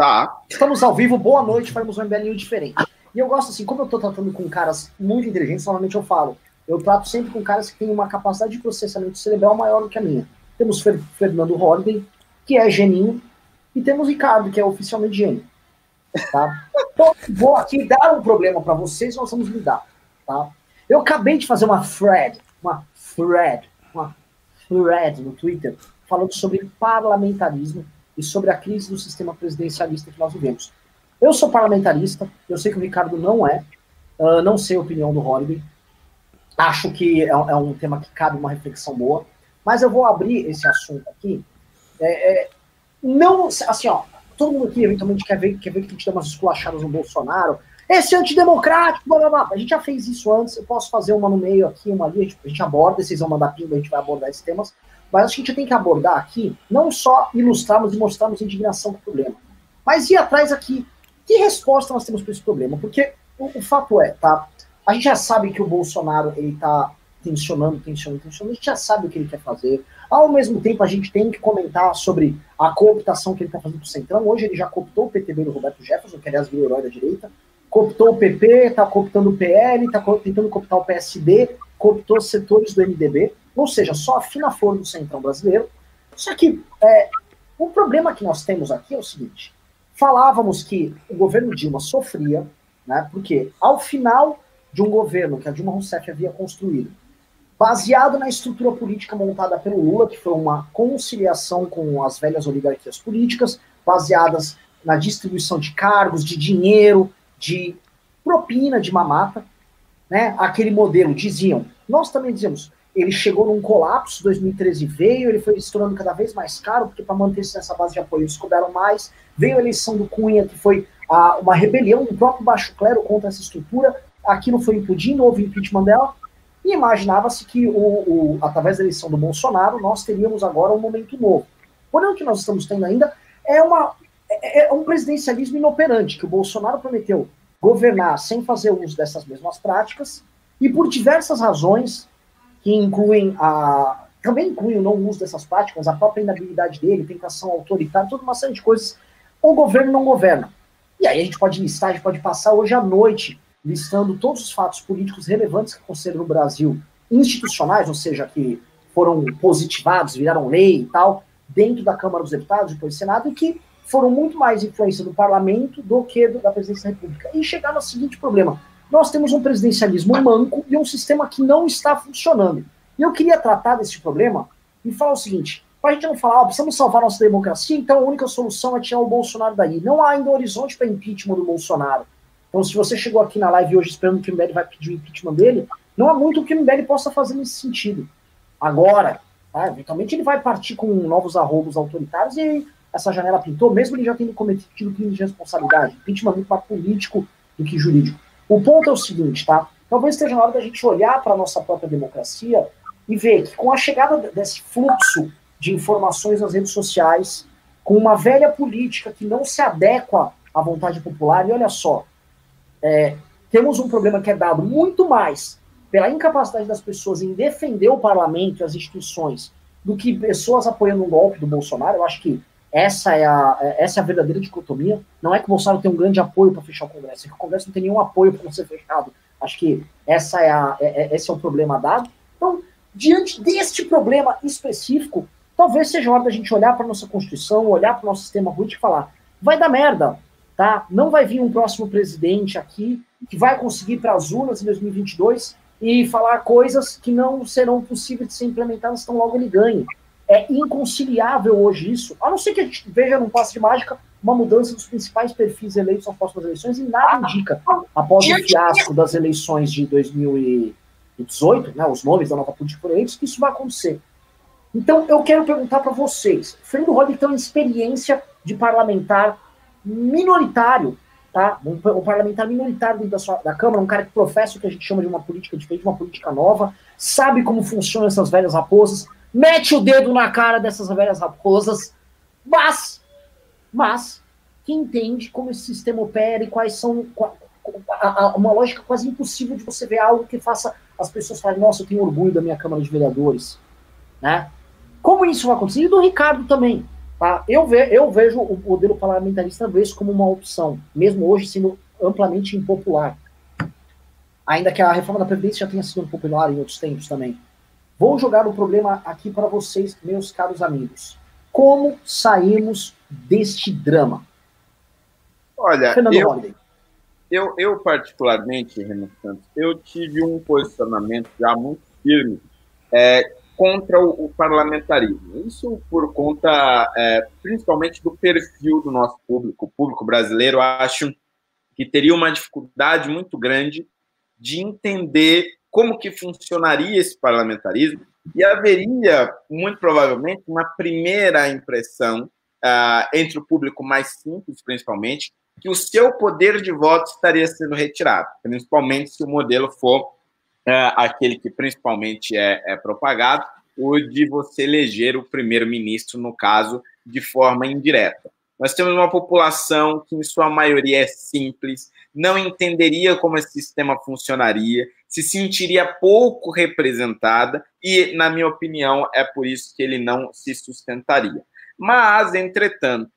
Tá. Estamos ao vivo, boa noite, faremos um MBL diferente. E eu gosto assim, como eu tô tratando com caras muito inteligentes, normalmente eu falo, eu trato sempre com caras que têm uma capacidade de processamento cerebral maior do que a minha. Temos Fer Fernando Holden, que é geninho, e temos Ricardo, que é oficialmente gênio. Tá? Então, vou aqui dar um problema para vocês, nós vamos lidar. Tá? Eu acabei de fazer uma thread, uma thread, uma thread no Twitter, falando sobre parlamentarismo e sobre a crise do sistema presidencialista que nós vivemos. Eu sou parlamentarista, eu sei que o Ricardo não é, uh, não sei a opinião do Holiday, acho que é, é, um tema que cabe uma reflexão boa, mas eu vou abrir esse assunto aqui. É, é, não, assim, ó, todo mundo aqui eventualmente quer ver, quer ver que a gente dê umas esculachadas no Bolsonaro, esse antidemocrático, blá, blá, blá. A gente já fez isso antes, eu posso fazer uma no meio aqui, uma ali, a gente, a gente aborda, vocês vão mandar pimba, a gente vai abordar esses temas, mas acho que a gente tem que abordar aqui, não só ilustrarmos e mostrarmos indignação com o problema, mas ir atrás aqui que resposta nós temos para esse problema? Porque o, o, fato é, tá? A gente já sabe que o Bolsonaro ele está tensionando, tensionando, tensionando, a gente já sabe o que ele quer fazer. Ao mesmo tempo, a gente tem que comentar sobre a cooptação que ele está fazendo para o Centrão. Hoje ele já cooptou o PTB do Roberto Jefferson, que aliás virou herói da direita, cooptou o PP, está cooptando o PL, está tentando cooptar o PSD, cooptou setores do MDB, ou seja, só a flor do Centrão brasileiro. Só que é, o problema que nós temos aqui é o seguinte: falávamos que o governo Dilma sofria, né, porque ao final de um governo que a Dilma Rousseff havia construído, baseado na estrutura política montada pelo Lula, que foi uma conciliação com as velhas oligarquias políticas, baseadas na distribuição de cargos, de dinheiro, de propina, de mamata, né? Aquele modelo, diziam, nós também dizemos, ele chegou num colapso, 2013 veio, ele foi se tornando cada vez mais caro, porque para manter-se nessa base de apoio eles cobraram mais, veio a eleição do Cunha, que foi a, uma rebelião do próprio baixo clero contra essa estrutura, aqui não foi impedindo, houve impeachment dela, e imaginava-se que, o, o, através da eleição do Bolsonaro, nós teríamos agora um momento novo. Porém, o que nós estamos tendo ainda é, uma, é, é um presidencialismo inoperante, que o Bolsonaro prometeu governar sem fazer uso dessas mesmas práticas, e por diversas razões, que incluem a. Também incluem o não uso dessas práticas, a própria inabilidade dele, tentação autoritária, toda uma série de coisas. O governo não governa. E aí a gente pode listar, a gente pode passar hoje à noite listando todos os fatos políticos relevantes que aconteceram no Brasil, institucionais, ou seja, que foram positivados, viraram lei e tal, dentro da Câmara dos Deputados, depois do Senado, e que foram muito mais influência do parlamento do que do, da presidência da República. E chegar no seguinte problema: nós temos um presidencialismo manco e um sistema que não está funcionando. E eu queria tratar desse problema e falar o seguinte: para a gente não falar, ah, precisamos salvar nossa democracia, então a única solução é tirar o Bolsonaro daí. Não há ainda horizonte para impeachment do Bolsonaro. Então, se você chegou aqui na live hoje esperando que o MBL vai pedir o impeachment dele, não há muito que o MBL possa fazer nesse sentido. Agora, tá, eventualmente ele vai partir com novos arrobos autoritários e essa janela pintou, mesmo ele já tendo cometido crime de responsabilidade. Impeachment é muito mais político do que jurídico. O ponto é o seguinte, tá? Talvez esteja na hora da gente olhar para a nossa própria democracia e ver que com a chegada desse fluxo de informações nas redes sociais, com uma velha política que não se adequa à vontade popular, e olha só, é, temos um problema que é dado muito mais pela incapacidade das pessoas em defender o parlamento e as instituições do que pessoas apoiando um golpe do Bolsonaro. Eu acho que essa é a, essa é a verdadeira dicotomia. Não é que o Bolsonaro tem um grande apoio para fechar o Congresso, é que o Congresso não tem nenhum apoio para ser fechado. Acho que essa é a, é, é, esse é o problema dado. Então, diante deste problema específico, talvez seja hora da gente olhar para nossa Constituição, olhar para o nosso sistema político e falar: vai dar merda, tá? Não vai vir um próximo presidente aqui que vai conseguir para as urnas em 2022 e falar coisas que não serão possíveis de ser implementadas tão logo ele ganhe. É inconciliável hoje isso, a não ser que a gente veja num passe de mágica uma mudança dos principais perfis eleitos nas próximas eleições e nada indica, após o fiasco das eleições de 2018, né, os nomes da nova política por eleitos, que isso vai acontecer. Então, eu quero perguntar para vocês, Fernando Holliday tem uma experiência de parlamentar minoritário, tá? Um, um, parlamentar minoritário dentro da, sua, da Câmara, um cara que professa o que a gente chama de uma política diferente, uma política nova, sabe como funcionam essas velhas raposas, mete o dedo na cara dessas velhas raposas, mas, mas, que entende como esse sistema opera e quais são uma lógica quase impossível de você ver algo que faça as pessoas falarem, nossa, eu tenho orgulho da minha Câmara de Vereadores, né? Como isso vai acontecer? E do Ricardo também. Tá? Eu, ve, eu vejo o modelo parlamentarista vez como uma opção, mesmo hoje sendo amplamente impopular. Ainda que a reforma da Previdência já tenha sido popular em outros tempos também. Vou jogar o problema aqui para vocês, meus caros amigos. Como saímos deste drama? Olha, eu, eu, eu, particularmente, Renan Santos, eu tive um posicionamento já muito firme é, contra o, o, parlamentarismo. Isso por conta, é, principalmente, do perfil do nosso público. O público brasileiro, acho que teria uma dificuldade muito grande de entender como que funcionaria esse parlamentarismo e haveria, muito provavelmente, uma primeira impressão uh, entre o público mais simples, principalmente, que o seu poder de voto estaria sendo retirado, principalmente se o modelo for uh, aquele que principalmente é, é propagado, o de você eleger o primeiro-ministro, no caso, de forma indireta. Nós temos uma população que, em sua maioria, é simples, não entenderia como esse sistema funcionaria, se sentiria pouco representada e, na minha opinião, é por isso que ele não se sustentaria. Mas, entretanto,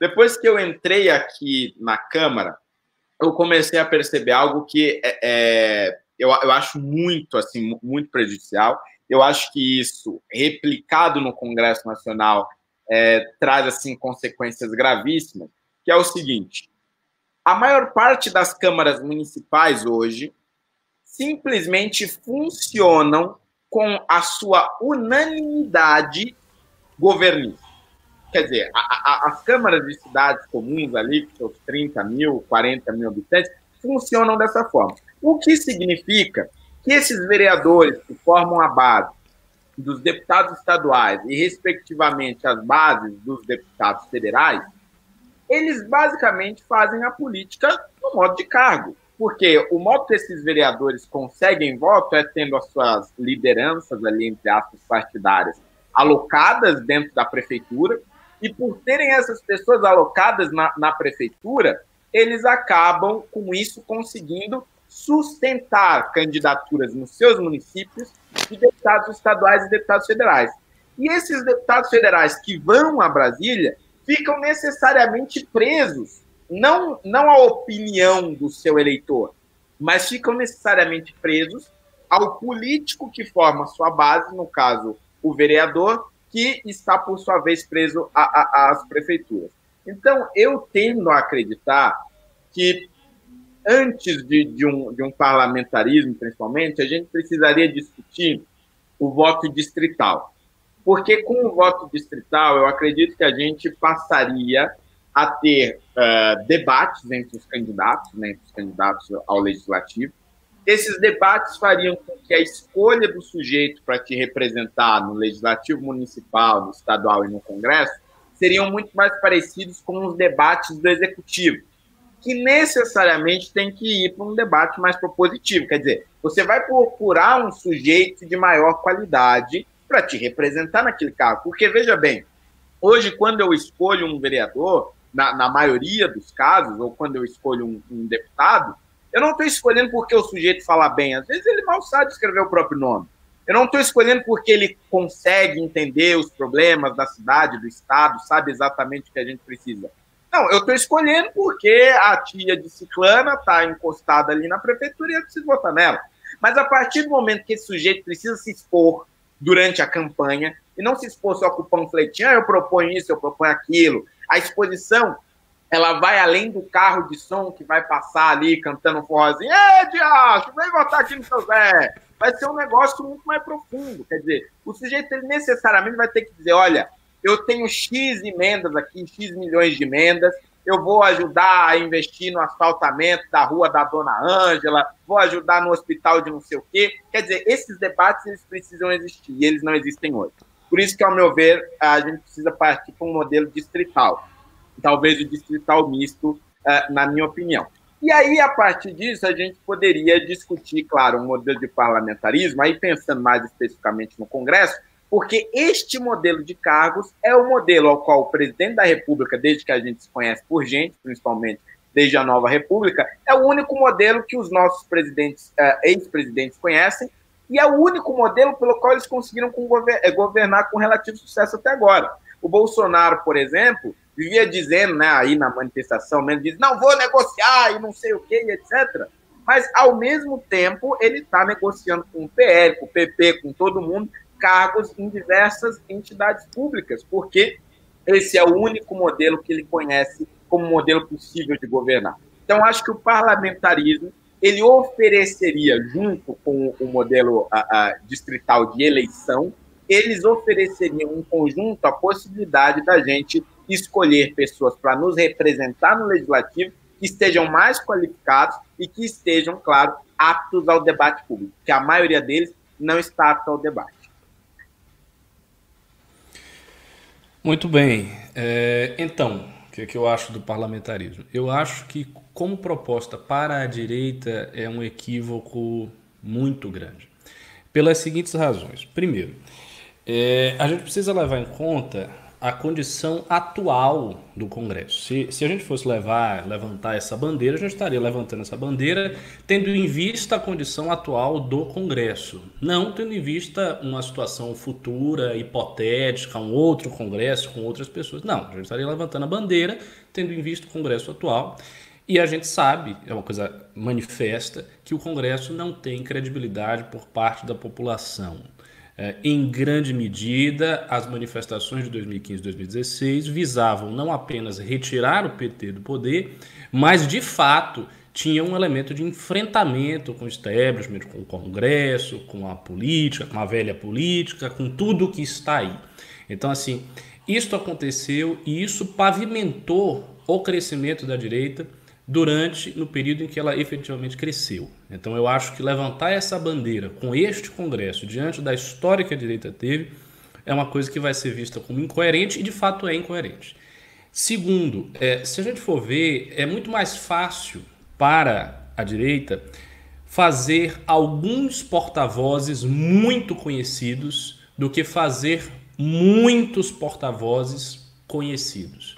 depois que eu entrei aqui na Câmara, eu comecei a perceber algo que é, é, eu, eu acho muito, assim, muito prejudicial. Eu acho que isso, replicado no Congresso Nacional, é, traz assim consequências gravíssimas, que é o seguinte: a maior parte das câmaras municipais hoje simplesmente funcionam com a sua unanimidade governista. Quer dizer, a, a, as câmaras de cidades comuns ali, com seus 30 mil, 40 mil habitantes, funcionam dessa forma. O que significa que esses vereadores que formam a base dos deputados estaduais e, respectivamente, as bases dos deputados federais, eles basicamente fazem a política no modo de cargo. Porque o modo que esses vereadores conseguem voto é tendo as suas lideranças ali, entre aspas, partidárias, alocadas dentro da prefeitura, e por terem essas pessoas alocadas na, na prefeitura, eles acabam, com isso, conseguindo sustentar candidaturas nos seus municípios de deputados estaduais e deputados federais. E esses deputados federais que vão a Brasília ficam necessariamente presos, não, não à opinião do seu eleitor, mas ficam necessariamente presos ao político que forma sua base, no caso, o vereador, que está, por sua vez, preso às prefeituras. Então, eu tendo a acreditar que antes de, de, um, de um parlamentarismo, principalmente, a gente precisaria discutir o voto distrital. Porque com o voto distrital, eu acredito que a gente passaria a ter uh, debates entre os candidatos, né, entre os candidatos ao legislativo. Esses debates fariam com que a escolha do sujeito para te representar no legislativo municipal, no estadual e no congresso seriam muito mais parecidos com os debates do executivo que necessariamente tem que ir para um debate mais propositivo. Quer dizer, você vai procurar um sujeito de maior qualidade para te representar naquele cargo. Porque, veja bem, hoje, quando eu escolho um vereador, na, na maioria dos casos, ou quando eu escolho um, um deputado, eu não estou escolhendo porque o sujeito fala bem. Às vezes ele mal sabe escrever o próprio nome. Eu não estou escolhendo porque ele consegue entender os problemas da cidade, do estado, sabe exatamente o que a gente precisa. Não, eu estou escolhendo porque a tia de Ciclana está encostada ali na prefeitura e eu preciso votar nela. Mas a partir do momento que esse sujeito precisa se expor durante a campanha, e não se expor só com o panfletinho, ah, eu proponho isso, eu proponho aquilo. A exposição, ela vai além do carro de som que vai passar ali cantando um forrozinho. Ei, diacho, vem votar aqui no seu Zé. Vai ser um negócio muito mais profundo. Quer dizer, o sujeito ele necessariamente vai ter que dizer, olha, eu tenho X emendas aqui, X milhões de emendas, eu vou ajudar a investir no asfaltamento da rua da Dona Ângela, vou ajudar no hospital de não sei o quê. Quer dizer, esses debates eles precisam existir e eles não existem hoje. Por isso que, ao meu ver, a gente precisa partir para um modelo distrital. Talvez o distrital misto, eh, na minha opinião. E aí, a partir disso, a gente poderia discutir, claro, um modelo de parlamentarismo, aí pensando mais especificamente no Congresso, porque este modelo de cargos é o modelo ao qual o presidente da República, desde que a gente se conhece por gente, principalmente desde a nova República, é o único modelo que os nossos presidentes, uh, ex-presidentes conhecem e é o único modelo pelo qual eles conseguiram eh, governar com relativo sucesso até agora. O Bolsonaro, por exemplo, vivia dizendo, né, aí na manifestação, mesmo, diz, não vou negociar e não sei o que, etc. Mas, ao mesmo tempo, ele está negociando com o PL, com o PP, com todo mundo, cargos em diversas entidades públicas, porque esse é o único modelo que ele conhece como modelo possível de governar. Então, acho que o parlamentarismo ele ofereceria, junto com o modelo a, a, distrital de eleição, eles ofereceriam um conjunto a possibilidade da gente escolher pessoas para nos representar no legislativo que estejam mais qualificados e que estejam, claro, aptos ao debate público, que a maioria deles não está apto ao debate. Muito bem. É, então, o que, é que eu acho do parlamentarismo? Eu acho que, como proposta para a direita, é um equívoco muito grande. Pelas seguintes razões. Primeiro, é, a gente precisa levar em conta a condição atual do Congresso. Se, se a gente fosse levar, levantar essa bandeira, a gente estaria levantando essa bandeira tendo em vista a condição atual do Congresso, não tendo em vista uma situação futura, hipotética, um outro Congresso com outras pessoas. Não, a gente estaria levantando a bandeira tendo em vista o Congresso atual. E a gente sabe, é uma coisa manifesta, que o Congresso não tem credibilidade por parte da população. É, em grande medida, as manifestações de 2015 e 2016 visavam não apenas retirar o PT do poder, mas de fato tinha um elemento de enfrentamento com o establishment, com o Congresso, com a política, com a velha política, com tudo que está aí. Então, assim, isso aconteceu e isso pavimentou o crescimento da direita durante no período em que ela efetivamente cresceu. Então eu acho que levantar essa bandeira com este Congresso diante da história que a direita teve é uma coisa que vai ser vista como incoerente e de fato é incoerente. Segundo, é, se a gente for ver, é muito mais fácil para a direita fazer alguns porta-vozes muito conhecidos do que fazer muitos porta-vozes conhecidos.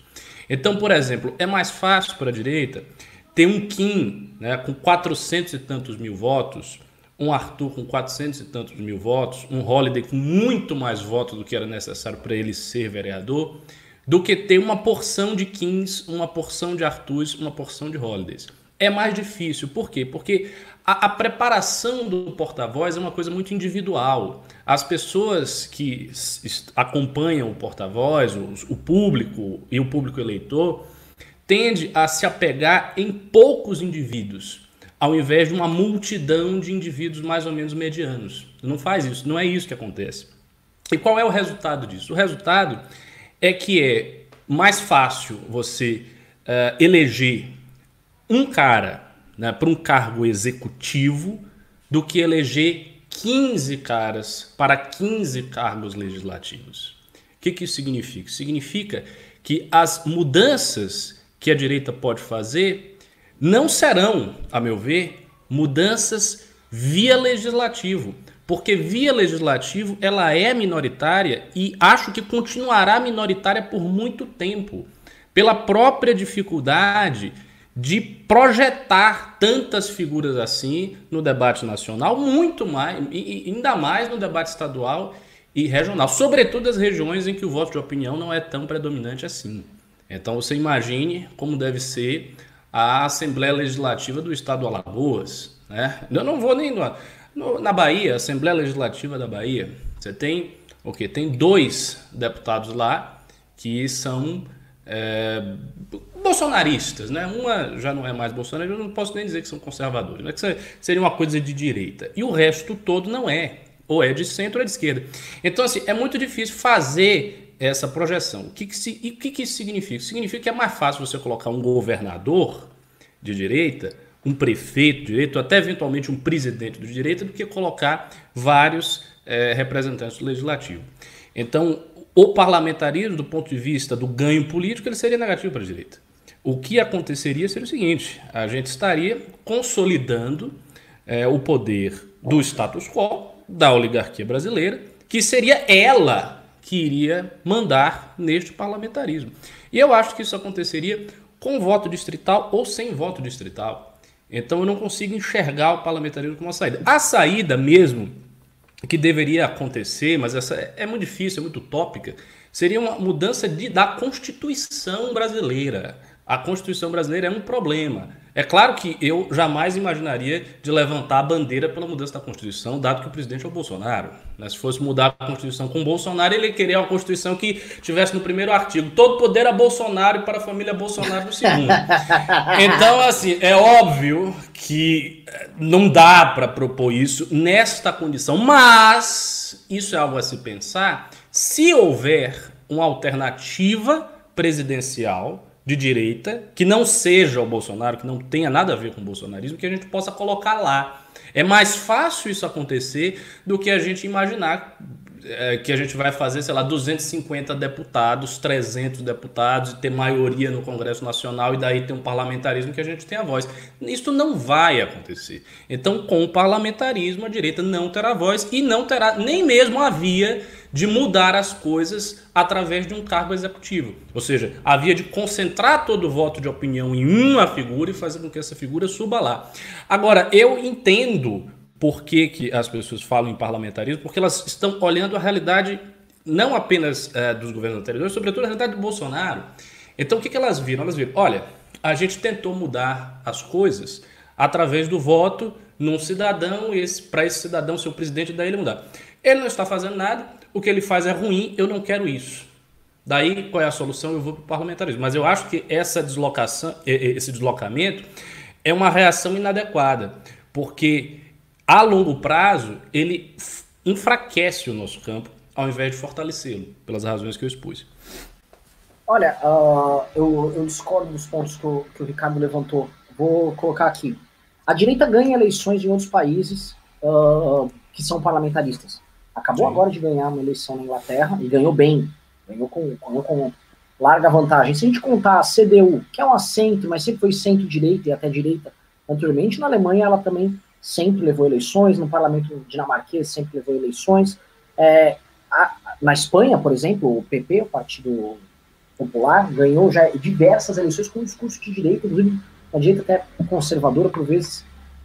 Então, por exemplo, é mais fácil para a direita ter um Kim né, com 400 e tantos mil votos, um Arthur com 400 e tantos mil votos, um Holliday com muito mais votos do que era necessário para ele ser vereador, do que ter uma porção de Kings, uma porção de Arthurs, uma porção de Hollidays. É mais difícil. Por quê? Porque a, a preparação do porta-voz é uma coisa muito individual. As pessoas que acompanham o porta-voz, o, o público e o público eleitor, tende a se apegar em poucos indivíduos, ao invés de uma multidão de indivíduos mais ou menos medianos. Não faz isso, não é isso que acontece. E qual é o resultado disso? O resultado é que é mais fácil você uh, eleger um cara né, para um cargo executivo do que eleger 15 caras para 15 cargos legislativos. O que, que isso significa? Significa que as mudanças que a direita pode fazer não serão, a meu ver, mudanças via legislativo, porque via legislativo ela é minoritária e acho que continuará minoritária por muito tempo, pela própria dificuldade de projetar tantas figuras assim no debate nacional, muito mais, e ainda mais no debate estadual e regional, sobretudo as regiões em que o voto de opinião não é tão predominante assim. Então você imagine como deve ser a Assembleia Legislativa do Estado do Alagoas. Né? Eu não vou nem no, no, na Bahia, Assembleia Legislativa da Bahia. Você tem o okay, Tem dois deputados lá que são é, bolsonaristas, né? Uma já não é mais bolsonarista, eu não posso nem dizer que são conservadores, né? Que seria uma coisa de direita. E o resto todo não é. Ou é de centro ou é de esquerda. Então, assim, é muito difícil fazer essa projeção. O que, que, e o que, que isso significa? Significa que é mais fácil você colocar um governador de direita, um prefeito de direita, ou até eventualmente um presidente de direita, do que colocar vários é, representantes do legislativo. Então, o parlamentarismo, do ponto de vista do ganho político, ele seria negativo para a direita. O que aconteceria seria o seguinte: a gente estaria consolidando é, o poder do status quo, da oligarquia brasileira, que seria ela que iria mandar neste parlamentarismo. E eu acho que isso aconteceria com voto distrital ou sem voto distrital. Então eu não consigo enxergar o parlamentarismo como uma saída. A saída mesmo que deveria acontecer, mas essa é, é muito difícil, é muito utópica, Seria uma mudança de, da Constituição brasileira. A Constituição brasileira é um problema. É claro que eu jamais imaginaria de levantar a bandeira pela mudança da Constituição, dado que o presidente é o Bolsonaro. Né? Se fosse mudar a Constituição com o Bolsonaro, ele queria uma Constituição que tivesse no primeiro artigo todo poder a Bolsonaro e para a família Bolsonaro no segundo. então, assim, é óbvio que eh, não dá para propor isso nesta condição, mas isso é algo a se pensar se houver uma alternativa presidencial de direita, que não seja o Bolsonaro, que não tenha nada a ver com o bolsonarismo, que a gente possa colocar lá. É mais fácil isso acontecer do que a gente imaginar é, que a gente vai fazer, sei lá, 250 deputados, 300 deputados e ter maioria no Congresso Nacional e daí ter um parlamentarismo que a gente tem a voz. Isso não vai acontecer. Então, com o parlamentarismo, a direita não terá voz e não terá nem mesmo a via de mudar as coisas através de um cargo executivo. Ou seja, a via de concentrar todo o voto de opinião em uma figura e fazer com que essa figura suba lá. Agora, eu entendo por que, que as pessoas falam em parlamentarismo, porque elas estão olhando a realidade não apenas é, dos governos anteriores, sobretudo a realidade do Bolsonaro. Então, o que, que elas viram? Elas viram, olha, a gente tentou mudar as coisas através do voto num cidadão, e para esse cidadão ser o presidente, daí ele mudar. Ele não está fazendo nada, o que ele faz é ruim, eu não quero isso. Daí, qual é a solução? Eu vou para o parlamentarismo. Mas eu acho que essa deslocação, esse deslocamento é uma reação inadequada, porque a longo prazo ele enfraquece o nosso campo ao invés de fortalecê-lo, pelas razões que eu expus. Olha, uh, eu, eu, discordo dos pontos que o, que o Ricardo levantou. Vou colocar aqui. A direita ganha eleições em outros países uh, que são parlamentaristas. Acabou Sim. agora de ganhar uma eleição na Inglaterra e ganhou bem. Ganhou com, ganhou com larga vantagem. Se a gente contar a CDU, que é um assento, mas sempre foi centro-direita e até direita anteriormente, na Alemanha ela também sempre levou eleições, no parlamento dinamarquês sempre levou eleições. É, a, na Espanha, por exemplo, o PP, o Partido Popular, ganhou já diversas eleições com um discurso de direita, inclusive uma direita até conservadora, por vezes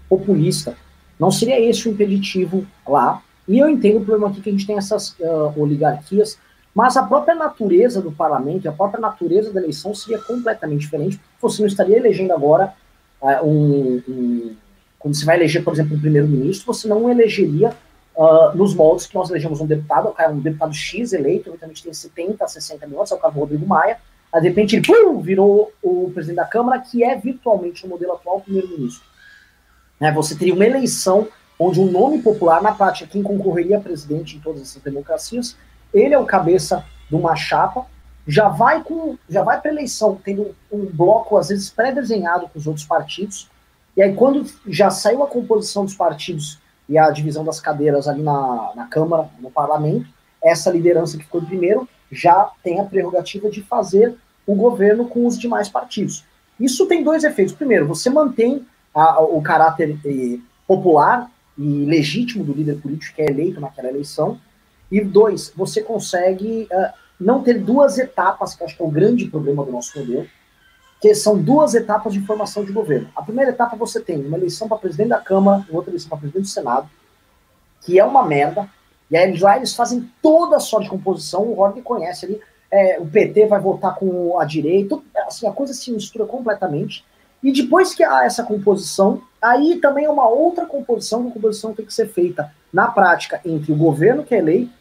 populista. Não seria esse o impeditivo lá, e eu entendo o problema aqui que a gente tem essas uh, oligarquias, mas a própria natureza do parlamento, a própria natureza da eleição seria completamente diferente. Você não estaria elegendo agora uh, um, um, Quando você vai eleger, por exemplo, um primeiro-ministro, você não elegeria uh, nos moldes que nós elegemos um deputado, um deputado X eleito, a gente tem 70, 60 mil votos, é o caso do Rodrigo Maia, aí de repente ele pum, virou o presidente da Câmara, que é virtualmente o modelo atual primeiro-ministro. Né, você teria uma eleição onde um nome popular, na prática, quem concorreria a presidente em todas essas democracias, ele é o cabeça de uma chapa, já vai com já vai para eleição tendo um bloco às vezes pré-desenhado com os outros partidos. E aí quando já saiu a composição dos partidos e a divisão das cadeiras ali na, na Câmara, no Parlamento, essa liderança que ficou primeiro já tem a prerrogativa de fazer o governo com os demais partidos. Isso tem dois efeitos. Primeiro, você mantém a, o caráter eh, popular e legítimo do líder político que é eleito naquela eleição. E dois, você consegue uh, não ter duas etapas, que acho que é o grande problema do nosso modelo, que são duas etapas de formação de governo. A primeira etapa você tem uma eleição para presidente da Câmara outra eleição para presidente do Senado, que é uma merda. E aí lá eles fazem toda a sorte de composição, o Rodney conhece ali, é, o PT vai votar com a direita, assim, a coisa se mistura completamente. E depois que há essa composição, aí também é uma outra composição, que a composição tem que ser feita na prática entre o governo que é eleito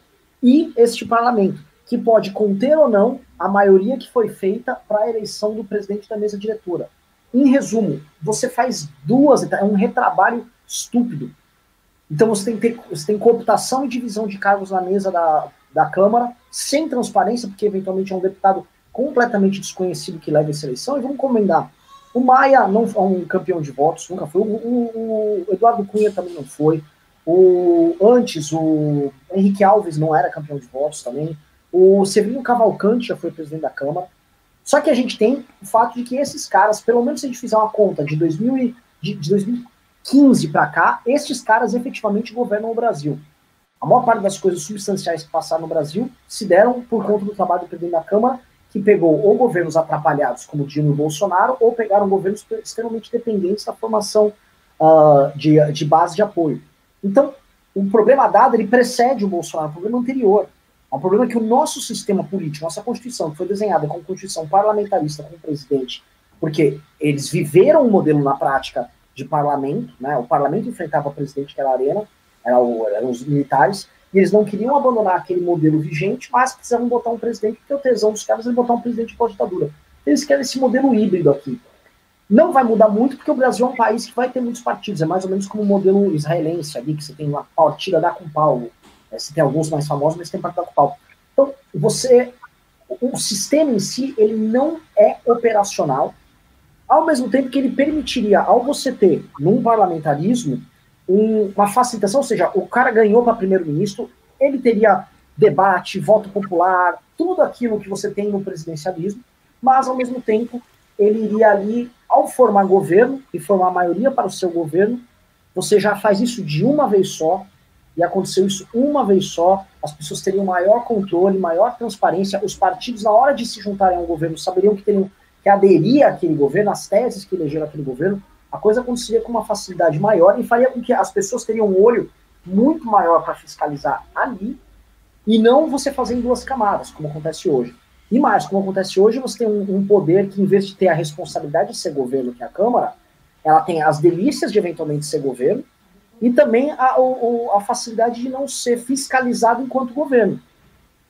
e este parlamento, que pode conter ou não a maioria que foi feita para a eleição do presidente da mesa diretora. Em resumo, você faz duas, é um retrabalho estúpido. Então você tem, ter, você tem cooptação e divisão de cargos na mesa da, da Câmara, sem transparência, porque eventualmente é um deputado completamente desconhecido que leva essa eleição, e vamos comendar o Maia não foi um campeão de votos, nunca foi. O, o, o, Eduardo Cunha também não foi. O, antes, o Henrique Alves não era campeão de votos também. O Severino Cavalcante já foi presidente da Câmara. Só que a gente tem o fato de que esses caras, pelo menos se a gente fizer uma conta de, 2000 e, de, de 2015 para cá, esses caras efetivamente governam o Brasil. A maior parte das coisas substanciais que passaram no Brasil se deram por conta do trabalho do presidente da Câmara que pegou ou governos atrapalhados, como Dilma e Bolsonaro, ou pegaram governos extremamente dependentes da formação uh, de, de base de apoio. Então, o problema dado, ele precede o Bolsonaro, o problema anterior. É um problema que o nosso sistema político, nossa Constituição, que foi desenhada como Constituição parlamentarista com o presidente, porque eles viveram um modelo na prática de parlamento, né? O parlamento enfrentava o presidente, que era a arena, era o, eram os militares, e eles não queriam abandonar aquele modelo vigente, mas precisavam botar um presidente, porque o tesão dos caras é botar um presidente pós-ditadura. Eles querem esse modelo híbrido aqui. Não vai mudar muito, porque o Brasil é um país que vai ter muitos partidos, é mais ou menos como o modelo israelense ali, que você tem uma partida da com pau. É, você tem alguns mais famosos, mas tem partida com pau. Então, você. O sistema em si, ele não é operacional, ao mesmo tempo que ele permitiria, ao você ter, num parlamentarismo, um, uma facilitação, ou seja, o cara ganhou para primeiro-ministro, ele teria debate, voto popular, tudo aquilo que você tem no presidencialismo, mas ao mesmo tempo ele iria ali, ao formar governo e formar maioria para o seu governo, você já faz isso de uma vez só, e aconteceu isso uma vez só, as pessoas teriam maior controle, maior transparência, os partidos, na hora de se juntarem ao governo, saberiam que teriam que aderir àquele governo, às teses que elegeram aquele governo, a coisa aconteceria com uma facilidade maior e faria com que as pessoas teriam um olho muito maior para fiscalizar ali e não você fazer em duas camadas, como acontece hoje. E mais, como acontece hoje, você tem um, um poder que, em vez de ter a responsabilidade de ser governo, que é a Câmara, ela tem as delícias de eventualmente ser governo e também a, a, a facilidade de não ser fiscalizado enquanto governo.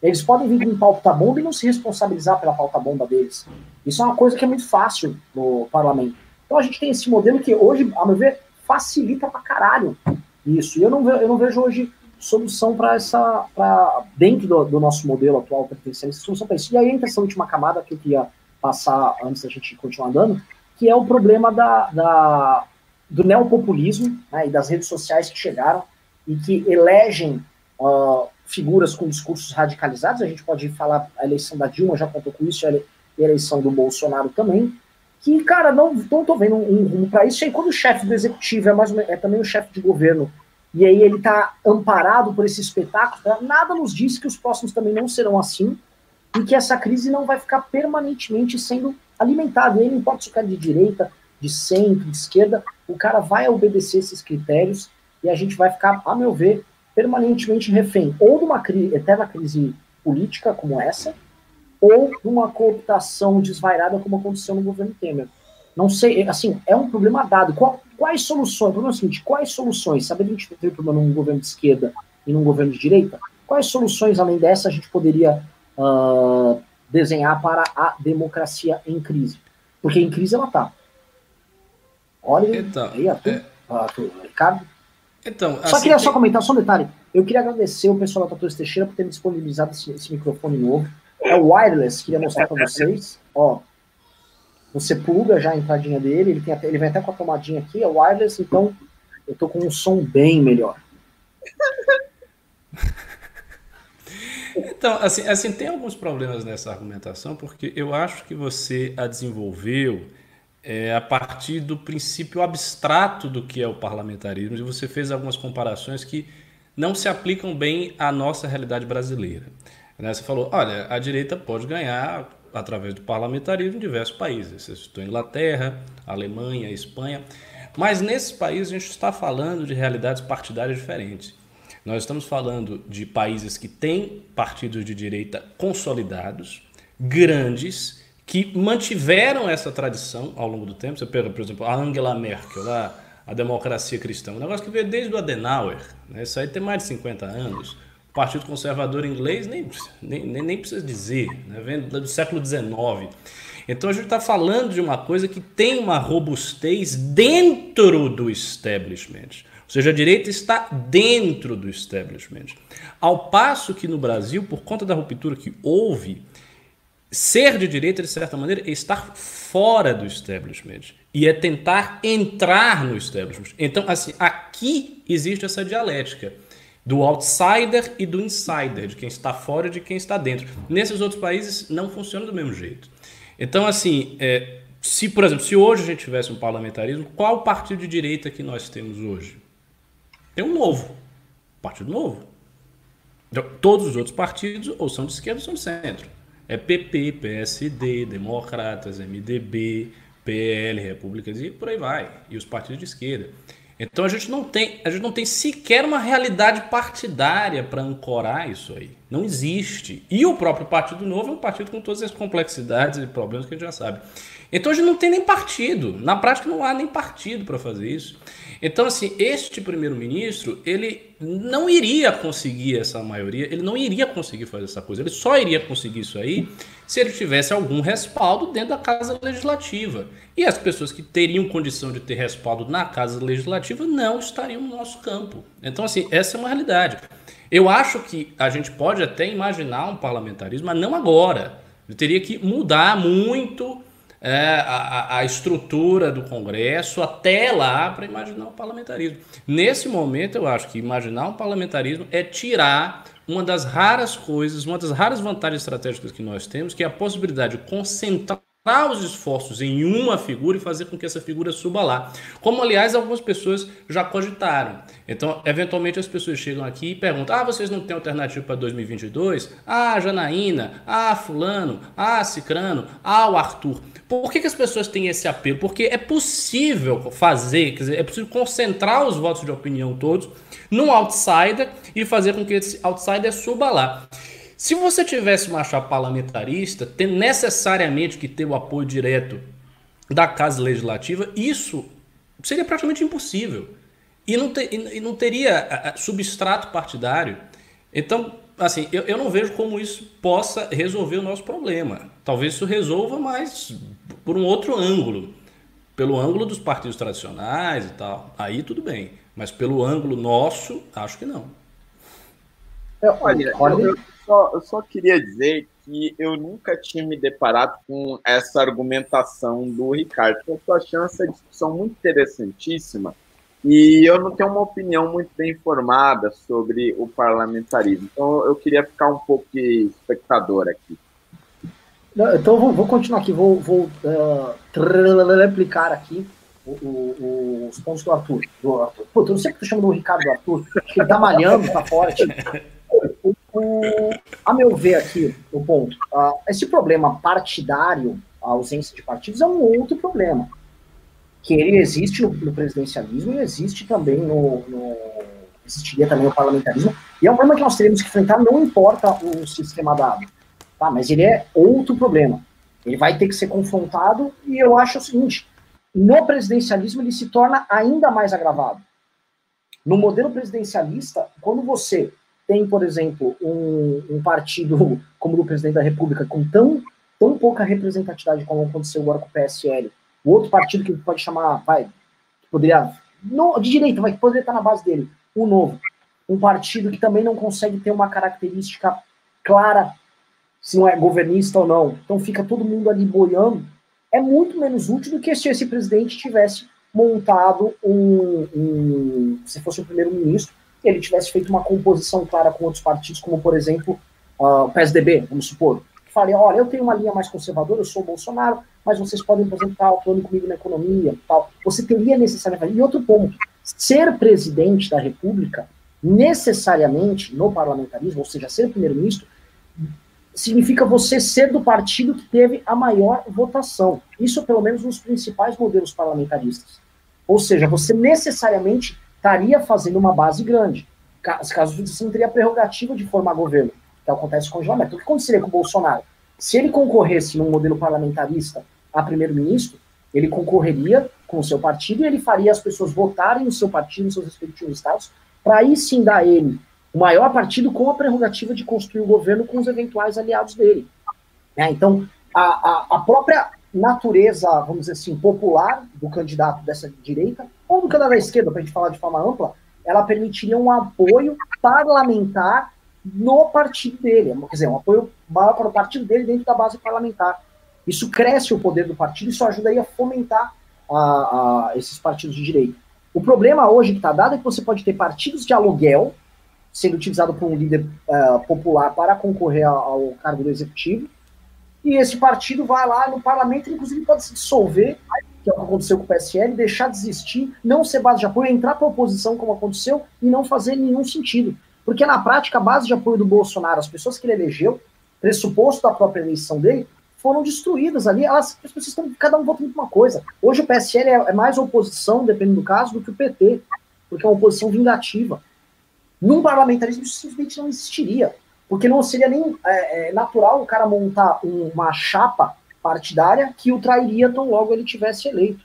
Eles podem vir com pauta bomba e não se responsabilizar pela pauta bomba deles. Isso é uma coisa que é muito fácil no parlamento. Então a gente tem esse modelo que hoje, a meu ver, facilita pra caralho isso. E eu não, eu não vejo hoje solução para essa. Pra, dentro do, do, nosso modelo atual pertencente, solução para isso. E aí entra essa última camada que eu queria passar antes da gente continuar andando, que é o problema da, da do neopopulismo né, e das redes sociais que chegaram e que elegem uh, figuras com discursos radicalizados. A gente pode falar, a eleição da Dilma já contou com isso, a eleição do Bolsonaro também. Que, cara, não, não tô vendo um rumo para isso. E aí, quando o chefe do executivo é, mais é também o chefe de governo, e aí ele tá amparado por esse espetáculo, tá? nada nos diz que os próximos também não serão assim, e que essa crise não vai ficar permanentemente sendo alimentada. E aí, não importa se o cara é de direita, de centro, de esquerda, o cara vai obedecer esses critérios e a gente vai ficar, a meu ver, permanentemente refém ou de uma cri eterna crise política como essa, ou uma cooptação desvairada como aconteceu no governo Temer. Não sei, assim, é um problema dado. Qual, quais soluções? O problema é o seguinte, quais soluções? Sabe que a gente tem problema num governo de esquerda e num governo de direita? Quais soluções, além dessa, a gente poderia uh, desenhar para a democracia em crise? Porque em crise ela está. Olha então, aí, Arthur, é... Arthur, Ricardo. Então, só assim, queria tem... só comentar só um detalhe. Eu queria agradecer o pessoal da Tatuas Teixeira por ter me disponibilizado esse, esse, microfone novo. É o wireless, queria mostrar para vocês. Ó, você pluga já a entradinha dele, ele, tem até, ele vem até com a tomadinha aqui, é wireless, então eu tô com um som bem melhor. Então, assim, assim, tem alguns problemas nessa argumentação, porque eu acho que você a desenvolveu é, a partir do princípio abstrato do que é o parlamentarismo, e você fez algumas comparações que não se aplicam bem à nossa realidade brasileira. Né? Você falou, olha, a direita pode ganhar através do parlamentarismo em diversos países. Você citou Inglaterra, Alemanha, Espanha. Mas nesses países a gente está falando de realidades partidárias diferentes. Nós estamos falando de países que têm partidos de direita consolidados, grandes, que mantiveram essa tradição ao longo do tempo. Você pega, por exemplo, a Angela Merkel, a democracia cristã, um negócio que veio desde o Adenauer, né? isso aí tem mais de 50 anos. Partido Conservador Inglês nem, nem, nem precisa dizer, né? vem do século XIX. Então a gente está falando de uma coisa que tem uma robustez dentro do establishment. Ou seja, a direita está dentro do establishment. Ao passo que no Brasil, por conta da ruptura que houve, Ser de direita, de certa maneira, é estar fora do establishment e é tentar entrar no establishment. Então, assim, aqui existe essa dialética do outsider e do insider, de quem está fora e de quem está dentro. Nesses outros países não funciona do mesmo jeito. Então, assim, é, se, por exemplo, se hoje a gente tivesse um parlamentarismo, qual partido de direita que nós temos hoje? Tem um novo. Partido novo. Então, todos os outros partidos ou são de esquerda ou são de centro. É PP, PSD, Democratas, MDB, PL, Repúblicas e por aí vai. E os partidos de esquerda. Então a gente não tem, a gente não tem sequer uma realidade partidária para ancorar isso aí. Não existe. E o próprio Partido Novo é um partido com todas as complexidades e problemas que a gente já sabe. Então a gente não tem nem partido. Na prática não há nem partido para fazer isso. Então, assim, este primeiro-ministro, ele não iria conseguir essa maioria, ele não iria conseguir fazer essa coisa. Ele só iria conseguir isso aí se ele tivesse algum respaldo dentro da Casa Legislativa. E as pessoas que teriam condição de ter respaldo na Casa Legislativa não estariam no nosso campo. Então, assim, essa é uma realidade. Eu acho que a gente pode até imaginar um parlamentarismo, mas não agora. Ele teria que mudar muito é, a, a, estrutura do Congresso até lá para imaginar o parlamentarismo. Nesse momento, eu acho que imaginar um parlamentarismo é tirar uma das raras coisas, uma das raras vantagens estratégicas que nós temos, que é a possibilidade de concentrar os esforços em uma figura e fazer com que essa figura suba lá. Como, aliás, algumas pessoas já cogitaram. Então, eventualmente, as pessoas chegam aqui e perguntam: ah, vocês não têm alternativa para 2022? Ah, Janaína, ah, Fulano, ah, Cicrano, ah, o Arthur. Por que, que as pessoas têm esse apelo? Porque é possível fazer, quer dizer, é possível concentrar os votos de opinião todos num outsider e fazer com que esse outsider suba lá. Se você tivesse uma chapa parlamentarista, tem necessariamente que ter o apoio direto da Casa Legislativa, isso seria praticamente impossível. E não, ter, e não teria substrato partidário. Então, assim, eu, eu não vejo como isso possa resolver o nosso problema. Talvez isso resolva, mas por um outro ângulo. Pelo ângulo dos partidos tradicionais e tal. Aí tudo bem. Mas pelo ângulo nosso, acho que não. Olha, eu, só, eu só queria dizer que eu nunca tinha me deparado com essa argumentação do Ricardo. Eu estou achando essa discussão muito interessantíssima e eu não tenho uma opinião muito bem formada sobre o parlamentarismo. Então eu queria ficar um pouco de espectador aqui. Então vou, vou continuar aqui, vou, vou uh, replicar aqui o, o, os pontos do Arthur. Do Arthur. Puta, eu não sei que tu chama do Ricardo do Arthur, porque ele tá malhando, tá forte. O, a meu ver aqui, o ponto, uh, esse problema partidário, a ausência de partidos, é um outro problema. Que ele existe no, no presidencialismo e existe também no, no, existiria também no parlamentarismo. E é um problema que nós teremos que enfrentar, não importa o sistema dado. Tá? Mas ele é outro problema. Ele vai ter que ser confrontado e eu acho o seguinte, no presidencialismo ele se torna ainda mais agravado. No modelo presidencialista, quando você tem, por exemplo, um, um partido como o do presidente da República, com tão, tão pouca representatividade como aconteceu agora com o PSL, o outro partido que pode chamar, vai, poderia, no, de direita, vai, que poderia estar na base dele, o novo, um partido que também não consegue ter uma característica clara se não é governista ou não. Então fica todo mundo ali boiando. É muito menos útil do que se esse presidente tivesse montado um, um se fosse o primeiro-ministro, ele tivesse feito uma composição clara com outros partidos, como, por exemplo, uh, o PSDB, vamos supor, que fale, olha, eu tenho uma linha mais conservadora, eu sou o Bolsonaro, mas vocês podem, exemplo, estar atuando comigo na economia, tal. Você teria necessariamente... E outro ponto, ser presidente da República, necessariamente, no parlamentarismo, ou seja, ser primeiro-ministro, significa você ser do partido que teve a maior votação. Isso, pelo menos, nos principais modelos parlamentaristas. Ou seja, você necessariamente estaria fazendo uma base grande. Caso você não teria a prerrogativa de formar governo, que acontece com o congelamento. O que aconteceria com o Bolsonaro? Se ele concorresse num modelo parlamentarista a primeiro-ministro, ele concorreria com o seu partido e ele faria as pessoas votarem no seu partido, nos seus respectivos estados, para aí sim dar ele o maior partido com a prerrogativa de construir o governo com os eventuais aliados dele. É, então, a, a, a própria natureza, vamos dizer assim, popular do candidato dessa direita, ou do candidato da esquerda, para a gente falar de forma ampla, ela permitiria um apoio parlamentar no partido dele, quer dizer, um apoio maior para o partido dele dentro da base parlamentar. Isso cresce o poder do partido, isso ajudaria a fomentar a, a esses partidos de direita. O problema hoje que está dado é que você pode ter partidos de aluguel sendo utilizado por um líder uh, popular para concorrer ao, ao cargo do executivo, e esse partido vai lá no parlamento, inclusive pode se dissolver, que é o que aconteceu com o PSL, deixar de existir, não ser base de apoio, entrar para a oposição, como aconteceu, e não fazer nenhum sentido. Porque na prática, a base de apoio do Bolsonaro, as pessoas que ele elegeu, pressuposto da própria eleição dele, foram destruídas ali. Elas, as pessoas estão cada um votando uma coisa. Hoje o PSL é, é mais oposição, dependendo do caso, do que o PT, porque é uma oposição vingativa. Num parlamentarismo isso simplesmente não existiria, porque não seria nem é, é, natural o cara montar uma chapa partidária que o trairia tão logo ele tivesse eleito.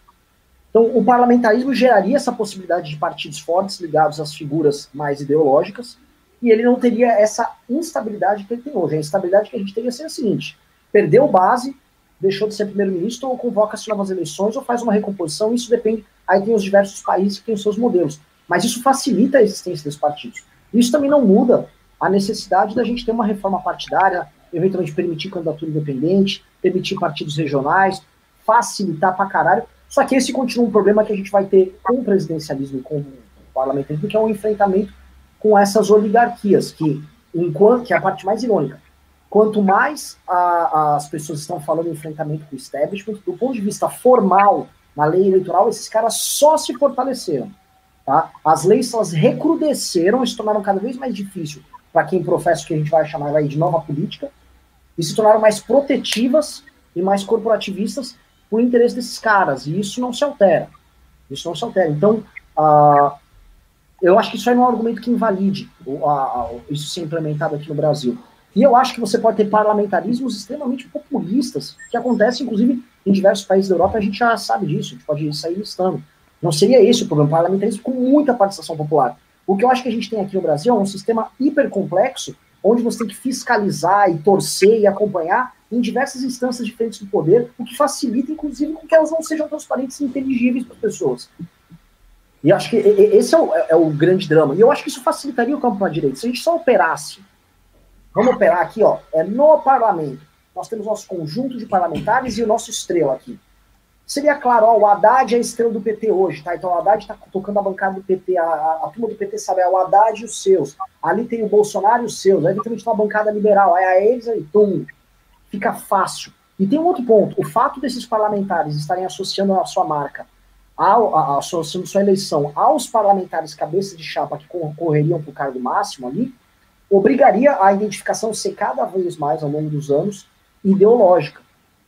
Então, o parlamentarismo geraria essa possibilidade de partidos fortes ligados às figuras mais ideológicas, e ele não teria essa instabilidade que ele tem hoje. A instabilidade que a gente teria seria a seguinte: perdeu base, deixou de ser primeiro-ministro, ou convoca-se novas eleições, ou faz uma recomposição, isso depende. Aí tem os diversos países que têm os seus modelos. Mas isso facilita a existência desses partidos. Isso também não muda a necessidade da gente ter uma reforma partidária, eventualmente permitir candidatura independente, permitir partidos regionais, facilitar pra caralho. Só que esse continua um problema que a gente vai ter com o presidencialismo e com o parlamentarismo, que é um enfrentamento com essas oligarquias, que, enquanto, que é a parte mais irônica, quanto mais a, as pessoas estão falando em enfrentamento com o establishment, do ponto de vista formal, na lei eleitoral, esses caras só se fortaleceram. Tá? As leis elas recrudesceram e se tornaram cada vez mais difícil para quem professa o que a gente vai chamar aí de nova política, e se tornaram mais protetivas e mais corporativistas por interesse desses caras, e isso não se altera. Isso não se altera. Então, eu acho que isso aí não é um argumento que invalide uh, uh, isso ser implementado aqui no Brasil. E eu acho que você pode ter parlamentarismos extremamente populistas, que acontecem, inclusive, em diversos países da Europa, a gente já sabe disso, a gente pode sair listando. Não seria esse o problema, parlamentarismo com muita participação popular. O que eu acho que a gente tem aqui no Brasil é um sistema hipercomplexo, onde você tem que fiscalizar e torcer e acompanhar em diversas instâncias diferentes do poder, o que facilita, inclusive, com que elas não sejam transparentes e inteligíveis para as pessoas. E acho que esse é o, é o, grande drama. E eu acho que isso facilitaria o campo para a direita. Se a gente só operasse Vamos operar aqui, ó, é no parlamento. Nós temos nosso conjunto de parlamentares e o nosso estrela aqui. Seria claro, ó, o Haddad é a estrela do PT hoje, tá? Então o Haddad está tocando a bancada do PT, a, a, a, turma do PT sabe, é o Haddad e os seus. Ali tem o Bolsonaro e os seus. Aí eventualmente tem uma bancada liberal, aí a eles aí, tum, fica fácil. E tem um outro ponto, o fato desses parlamentares estarem associando a sua marca, ao, a, associando sua eleição aos parlamentares cabeça de chapa que concorreriam para o cargo máximo ali, obrigaria a identificação a ser cada vez mais, ao longo dos anos, ideológica,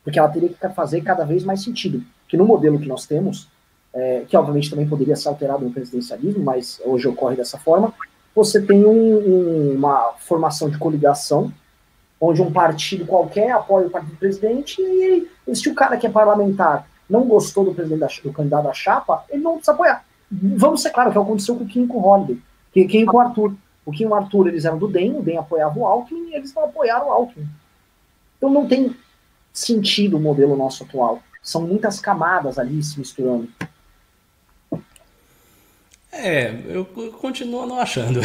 porque ela teria que fazer cada vez mais sentido. Que no modelo que nós temos, é, que obviamente também poderia ser alterado no presidencialismo, mas hoje ocorre dessa forma, você tem um, um, uma formação de coligação, onde um partido qualquer apoia o partido do presidente, e, se o cara que é parlamentar não gostou do, presidente da, do candidato da chapa, ele não precisa apoiar. Vamos ser claro, que aconteceu com o Kim com o Holiday, que, que com o Arthur. O Kim e o Arthur, eles eram do DEM, o DEM apoiava o Alckmin e eles não apoiaram o Alckmin. Então não tem sentido o modelo nosso atual. São muitas camadas ali se misturando. É, eu continuo não achando.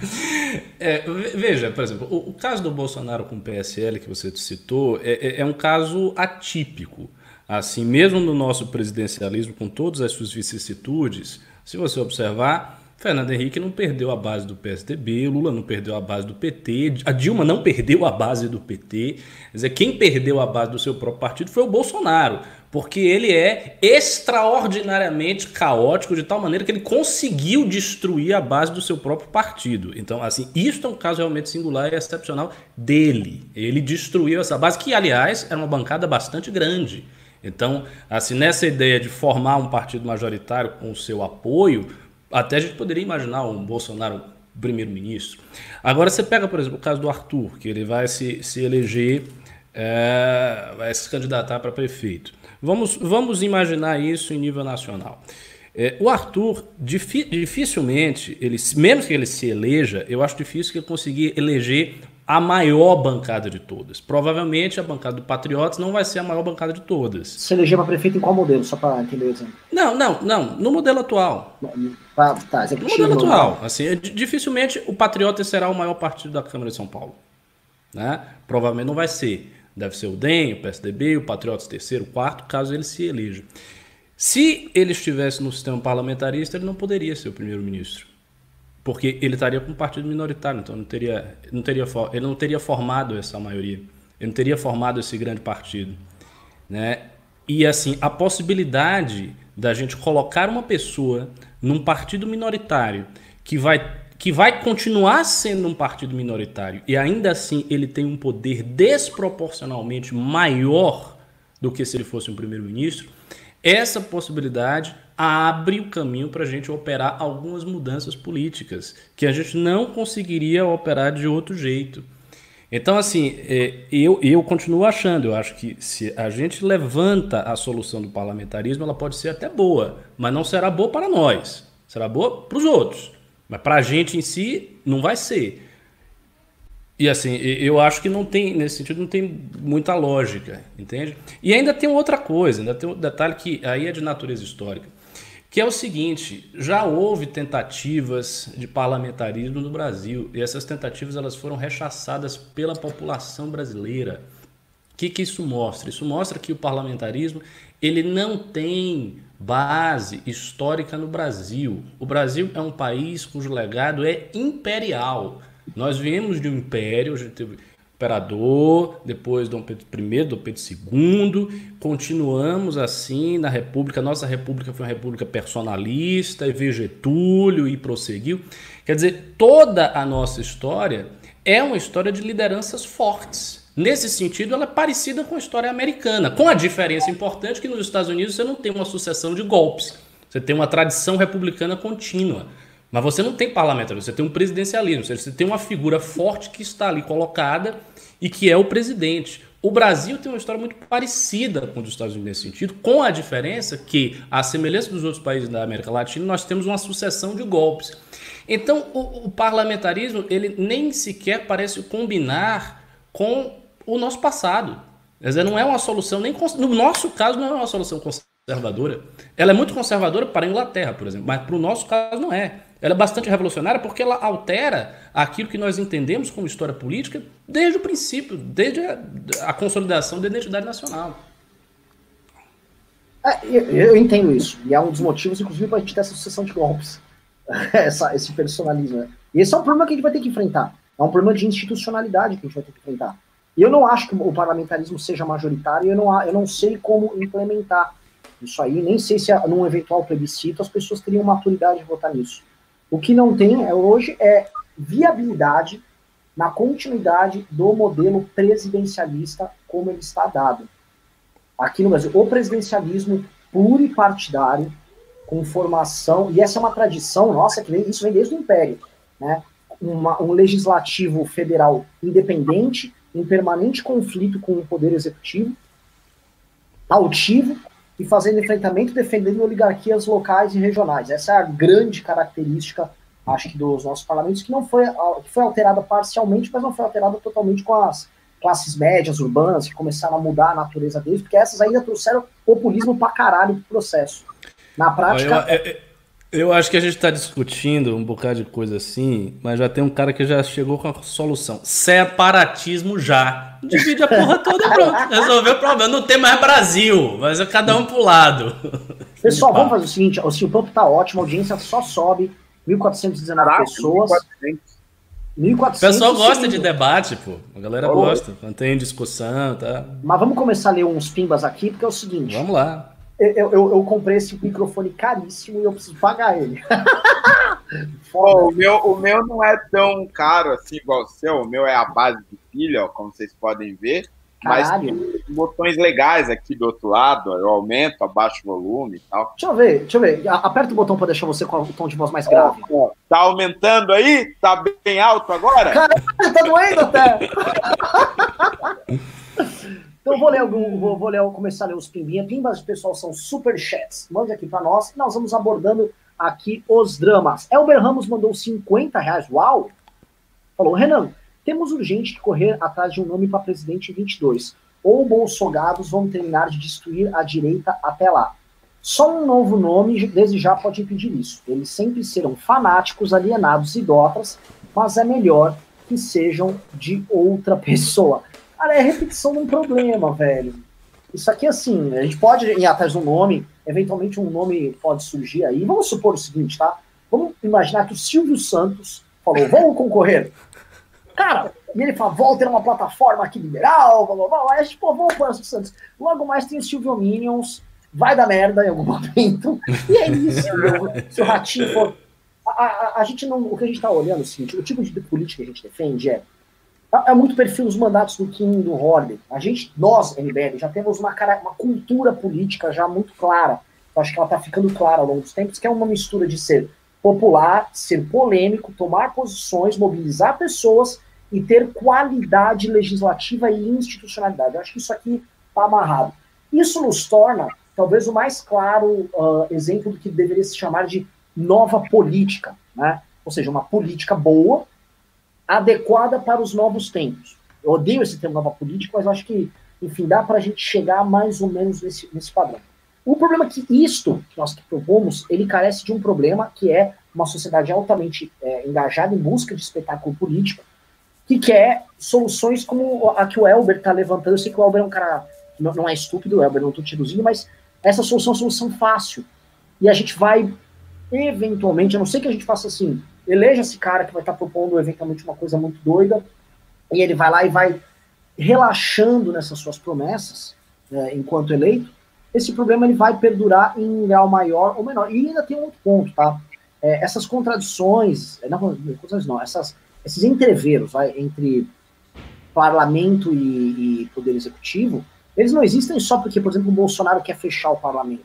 é, veja, por exemplo, o, o, caso do Bolsonaro com o PSL que você citou é, é, é, um caso atípico. Assim, mesmo no nosso presidencialismo, com todas as suas vicissitudes, se você observar, Fernando Henrique não perdeu a base do PSDB, Lula não perdeu a base do PT, a Dilma não perdeu a base do PT. Quer dizer, quem perdeu a base do seu próprio partido foi o Bolsonaro, porque ele é extraordinariamente caótico de tal maneira que ele conseguiu destruir a base do seu próprio partido. Então, assim, isso é um caso realmente singular e excepcional dele. Ele destruiu essa base, que, aliás, era uma bancada bastante grande. Então, assim, nessa ideia de formar um partido majoritário com o seu apoio, até a gente poderia imaginar um Bolsonaro primeiro-ministro. Agora você pega, por exemplo, o caso do Arthur, que ele vai se, se eleger, é, vai se candidatar para prefeito. Vamos, vamos imaginar isso em nível nacional. É, o Arthur, dificilmente, ele, menos que ele se eleja, eu acho difícil que ele conseguir eleger a maior bancada de todas. Provavelmente a bancada do Patriotas não vai ser a maior bancada de todas. Se eleger para prefeito em qual modelo? Só para entender o exemplo. Não, não, não. No modelo atual. Tá, tá, no modelo atual. Assim, é, dificilmente o Patriotas será o maior partido da Câmara de São Paulo. Né? Provavelmente não vai ser. Deve ser o DEM, o PSDB, o Patriotas terceiro, quarto, caso ele se eleja. Se ele estivesse no sistema parlamentarista, ele não poderia ser o primeiro-ministro porque ele estaria com um partido minoritário, então não teria, não teria, ele não teria formado essa maioria, ele não teria formado esse grande partido, né? E assim, a possibilidade da gente colocar uma pessoa num partido minoritário que vai que vai continuar sendo um partido minoritário e ainda assim ele tem um poder desproporcionalmente maior do que se ele fosse um primeiro-ministro, essa possibilidade abre o caminho para a gente operar algumas mudanças políticas que a gente não conseguiria operar de outro jeito. Então, assim, é, eu, eu continuo achando, eu acho que se a gente levanta a solução do parlamentarismo, ela pode ser até boa, mas não será boa para nós, será boa para os outros. Mas para a gente em si, não vai ser. E assim, eu acho que não tem, nesse sentido, não tem muita lógica, entende? E ainda tem outra coisa, ainda tem um detalhe que aí é de natureza histórica, que é o seguinte, já houve tentativas de parlamentarismo no Brasil, e essas tentativas elas foram rechaçadas pela população brasileira. O que, que isso mostra? Isso mostra que o parlamentarismo ele não tem base histórica no Brasil. O Brasil é um país cujo legado é imperial. Nós viemos de um império, imperador, depois Dom Pedro I, Dom Pedro II, continuamos assim na República. Nossa República foi uma república personalista, e veio Getúlio e prosseguiu. Quer dizer, toda a nossa história é uma história de lideranças fortes. Nesse sentido, ela é parecida com a história americana, com a diferença importante que nos Estados Unidos você não tem uma sucessão de golpes, você tem uma tradição republicana contínua. Mas você não tem parlamentarismo, você tem um presidencialismo, você tem uma figura forte que está ali colocada e que é o presidente. O Brasil tem uma história muito parecida com os Estados Unidos nesse sentido, com a diferença que, à semelhança dos outros países da América Latina, nós temos uma sucessão de golpes. Então, o, o parlamentarismo ele nem sequer parece combinar com o nosso passado. Quer dizer, não é uma solução, nem no nosso caso, não é uma solução conservadora. Ela é muito conservadora para a Inglaterra, por exemplo, mas para o nosso caso não é. Ela é bastante revolucionária porque ela altera aquilo que nós entendemos como história política desde o princípio, desde a, a consolidação da identidade nacional. É, eu, eu, entendo isso. E é um dos motivos, inclusive, para a gente ter essa sucessão de golpes. essa, esse personalismo. Né? E esse é um problema que a gente vai ter que enfrentar. É um problema de institucionalidade que a gente vai ter que enfrentar. E eu não acho que o parlamentarismo seja majoritário, eu não, eu não sei como implementar isso aí, nem sei se num eventual plebiscito as pessoas teriam maturidade de votar nisso. O que não tem é, hoje é viabilidade na continuidade do modelo presidencialista como ele está dado. Aqui no Brasil, o presidencialismo puro e partidário, com formação, e essa é uma tradição nossa, que vem, isso vem desde o Império, né? Uma, um legislativo federal independente, em permanente conflito com o poder executivo, altivo, e fazendo enfrentamento defendendo oligarquias locais e regionais. Essa é a grande característica, acho que, dos nossos parlamentos, que não foi, que foi alterada parcialmente, mas não foi alterada totalmente com as classes médias urbanas, que começaram a mudar a natureza deles, porque essas ainda trouxeram populismo pra caralho pro processo. Na prática. Eu, eu, eu acho que a gente está discutindo um bocado de coisa assim, mas já tem um cara que já chegou com a solução. Separatismo já. Divide a porra toda pronto. Resolveu o problema. Não tem mais Brasil, mas é cada um pro lado. Pessoal, vamos fazer o seguinte: o seu papo tá ótimo, a audiência só sobe. 1.419 Caraca, pessoas. 1.400. O pessoal gosta de debate, pô. A galera gosta. Tem discussão, tá? Mas vamos começar a ler uns pimbas aqui, porque é o seguinte. Vamos lá. Eu, eu, eu, comprei esse microfone caríssimo e eu preciso pagar ele. Pô, o, meu, o meu não é tão caro assim igual o seu. O meu é a base de pilha, como vocês podem ver. Mas tem botões legais aqui do outro lado. Eu aumento, abaixo o volume e tal. Deixa eu ver, deixa eu ver. Aperta o botão para deixar você com o tom de voz mais grave. tá aumentando aí? Tá bem alto agora? Caralho, tá doendo até. Então vou ler algum, vou, vou ler, começar a ler os pimbinha. Pimbas, pessoal, são super chats. Mande aqui para nós e nós vamos abordando aqui os dramas. Elber Ramos mandou 50 reais. Uau! Falou, Renan, temos urgente que correr atrás de um nome para presidente 22. Ou bolsogados vão terminar de destruir a direita até lá. Só um novo nome desde já pode impedir isso. Eles sempre serão fanáticos, alienados, idólatras, mas é melhor que sejam de outra pessoa. Cara, é repetição de um problema, velho. Isso aqui, assim, a gente pode ir atrás de um nome, eventualmente um nome pode surgir aí. Vamos supor o seguinte, tá? Vamos imaginar que o Silvio Santos falou, vamos concorrer. Cara, e ele fala, volta é uma plataforma aqui liberal, blá blá blá. A gente, pô, vamos para o Santos. Logo mais tem o Silvio Minions, vai dar merda em algum momento. E é isso, meu. Se o Ratinho for. a, a, gente não. O que a gente está olhando é o seguinte: o tipo de política que a gente defende é. É, muito perfil dos mandatos do Kim do Holiday. A gente, nós, MBL, já temos uma, uma cultura política já muito clara. Eu acho que ela está ficando clara ao longo dos tempos, que é uma mistura de ser popular, ser polêmico, tomar posições, mobilizar pessoas e ter qualidade legislativa e institucionalidade. Eu acho que isso aqui está amarrado. Isso nos torna, talvez, o mais claro uh, exemplo do que deveria se chamar de nova política, né? ou seja, uma política boa, adequada para os novos tempos. Eu odeio esse termo nova política, mas acho que, enfim, dá para a gente chegar mais ou menos nesse, nesse padrão. O problema é que isto que nós propomos, ele carece de um problema que é uma sociedade altamente é, engajada em busca de espetáculo político, que quer soluções como a que o Elber está levantando. Eu sei que o Elber é um cara, não, não é estúpido, o Elber não é um tirozinho, mas essa solução é uma solução fácil. E a gente vai, eventualmente, a não ser que a gente faça assim, eleja esse cara que vai estar tá propondo eventualmente uma coisa muito doida, e ele vai lá e vai relaxando nessas suas promessas, é, enquanto eleito, esse problema ele vai perdurar em grau maior ou menor. E ainda tem um outro ponto, tá? É, essas contradições, não, contradições não, essas esses entreveros vai, entre parlamento e, e, poder executivo, eles não existem só porque, por exemplo, o Bolsonaro quer fechar o parlamento.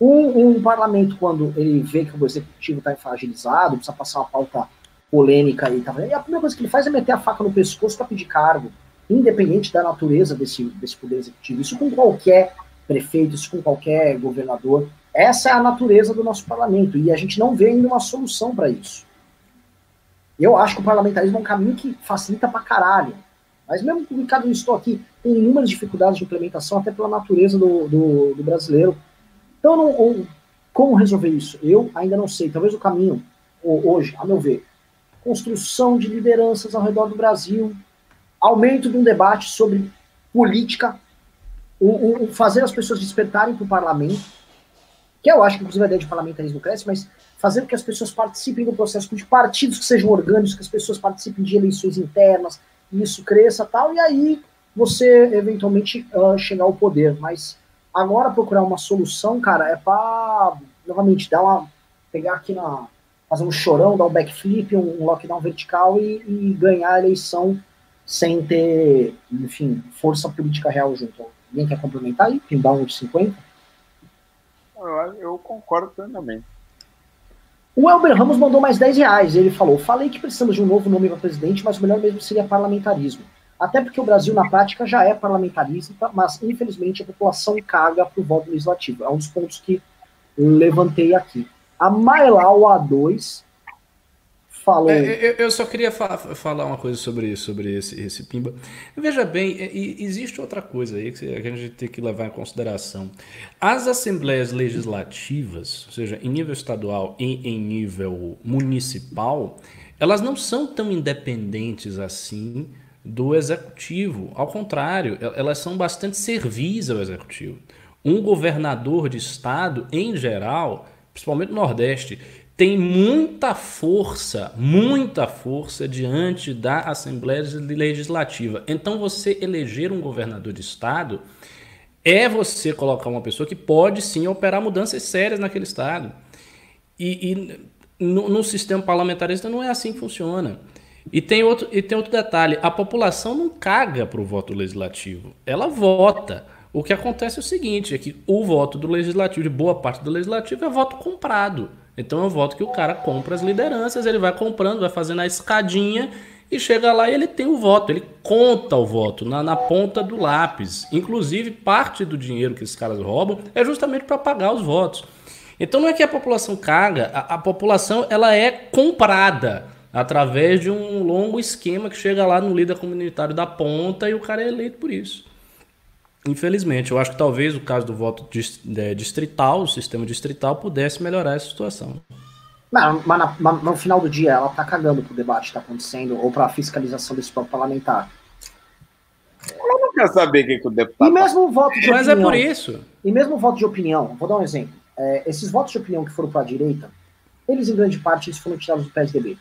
Um, um parlamento, quando ele vê que o executivo está fragilizado, precisa passar uma pauta polêmica e, tá, e a primeira coisa que ele faz é meter a faca no pescoço para pedir cargo, independente da natureza desse, desse poder executivo. Isso com qualquer prefeito, isso com qualquer governador. Essa é a natureza do nosso parlamento e a gente não vê ainda uma solução para isso. Eu acho que o parlamentarismo é um caminho que facilita pra caralho. Mas mesmo publicado no estou aqui, tem inúmeras dificuldades de implementação, até pela natureza do, do, do brasileiro. Então, não, como resolver isso? Eu ainda não sei. Talvez o caminho, hoje, a meu ver, construção de lideranças ao redor do Brasil, aumento de um debate sobre política, o, o fazer as pessoas despertarem para o parlamento, que eu acho que, inclusive, a ideia de parlamentarismo cresce, mas fazer com que as pessoas participem do processo de partidos que sejam orgânicos, que as pessoas participem de eleições internas, e isso cresça tal, e aí você eventualmente uh, chegar ao poder. Mas agora procurar uma solução, cara, é para novamente dar uma pegar aqui na fazer um chorão, dar um backflip, um, um lockdown vertical e, e, ganhar a eleição sem ter, enfim, força política real junto. Alguém quer complementar aí? Pimbar um de 50? Eu, eu concordo plenamente. O Elber Ramos mandou mais 10 reais. Ele falou: Falei que precisamos de um novo nome para presidente, mas o melhor mesmo seria parlamentarismo. Até porque o Brasil, na prática, já é parlamentarista, mas infelizmente a população caga para o voto legislativo. É um dos pontos que levantei aqui. A Mailau A2 falou. É, eu, só queria fa falar uma coisa sobre sobre esse, esse Pimba. Veja bem, é, existe outra coisa aí que a gente tem que levar em consideração. As assembleias legislativas, ou seja, em nível estadual e em nível municipal, elas não são tão independentes assim do executivo. Ao contrário, elas são bastante servis ao executivo. Um governador de estado, em geral, principalmente no Nordeste, tem muita força, muita força diante da Assembleia Legislativa. Então, você eleger um governador de estado é você colocar uma pessoa que pode sim operar mudanças sérias naquele estado. E, e no, no, sistema parlamentarista não é assim que funciona. E tem outro, e tem outro detalhe: a população não caga para o voto legislativo, ela vota. O que acontece é o seguinte: é que o voto do legislativo, de boa parte do legislativo, é voto comprado. Então eu voto que o cara compra as lideranças, ele vai comprando, vai fazendo a escadinha e chega lá e ele tem o voto, ele conta o voto na, na ponta do lápis. Inclusive, parte do dinheiro que esses caras roubam é justamente para pagar os votos. Então não é que a população caga, a, a população ela é comprada através de um longo esquema que chega lá no líder comunitário da ponta e o cara é eleito por isso. Infelizmente, eu acho que talvez o caso do voto é, distrital, o sistema distrital, pudesse melhorar essa situação. Mas, mas, mas no final do dia, ela está cagando para o debate que está acontecendo ou para a fiscalização desse próprio parlamentar. Ela não quer saber o que, que o deputado. E mesmo o voto de Mas opinião, é por isso. E mesmo o voto de opinião, vou dar um exemplo. É, esses votos de opinião que foram para a direita, eles em grande parte eles foram tirados do PSDB.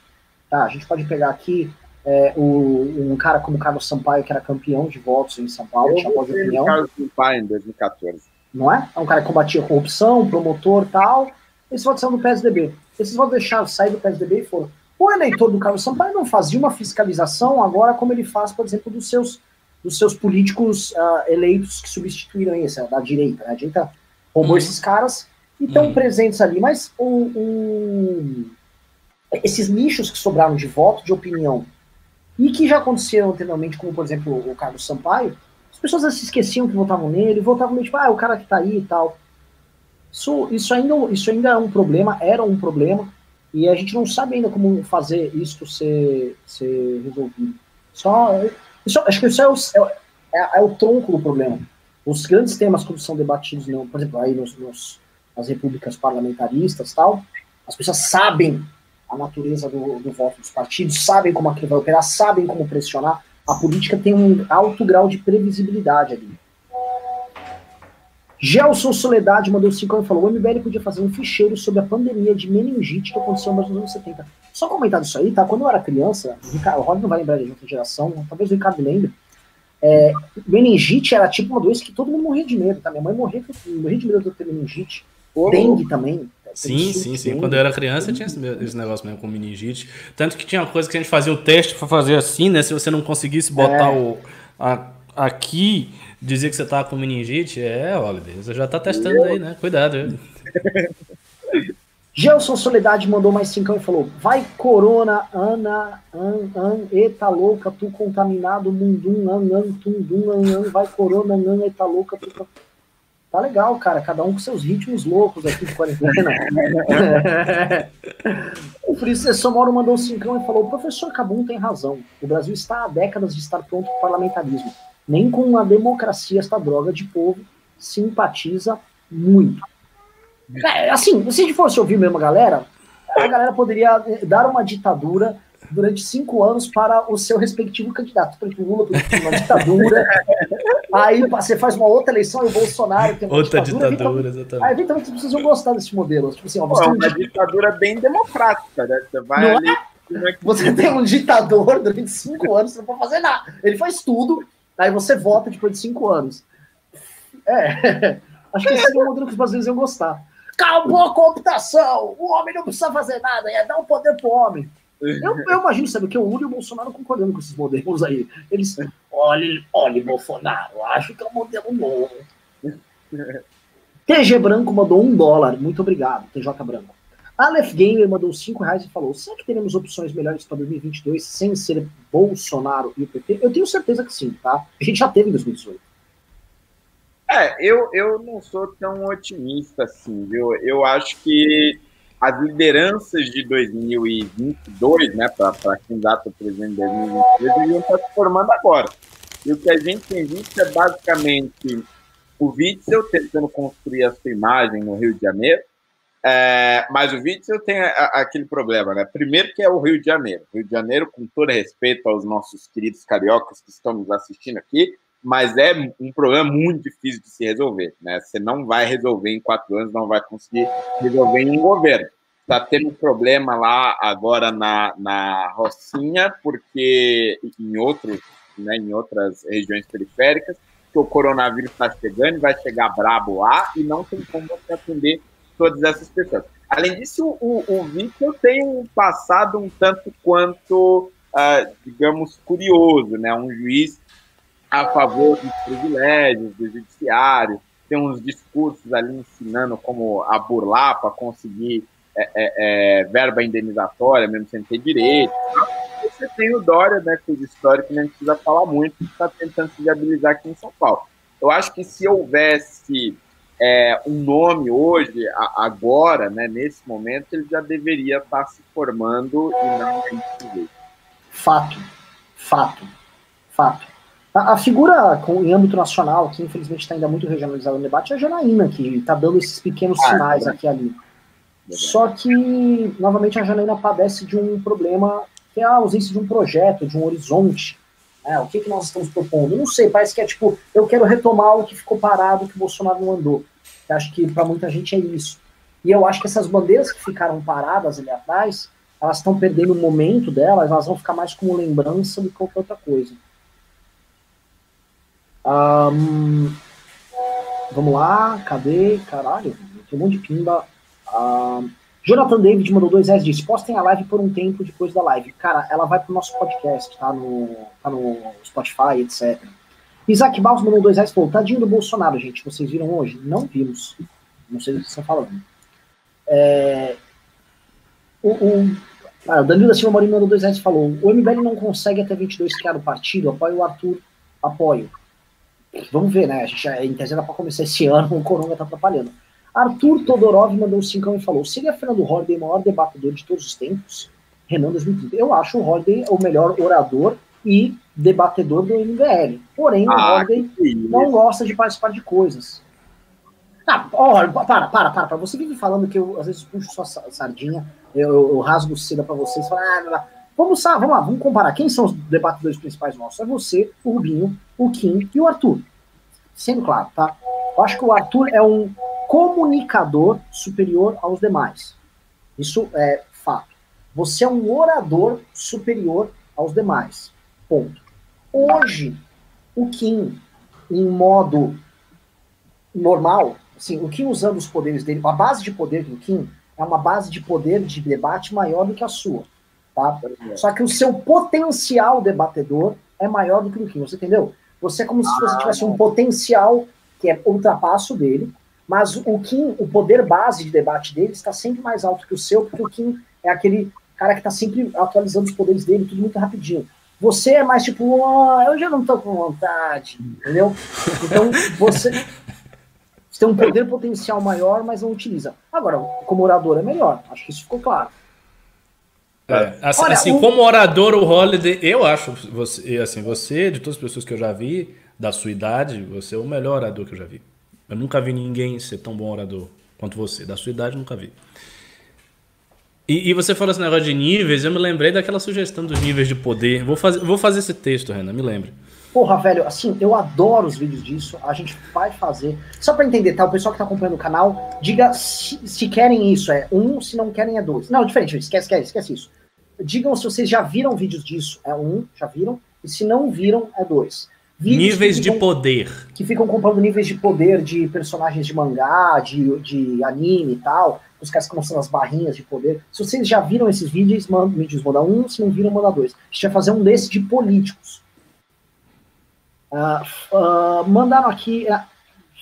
Tá? A gente pode pegar aqui é, o, um cara como Carlos Sampaio, que era campeão de votos em São Paulo, tinha voz de opinião. Carlos Sampaio em 2014. Não é? É um cara que combatia corrupção, promotor tal. Esses votos são do PSDB. Esses votos deixaram sair do PSDB e foram. O eleitor do Carlos Sampaio não fazia uma fiscalização agora como ele faz, por exemplo, dos seus, dos seus políticos uh, eleitos que substituíram esse, da direita. Né? A direita roubou uhum. esses caras e estão uhum. presentes ali. Mas o, o, esses nichos que sobraram de voto, de opinião, e que já aconteceram anteriormente, como por exemplo o Carlos Sampaio, as pessoas se esqueciam que votavam nele, votavam meio tipo, ah, o cara que tá aí e tal. Isso, isso, ainda, isso ainda é um problema, era um problema, e a gente não sabe ainda como fazer isso ser, ser resolvido. Só, isso, acho que isso é o, é, é, é o tronco do problema. Os grandes temas quando são debatidos, não, por exemplo, aí nos, nos, nas repúblicas parlamentaristas tal, as pessoas sabem a natureza do, do voto dos partidos, sabem como aquilo vai operar, sabem como pressionar. A política tem um alto grau de previsibilidade ali. Gelson Soledade mandou 5 anos e falou: o MBL podia fazer um ficheiro sobre a pandemia de meningite que aconteceu nos anos 70. Só comentar isso aí, tá? Quando eu era criança, o, Ricardo, o Rod não vai lembrar de outra geração, talvez o Ricardo lembre. É, meningite era tipo uma doença que todo mundo morria de medo, tá? Minha mãe morria, morria de medo de ter meningite. Dengue também. Sim, sim, sim. Quando eu era criança tinha esse, negócio mesmo com meningite. Tanto que tinha uma coisa que a gente fazia o teste para fazer assim, né? Se você não conseguisse botar é. o. A, aqui, dizer que você tava com meningite, é, olha, você já tá testando aí, né? Cuidado. Gelson Soledade mandou mais cinco e falou: Vai Corona, Ana, An, An, Eta louca, tu contaminado, mundum, An, An, Tundum, An, An, vai Corona, An, Eta louca, tu Tá legal, cara. Cada um com seus ritmos loucos aqui de quarentena. o Francisco Moro mandou um cincão e falou: o professor Cabum tem razão. O Brasil está há décadas de estar pronto para o parlamentarismo. Nem com a democracia, esta droga de povo simpatiza muito. É, assim, se a gente fosse ouvir mesmo a galera, a galera poderia dar uma ditadura durante cinco anos para o seu respectivo candidato. Por exemplo, Lula uma ditadura. aí você faz uma outra eleição e o Bolsonaro tem uma outra ditadura. ditadura exatamente. Aí eventualmente vocês vão gostar desse modelo. Tipo assim, ó, você Pô, uma ditadura bem democrática, né? Você vai não ali. É? Você tem um ditador durante cinco anos, você não pode fazer nada. Ele faz tudo, aí você vota depois de cinco anos. É. Acho que esse é o modelo que os brasileiros iam gostar. Acabou a computação! O homem não precisa fazer nada, é dar o um poder pro homem. Eu, eu, imagino, sabe, que o Lula e o Bolsonaro concordando com esses modelos aí. Eles, olha, olha, Bolsonaro, acho que é um modelo novo. TG Branco mandou um dólar, muito obrigado, TJ Branco. Aleph Gamer mandou cinco reais e falou: será que teremos opções melhores para 2022 sem ser Bolsonaro e o PT? Eu tenho certeza que sim, tá? A gente já teve em 2018. É, eu, eu não sou tão otimista assim, viu? Eu acho que as lideranças de 2022, né, para candidato a presidente de 2022, deviam estar se formando agora. E o que a gente tem visto é basicamente o Witzel tentando construir a sua imagem no Rio de Janeiro, é, mas o Witzel tem a, a, aquele problema, né? Primeiro que é o Rio de Janeiro. Rio de Janeiro, com todo respeito aos nossos queridos cariocas que estão nos assistindo aqui, mas é um problema muito difícil de se resolver, né? Você não vai resolver em quatro anos, não vai conseguir resolver em um governo. Está tendo um problema lá agora na, na Rocinha, porque em outros, né, em outras regiões periféricas, que o coronavírus está chegando, vai chegar brabo lá e não tem como você atender todas essas pessoas. Além disso, o, o Vítor tem um passado um tanto quanto, uh, digamos, curioso, né? Um juiz a favor dos privilégios do judiciário, tem uns discursos ali ensinando como a burlar para conseguir é, é, é, verba indenizatória, mesmo sem ter direito. Você tem o Dória, né, cujo histórico não precisa falar muito, que está tentando se viabilizar aqui em São Paulo. Eu acho que se houvesse é, um nome hoje, agora, né, nesse momento, ele já deveria estar tá se formando e não Fato, fato, fato. A, a figura com, em âmbito nacional, que infelizmente está ainda muito regionalizada no debate, é a Janaína, que está dando esses pequenos ah, sinais é aqui e ali. Só que, novamente, a Janaína padece de um problema que é a ausência de um projeto, de um horizonte. É, o que, que nós estamos propondo? Eu não sei, parece que é tipo, eu quero retomar o que ficou parado, que o Bolsonaro não andou. Eu acho que para muita gente é isso. E eu acho que essas bandeiras que ficaram paradas ali atrás, elas estão perdendo o momento delas, elas vão ficar mais como lembrança do que qualquer outra coisa. Um, vamos lá, cadê? Caralho, tem um monte de pimba. Uh, Jonathan David mandou dois reais disse: postem a live por um tempo depois da live. Cara, ela vai pro nosso podcast, tá no, tá no Spotify, etc. Isaac Barros mandou dois reais e falou: tadinho do Bolsonaro, gente. Vocês viram hoje? Não vimos. Não sei do que estão falando. É, o, o, ah, o Danilo da Silva Maurinho mandou dois reais e falou: o MBL não consegue até 22 criar o partido, apoio o Arthur, apoio. Vamos ver, né? A gente, em tese para começar esse ano, o Coronga tá atrapalhando. Arthur Todorov mandou um cincão e falou: seria Fernando Holliday o maior debatedor de todos os tempos? Renan 2030. Eu acho o Holliday o melhor orador e debatedor do MBL. Porém, ah, o Holliday não gosta de participar de coisas. Ah, olha, para, para, para, para. Você vive falando que eu às vezes puxo sua sardinha, eu, eu rasgo seda para vocês, falo, ah, Vamos, vamos lá, vamos comparar. Quem são os debatedores principais nossos? É você, o Rubinho, o Kim e o Arthur. Sendo claro, tá? Eu acho que o Arthur é um comunicador superior aos demais. Isso é fato. Você é um orador superior aos demais. Ponto. Hoje, o Kim, em modo normal, assim, o Kim usando os poderes dele, a base de poder do Kim é uma base de poder de debate maior do que a sua. Tá? Só que o seu potencial debatedor é maior do que o Kim, você entendeu? Você é como se você tivesse um potencial que é ultrapasso dele, mas o Kim, o poder base de debate dele está sempre mais alto que o seu, porque o Kim é aquele cara que está sempre atualizando os poderes dele, tudo muito rapidinho. Você é mais tipo, oh, eu já não estou com vontade, entendeu? Então, você, você tem um poder potencial maior, mas não utiliza. Agora, como orador é melhor, acho que isso ficou claro. É, assim, Olha, assim como orador, o Holiday, eu acho, você, assim, você, de todas as pessoas que eu já vi, da sua idade, você é o melhor orador que eu já vi. Eu nunca vi ninguém ser tão bom orador quanto você. Da sua idade, nunca vi. E, e, você falou esse negócio de níveis, eu me lembrei daquela sugestão dos níveis de poder. Vou fazer, vou fazer esse texto, Renan, me lembre. Porra, velho, assim, eu adoro os vídeos disso, a gente vai fazer. Só para entender, tá? O pessoal que tá acompanhando o canal, diga se, se, querem isso, é um, se não querem é dois. Não, diferente, esquece, esquece, esquece isso. Digam se vocês já viram vídeos disso, é um, já viram, e se não viram, é dois. Vídeos níveis ficam, de poder. Que ficam comprando níveis de poder de personagens de mangá, de, de anime e tal. Os caras que mostram as barrinhas de poder. Se vocês já viram esses vídeos, manda, vídeos, manda um. Se não viram, manda dois. A gente vai fazer um desse de políticos. Uh, mandaram aqui uh,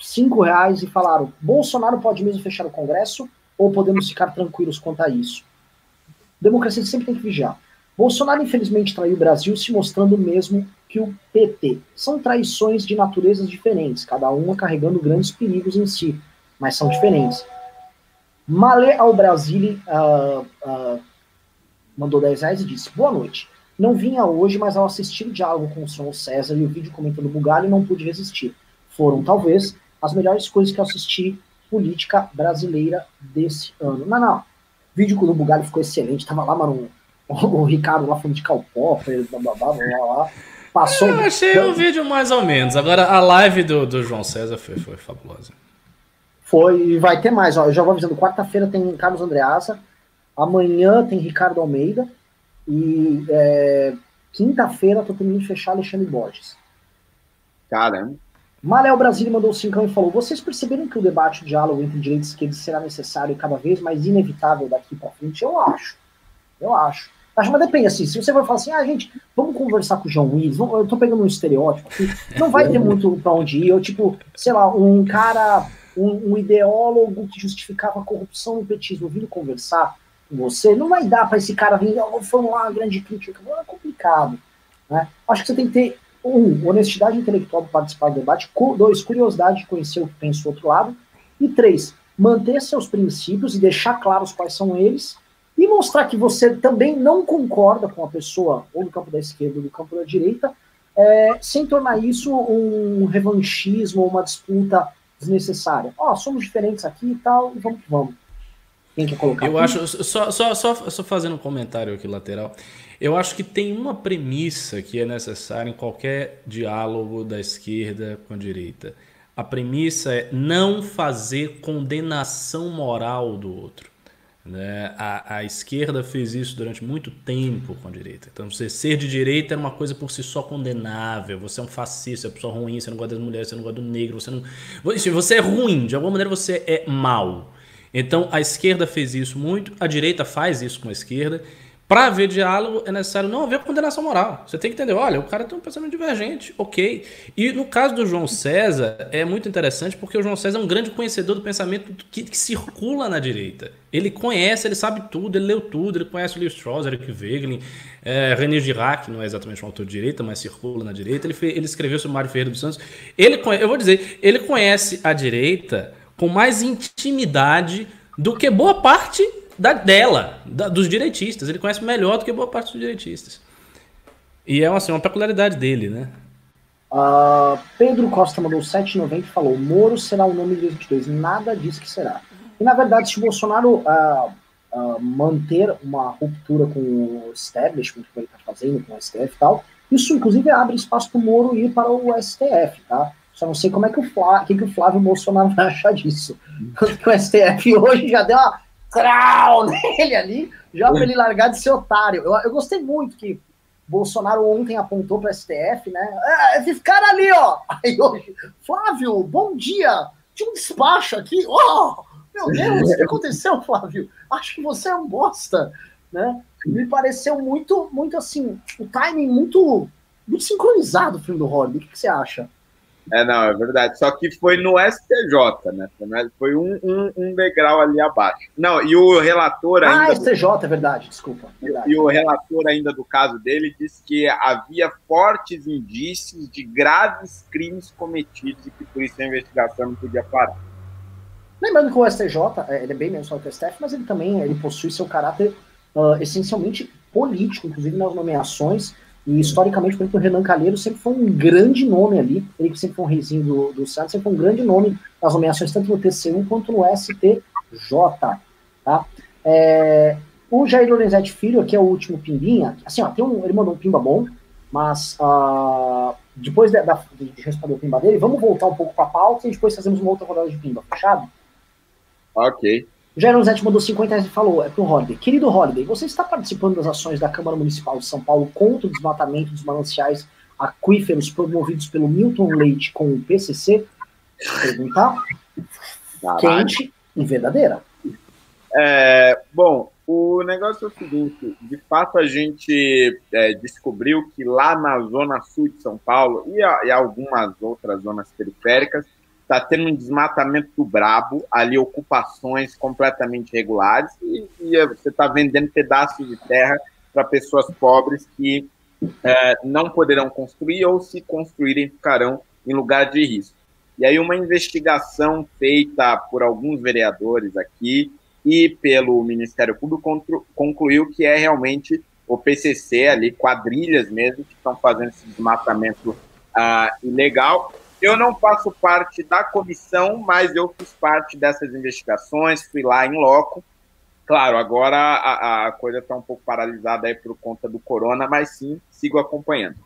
cinco reais e falaram: Bolsonaro pode mesmo fechar o Congresso ou podemos ficar tranquilos quanto a isso? Democracia sempre tem que vigiar. Bolsonaro, infelizmente, traiu o Brasil, se mostrando mesmo que o PT. São traições de naturezas diferentes, cada uma carregando grandes perigos em si, mas são diferentes. Malé ao Brasile uh, uh, mandou 10 reais e disse: Boa noite. Não vinha hoje, mas ao assistir o diálogo com o senhor César e o vídeo comentando Bugalho, não pude resistir. Foram, talvez, as melhores coisas que eu assisti política brasileira desse ano. Não, não. O vídeo com o Bugalho ficou excelente. Tava lá, mano, o, Ricardo lá falando de blá blá blá blá blá. Passou. Eu achei o vídeo mais ou menos. Agora a live do, do João César foi, foi fabulosa. Foi, e vai ter mais. Ó, eu já vou avisando. Quarta-feira tem Carlos Andreasa. Amanhã tem Ricardo Almeida. E é, quinta-feira tô terminando de fechar Alexandre Borges. Caramba. Maléo Brasília mandou cincão e falou: Vocês perceberam que o debate, o diálogo entre direita e esquerda será necessário e cada vez mais inevitável daqui para frente? Eu acho. Eu acho. Acho, mas depende, assim, se você for falar assim, ah, gente, vamos conversar com o João Willis, eu tô pegando um estereótipo aqui, não vai ter muito pra onde ir, eu, tipo, sei lá, um cara, um, um ideólogo que justificava a corrupção no petismo, vindo conversar, você, não vai dar para esse cara vir, oh, formular uma grande crítica, é complicado. Né? Acho que você tem que ter, um, honestidade intelectual para participar do debate, dois, curiosidade de conhecer o que pensa o outro lado, e três, manter seus princípios e deixar claros quais são eles, e mostrar que você também não concorda com a pessoa, ou do campo da esquerda ou do campo da direita, é, sem tornar isso um revanchismo ou uma disputa desnecessária. Ó, oh, somos diferentes aqui e tal, vamos que vamos. Quem quer colocar? Eu acho, só, só, só, só fazendo um comentário aqui lateral, eu acho que tem uma premissa que é necessária em qualquer diálogo da esquerda com a direita. A premissa é não fazer condenação moral do outro. Né? A, a esquerda fez isso durante muito tempo com a direita. Então, você ser de direita é uma coisa por si só condenável. Você é um fascista, é uma pessoa ruim, você não gosta das mulheres, você não gosta do negro, você não. Você é ruim, de alguma maneira você é mal. Então a esquerda fez isso muito, a direita faz isso com a esquerda. Para haver diálogo é necessário não haver condenação moral. Você tem que entender, olha, o cara tem um pensamento divergente, ok. E no caso do João César, é muito interessante porque o João César é um grande conhecedor do pensamento que, que circula na direita. Ele conhece, ele sabe tudo, ele leu tudo, ele conhece o Leo Strauss, Eric Wegelin, é, René Girac, não é exatamente um autor de direita, mas circula na direita. Ele, ele escreveu sobre Mário Ferreira dos Santos. Ele, eu vou dizer, ele conhece a direita com mais intimidade do que boa parte da, dela, da, dos direitistas. Ele conhece melhor do que boa parte dos direitistas. E é assim, uma peculiaridade dele, né? Uh, Pedro Costa mandou 7,90 e falou: Moro será o nome de 2022. Nada diz que será. E na verdade, se o Bolsonaro uh, uh, manter uma ruptura com o establishment que ele está fazendo com o STF e tal, isso inclusive abre espaço para o Moro ir para o STF, tá? Só não sei como é que o Flávio, que, que o Flávio Bolsonaro vai achar disso. Tanto que o STF hoje já deu uma crau nele ali, já para ele largar de ser otário. Eu, eu gostei muito que Bolsonaro ontem apontou para o STF, né? É, esse cara ali, ó. Aí hoje, Flávio, bom dia. Tinha um despacho aqui. Oh, meu Deus, o que aconteceu, Flávio? Acho que você é um bosta, né? Me pareceu muito, muito assim, o timing muito, muito sincronizado o filme do Hollywood. O que, que você acha? É, não, é verdade. Só que foi no STJ, né? Foi um, um, um degrau ali abaixo. Não, e o relator ah, ainda. Ah, STJ, é verdade, desculpa. Verdade. E o relator ainda do caso dele disse que havia fortes indícios de graves crimes cometidos e que por isso a investigação não podia parar. Lembrando que o STJ, é, ele é bem menos que o STF, mas ele também ele possui seu caráter uh, essencialmente político, inclusive nas nomeações e historicamente, por exemplo, o Renan Calheiro sempre foi um grande nome ali, ele que sempre foi um reizinho do, do Santos, sempre foi um grande nome nas nomeações, tanto no TC1 quanto no STJ. Tá? É, o Jair Lorenzetti Filho, aqui é o último pimbinha, assim, ó, tem um, ele mandou um pimba bom, mas uh, depois de, de, de, responder o pimba dele, vamos voltar um pouco para a pauta e depois fazemos uma outra rodada de pimba, fechado? Ok. O Jair Lorenzetti mandou 50 reais e falou, é pro Holiday. Querido Holiday, você está participando das ações da Câmara Municipal de São Paulo contra o desmatamento dos mananciais aquíferos promovidos pelo Milton Leite com o PCC? Pergunta quente e verdadeira. É, bom, o negócio é o seguinte: de fato, a gente é, descobriu que lá na zona sul de São Paulo e, a, e algumas outras zonas periféricas está tendo um desmatamento brabo, ali ocupações completamente irregulares, e, e você está vendendo pedaços de terra para pessoas pobres que é, não poderão construir ou se construírem ficarão em lugar de risco. E aí uma investigação feita por alguns vereadores aqui e pelo Ministério Público concluiu que é realmente o PCC ali, quadrilhas mesmo, que estão fazendo esse desmatamento uh, ilegal eu não faço parte da comissão, mas eu fiz parte dessas investigações, fui lá em loco. Claro, agora a, a coisa está um pouco paralisada aí por conta do corona, mas sim, sigo acompanhando.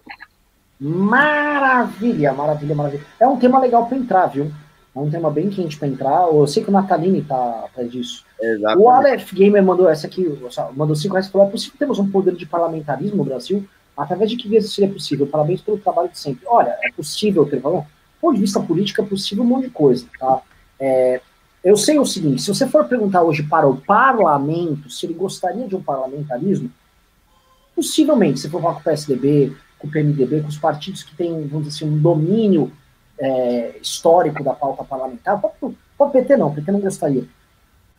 Maravilha, maravilha, maravilha. É um tema legal para entrar, viu? É um tema bem quente para entrar. Eu sei que o Natalini tá atrás disso. Exatamente. O Aleph Gamer mandou essa aqui, mandou cinco reais e falou: é possível termos um poder de parlamentarismo no Brasil? Através de que vias isso seria possível? Parabéns pelo trabalho de sempre. Olha, é possível? Do ponto de vista político, é possível um monte de coisa, tá? É, eu sei o seguinte, se você for perguntar hoje para o parlamento se ele gostaria de um parlamentarismo, possivelmente, se for falar com o PSDB, com o PMDB, com os partidos que têm, vamos dizer assim, um domínio é, histórico da pauta parlamentar, o PT não, o PT não gostaria.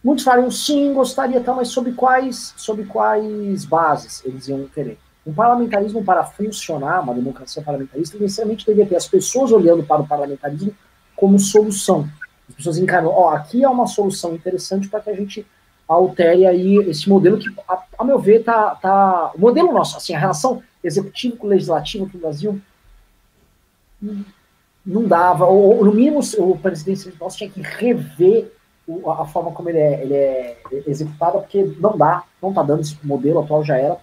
Muitos fariam sim, gostaria, tá, mas sob quais, sob quais bases eles iam querer? Um parlamentarismo para funcionar, uma democracia parlamentarista, necessariamente deveria ter as pessoas olhando para o parlamentarismo como solução. As pessoas encaram, ó, aqui é uma solução interessante para que a gente altere aí esse modelo que, a, a, meu ver, tá, tá. O modelo nosso, assim, a relação executivo com legislativo aqui no Brasil não dava, ou, ou no mínimo o presidente nosso tinha que rever a forma como ele é, ele é executado, porque não dá, não está dando esse modelo atual já era.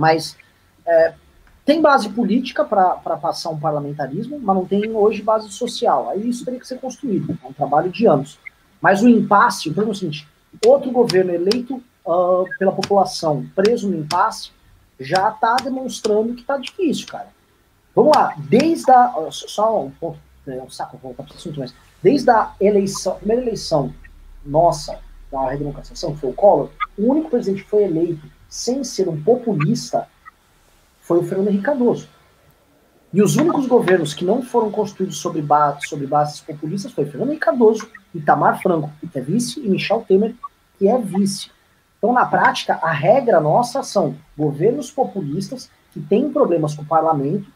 Mas é, tem base política para passar um parlamentarismo, mas não tem hoje base social. Aí isso teria que ser construído. É um trabalho de anos. Mas o impasse, o problema é o seguinte: outro governo eleito uh, pela população, preso no impasse, já está demonstrando que está difícil, cara. Vamos lá, desde a. Só um ponto, é um saco voltar para esse assunto, mas desde a eleição, primeira eleição nossa, da redemocratização, que foi o Collor, o único presidente que foi eleito sem ser um populista foi o Fernando Henrique Cardoso. E os únicos governos que não foram construídos sobre, ba sobre bases populistas foi Fernando Henrique Cardoso, Itamar Franco, que é vice, e Michel Temer, que é vice. Então, na prática, a regra nossa são governos populistas que têm problemas com o parlamento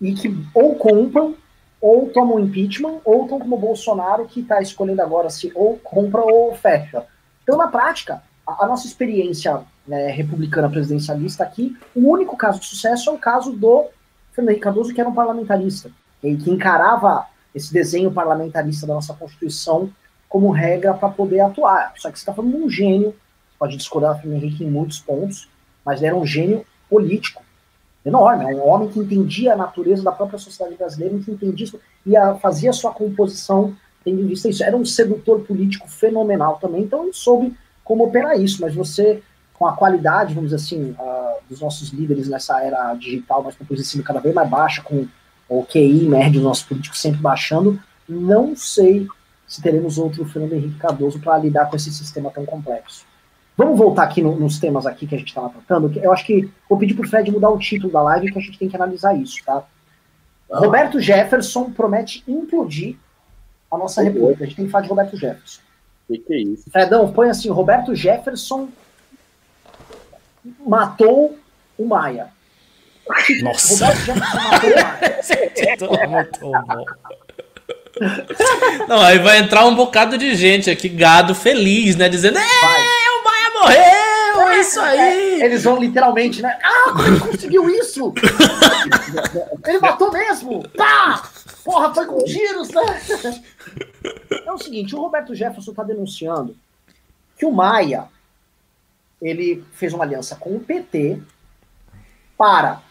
e que ou compram, ou tomam impeachment, ou estão como o Bolsonaro, que está escolhendo agora se ou compra ou fecha. Então, na prática, a, nossa experiência né, republicana presidencialista aqui, o único caso de sucesso é o caso do Fernando Henrique Cardoso, que era um parlamentarista, e que encarava esse desenho parlamentarista da nossa Constituição como regra para poder atuar. Só que você está falando de um gênio pode discordar do Fernando Henrique em muitos pontos, mas ele era um gênio político enorme, um homem que entendia a natureza da própria sociedade brasileira, que entendia isso, e a, fazia sua composição tendo em vista isso. Era um sedutor político fenomenal também, então ele soube como operar isso, mas você, com a qualidade, vamos dizer assim, uh, dos nossos líderes nessa era digital, mas com a cada vez mais baixa, com o QI médio dos nossos políticos sempre baixando, não sei se teremos outro Fernando Henrique Cardoso para lidar com esse sistema tão complexo. Vamos voltar aqui no, nos temas aqui que a gente estava tratando. eu acho que vou pedir para o Fred mudar o título da live que a gente tem que analisar isso, tá? Ah. Roberto Jefferson promete implodir a nossa república. A gente tem que falar de Roberto Jefferson. Que, que, é isso? Fredão, põe assim: Roberto Jefferson matou o Maia. Nossa. Roberto Jefferson matou o Maia. Muito bom. Não, aí vai entrar um bocado de gente aqui, gado feliz, né? Dizendo, é, o Maia morreu, é isso aí. É, eles vão literalmente, né? Ah, como ele conseguiu isso? ele matou mesmo! Pá! Porra, foi com tiros, né? É o seguinte, o Roberto Jefferson tá denunciando que o Maia, ele fez uma aliança com o PT para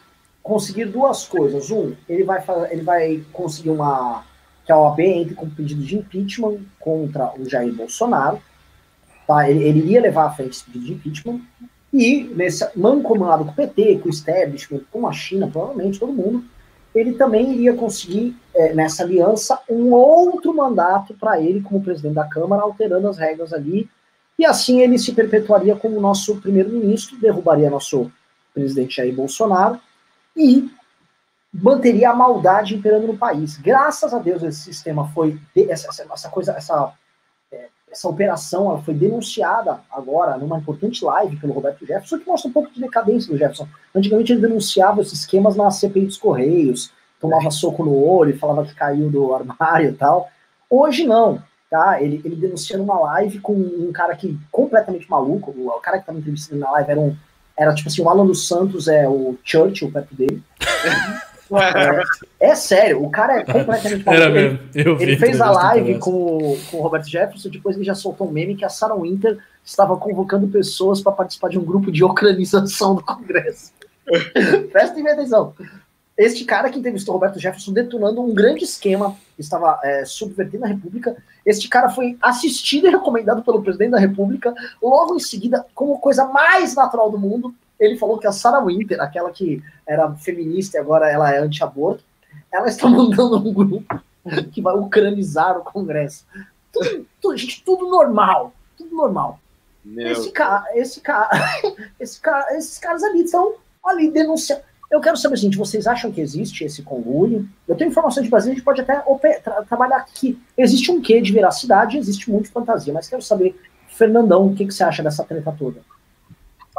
conseguir duas coisas. Um, ele vai, ele vai conseguir uma que a OAB entre com pedido de impeachment contra o Jair Bolsonaro. Tá? Ele, ele iria levar à frente esse pedido de impeachment. E, nesse mancomunado com o PT, com o establishment, com a China, provavelmente, todo mundo, ele também iria conseguir, é, nessa aliança, um outro mandato para ele como presidente da Câmara, alterando as regras ali. E assim ele se perpetuaria como nosso primeiro-ministro, derrubaria nosso presidente Jair Bolsonaro e manteria a maldade imperando no país. Graças a Deus esse sistema foi essa, essa coisa essa é, essa operação ela foi denunciada agora numa importante live pelo Roberto Jefferson, que mostra um pouco de decadência do Jefferson. Antigamente ele denunciava esses esquemas na CPI dos Correios, tomava é. soco no olho, falava que caiu do armário e tal. Hoje não, tá? Ele, ele denuncia numa live com um cara que completamente maluco, o, o cara que estava entrevistando na live era um era tipo assim, o Alan dos Santos é o Churchill perto dele. É, é, sério, o cara é completamente Era mesmo. Eu ele fez a live com, com o Roberto Jefferson, depois ele já soltou um meme que a Sarah Winter estava convocando pessoas para participar de um grupo de ucranização do Congresso. Prestem atenção. Este cara que entrevistou o Roberto Jefferson detonando um grande esquema que estava é, subvertendo a República. Este cara foi assistido e recomendado pelo presidente da República, logo em seguida, como coisa mais natural do mundo, ele falou que a Sarah Winter, aquela que era feminista e agora ela é anti-aborto, ela está mandando um grupo que vai ucranizar o Congresso. Tudo, tudo, gente, tudo normal. Tudo normal. Meu. Esse cara, esse cara, esse cara, esses caras ali estão ali denunciando. Eu quero saber o seguinte: vocês acham que existe esse conluio? Eu tenho informações de Brasil, a gente pode até tra trabalhar aqui. Existe um quê de veracidade, existe muito fantasia, mas quero saber, Fernandão, o que, que você acha dessa treta toda?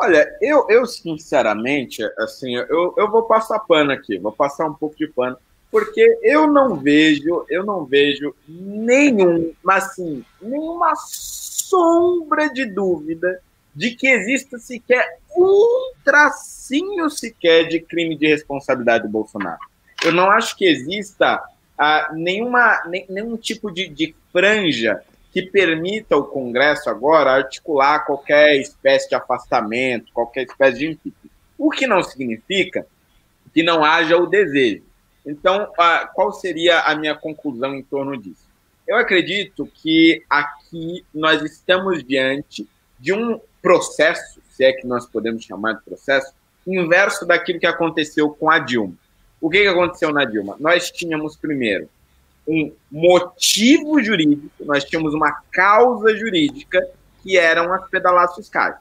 Olha, eu, eu sinceramente, assim, eu, eu vou passar pano aqui, vou passar um pouco de pano, porque eu não vejo, eu não vejo nenhum, mas assim, nenhuma sombra de dúvida de que exista sequer um tracinho sequer de crime de responsabilidade do Bolsonaro. Eu não acho que exista ah, nenhuma, nem, nenhum tipo de, de franja que permita ao Congresso agora articular qualquer espécie de afastamento, qualquer espécie de impeachment. O que não significa que não haja o desejo. Então, qual seria a minha conclusão em torno disso? Eu acredito que aqui nós estamos diante de um processo, se é que nós podemos chamar de processo, inverso daquilo que aconteceu com a Dilma. O que, aconteceu na Dilma? Nós tínhamos, primeiro, um motivo jurídico, nós tínhamos uma causa jurídica que eram as pedaladas fiscais.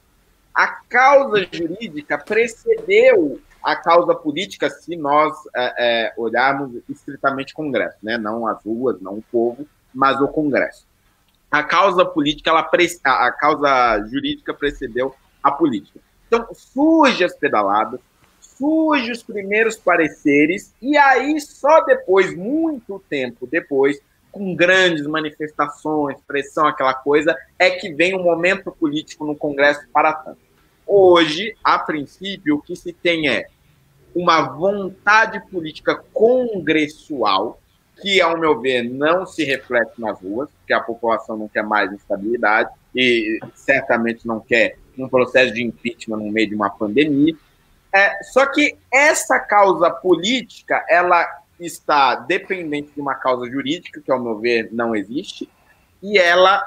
A causa jurídica precedeu a causa política se nós é, é, olharmos estritamente o Congresso, né? não as ruas, não o povo, mas o Congresso. A causa política, ela a causa jurídica precedeu a política. Então, surge as pedaladas, surge os primeiros pareceres, e aí, só depois, muito tempo depois, com grandes manifestações, pressão, aquela coisa, é que vem o um momento político no Congresso para tanto. Hoje, a princípio, o que se tem é uma vontade política congressual, que, ao meu ver, não se reflete nas ruas, porque a população não quer mais instabilidade e certamente não quer um processo de impeachment no meio de uma pandemia. É, só que essa causa política, ela está dependente de uma causa jurídica, que, ao meu ver, não existe, e ela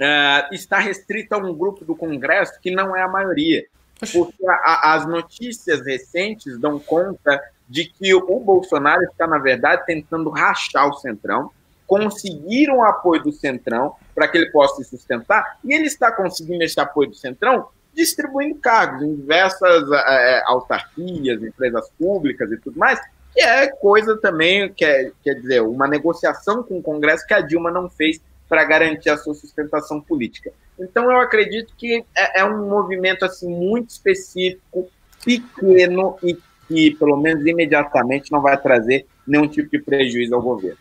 uh, está restrita a um grupo do Congresso que não é a maioria. Porque a, a, as notícias recentes dão conta de que o Bolsonaro está, na verdade, tentando rachar o Centrão, conseguir um apoio do Centrão para que ele possa se sustentar, e ele está conseguindo esse apoio do Centrão distribuindo cargos em diversas é, autarquias, empresas públicas e tudo mais, que é coisa também, que é, quer dizer, uma negociação com o Congresso que a Dilma não fez para garantir a sua sustentação política. Então, eu acredito que é, é um movimento assim muito específico, pequeno e que, pelo menos imediatamente, não vai trazer nenhum tipo de prejuízo ao governo.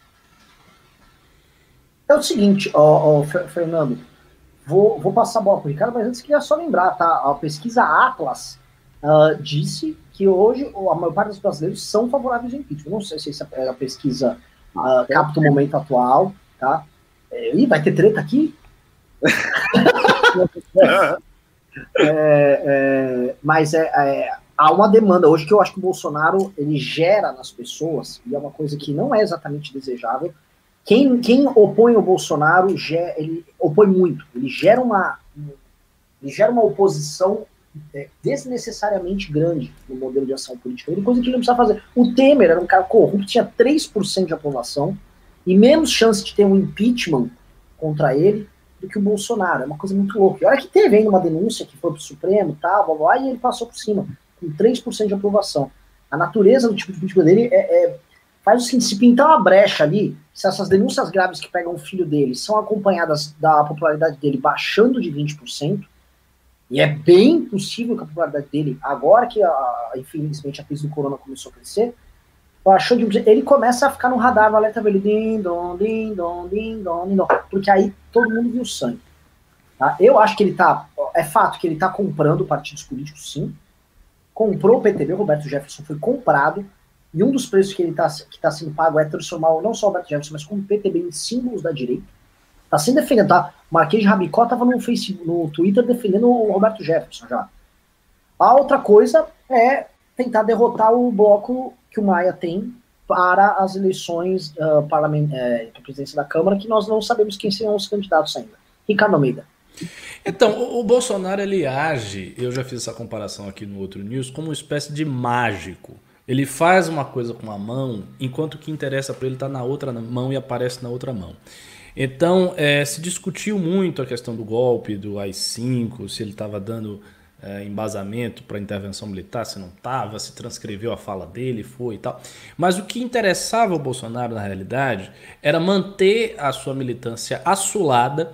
É o seguinte, ó, ó Fernando, Vou, vou passar a bola para o Ricardo, mas antes queria só lembrar, tá? A pesquisa Atlas uh, disse que hoje a maior parte dos brasileiros são favoráveis ao impeachment. Não sei se essa é a pesquisa uh, capta o momento atual, tá? É, ih, vai ter treta aqui? é, é, mas é, é, há uma demanda hoje que eu acho que o Bolsonaro ele gera nas pessoas, e é uma coisa que não é exatamente desejável, quem, quem opõe o Bolsonaro, ele opõe muito. Ele gera uma, ele gera uma oposição é, desnecessariamente grande no modelo de ação política. Ele coisa que ele não precisa fazer. O Temer era um cara corrupto, tinha 3% de aprovação e menos chance de ter um impeachment contra ele do que o Bolsonaro. É uma coisa muito louca. E olha que teve ainda uma denúncia que foi pro Supremo, tal, blá, blá, e ele passou por cima, com 3% de aprovação. A natureza do tipo de política dele é, é faz o seguinte, se pintar uma brecha ali, se essas denúncias graves que pegam o filho dele são acompanhadas da popularidade dele baixando de 20%, e é bem possível que a popularidade dele, agora que, a, infelizmente, a crise do corona começou a crescer, baixou de 20%, ele começa a ficar no radar, no alerta vermelho, din, dom, din, dom, din, dom, din, dom, porque aí todo mundo viu sangue. Tá? Eu acho que ele tá, é fato que ele tá comprando partidos políticos, sim, comprou o PTB, Roberto Jefferson foi comprado, e um dos preços que ele está que tá sendo pago é transformar não só o Beto Jefferson, mas como o PTB em símbolos da direita. Está sendo defendendo, tá? Marquês de Rabicó estava no, Facebook, no Twitter defendendo o Roberto Jefferson já. A outra coisa é tentar derrotar o bloco que o Maia tem para as eleições uh, é, para a presidência da Câmara, que nós não sabemos quem serão os candidatos ainda. Ricardo Almeida. Então, o Bolsonaro ele age, eu já fiz essa comparação aqui no outro news, como uma espécie de mágico. Ele faz uma coisa com uma mão, enquanto o que interessa para ele está na outra mão e aparece na outra mão. Então, é, se discutiu muito a questão do golpe, do AI-5, se ele estava dando é, embasamento para intervenção militar, se não estava, se transcreveu a fala dele, foi e tal. Mas o que interessava o Bolsonaro, na realidade, era manter a sua militância assulada,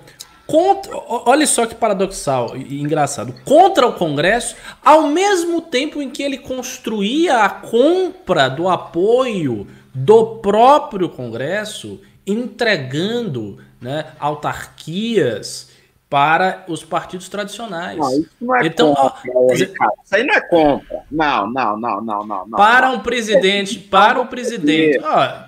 contra, olha só que paradoxal e engraçado, contra o Congresso, ao mesmo tempo em que ele construía a compra do apoio do próprio Congresso, entregando né, autarquias para os partidos tradicionais. Não, isso não é então, compra, dizer, isso aí não é compra. Não, não, não, não, não. Para um presidente, para o presidente. Ó,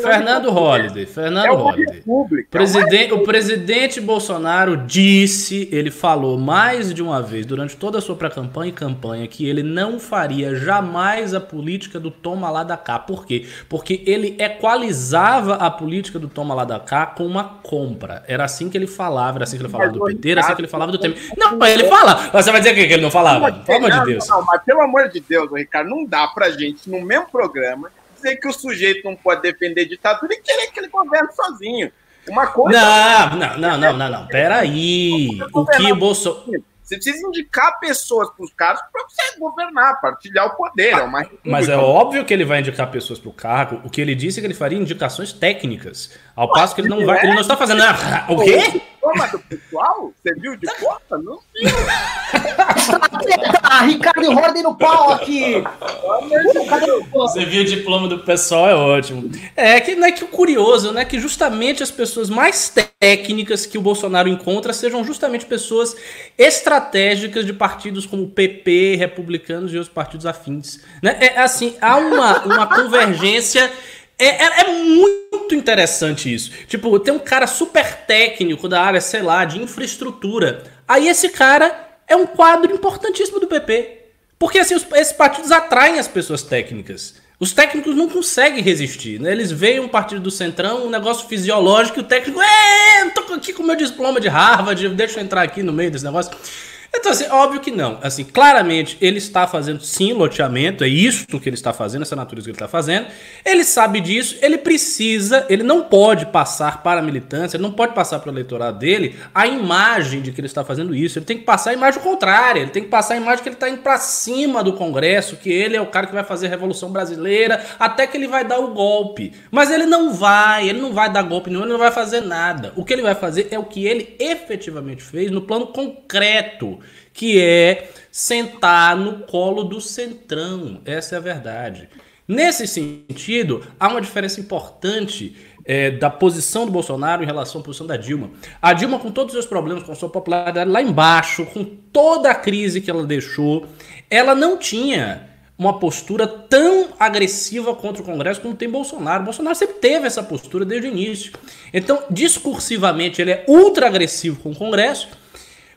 Fernando Holliday, Fernando é Holliday. Presidente, o presidente Bolsonaro disse, ele falou mais de uma vez durante toda a sua pré-campanha e campanha que ele não faria jamais a política do toma lá da cá. Por quê? Porque ele equalizava a política do toma lá da cá com uma compra. Era assim que ele falava, era assim que ele falava do PT, era assim que ele falava do Temer. Não, mas ele fala. Você vai dizer que ele não falava? Pelo amor de Deus. Não, mas pelo amor de Deus, Ricardo, não dá pra gente, no mesmo programa, dizer que o sujeito não pode defender ditadura e querer que ele governe sozinho. Uma coisa. Não, não, não, não, não, não. Peraí. O que Bolsonaro. Você precisa indicar pessoas para os cargos para você governar, partilhar o poder. É uma Mas é óbvio que ele vai indicar pessoas para o cargo. O que ele disse é que ele faria indicações técnicas. Ao passo que ele não vai. Ele não está fazendo. O quê? Toma do pessoal? Você viu de conta? Não viu. tá, Ricardo Rorden no pau aqui. Você viu o diploma do pessoal, é ótimo. É que não é que o curioso, né? Que justamente as pessoas mais técnicas que o Bolsonaro encontra sejam justamente pessoas estratégicas de partidos como o PP, republicanos e outros partidos afins. Né? É assim, há uma, uma convergência é, é, é, muito interessante isso. Tipo, tem um cara super técnico da área, sei lá, de infraestrutura. Aí esse cara é um quadro importantíssimo do PP. Porque assim, os, esses partidos atraem as pessoas técnicas. Os técnicos não conseguem resistir, né? Eles veem um partido do Centrão, um negócio fisiológico, e o técnico, é, tô aqui com meu diploma de Harvard, deixa eu entrar aqui no meio desse negócio. Então, assim, óbvio que não. Assim, claramente, ele está fazendo sim loteamento, é isso que ele está fazendo, essa natureza que ele está fazendo. Ele sabe disso, ele precisa, ele não pode passar para a militância, ele não pode passar para o eleitorado dele a imagem de que ele está fazendo isso. Ele tem que passar a imagem contrária, ele tem que passar a imagem que ele está indo para cima do Congresso, que ele é o cara que vai fazer a Revolução Brasileira, até que ele vai dar o golpe. Mas ele não vai, ele não vai dar golpe nenhum, ele não vai fazer nada. O que ele vai fazer é o que ele efetivamente fez no plano concreto que é sentar no colo do centrão. Essa é a verdade. Nesse sentido, há uma diferença importante é, da posição do Bolsonaro em relação à posição da Dilma. A Dilma, com todos os seus problemas, com sua popularidade lá embaixo, com toda a crise que ela deixou, ela não tinha uma postura tão agressiva contra o Congresso como tem Bolsonaro. Bolsonaro sempre teve essa postura desde o início. Então, discursivamente, ele é ultra agressivo com o Congresso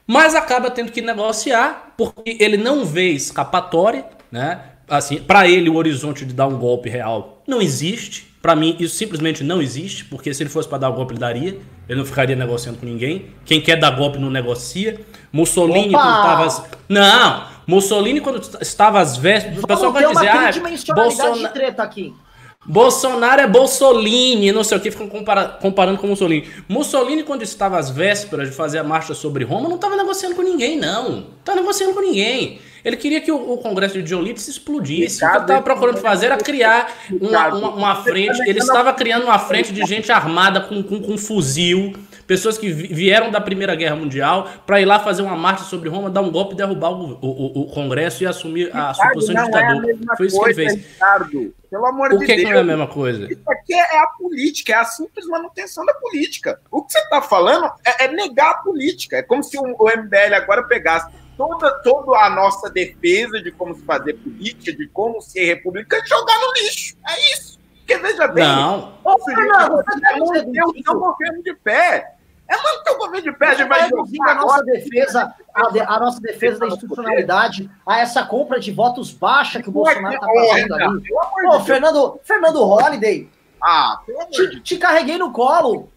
mas acaba tendo que negociar porque ele não vê escapatória, né? Assim, para ele o horizonte de dar um golpe real não existe. Para mim isso simplesmente não existe, porque se ele fosse para dar um golpe ele daria, ele não ficaria negociando com ninguém. Quem quer dar golpe não negocia. Mussolini Opa! quando estava Não, Mussolini quando estava às vésperas, o pessoal vai dizer, ah, Bolsonaro treta aqui. Bolsonaro é Bolsolini, não sei o que, ficam compara comparando com Mussolini. Mussolini, quando estava às vésperas de fazer a marcha sobre Roma, não estava negociando com ninguém, não. Estava negociando com ninguém. Ele queria que o, o Congresso de Leeds explodisse. Ricardo, o que ele estava procurando fazer era criar uma, uma, uma frente. Ele estava criando uma frente de gente armada com, com, com fuzil pessoas que vieram da Primeira Guerra Mundial para ir lá fazer uma marcha sobre Roma, dar um golpe, derrubar o, o, o Congresso e assumir a sua posição de ditador. É Foi isso que ele fez. Ricardo. Pelo amor o de que Deus. O que é a mesma coisa? Isso aqui é a política, é a simples manutenção da política. O que você está falando é, é, negar a política. É como se o, o MBL agora pegasse toda, toda a nossa defesa de como se fazer política, de como ser republicano, e jogar no lixo. É isso. Porque veja bem, não. Ô, Fernando, você é manter o seu governo de pé. É manter o governo de pé, a gente vai jogar a nossa defesa, a, de, a, nossa defesa da institucionalidade, a essa compra de votos baixa que o Bolsonaro está fazendo ali. Ô, Fernando, Fernando Holliday, ah, te, te carreguei no colo.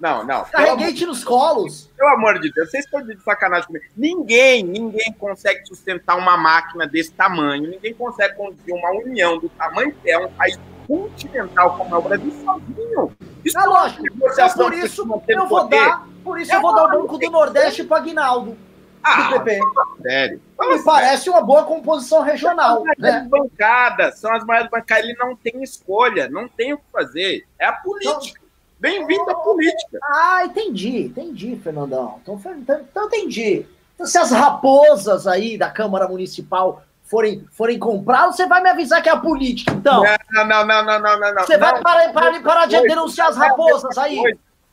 Não, não. Carreguei-te nos colos. Pelo amor de Deus, vocês estão de sacanagem comigo. Ninguém, ninguém consegue sustentar uma máquina desse tamanho. Ninguém consegue conduzir uma união do tamanho que é um país continental como é o Brasil sozinho. Isso é lógico. Então, por isso eu vou poder. dar, por isso é eu vou dar o Banco do Nordeste para Guinaldo. Ah, do PP. Sério. Me parece uma boa composição regional. São as né? bancadas, são as maiores bancadas. Ele não tem escolha, não tem o que fazer. É a política. Bem-vindo à política. Ah, entendi, entendi, Fernandão. Então, então, então entendi. Então, se as raposas aí da Câmara Municipal forem, forem comprar, você vai me avisar que é a política, então. Não, não, não, não, não, não. Você vai parar, parar, parar de denunciar as raposas aí.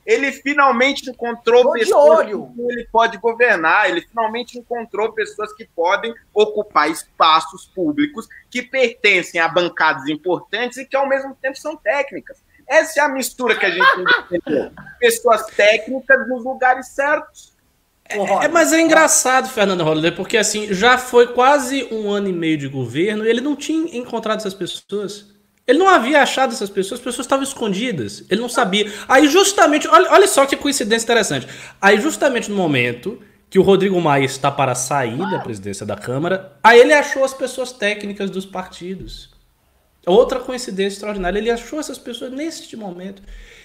Ele finalmente encontrou Tô pessoas que ele pode governar, ele finalmente encontrou pessoas que podem ocupar espaços públicos que pertencem a bancadas importantes e que ao mesmo tempo são técnicas. Essa é a mistura que a gente tem de pessoas técnicas nos lugares certos. É, é, mas é engraçado, Fernando Holliday, porque assim, já foi quase um ano e meio de governo e ele não tinha encontrado essas pessoas. Ele não havia achado essas pessoas, as pessoas estavam escondidas. Ele não sabia. Aí, justamente, olha, olha só que coincidência interessante. Aí, justamente no momento que o Rodrigo Maia está para sair da presidência da Câmara, aí ele achou as pessoas técnicas dos partidos. Outra coincidência extraordinária. Ele achou essas pessoas neste momento.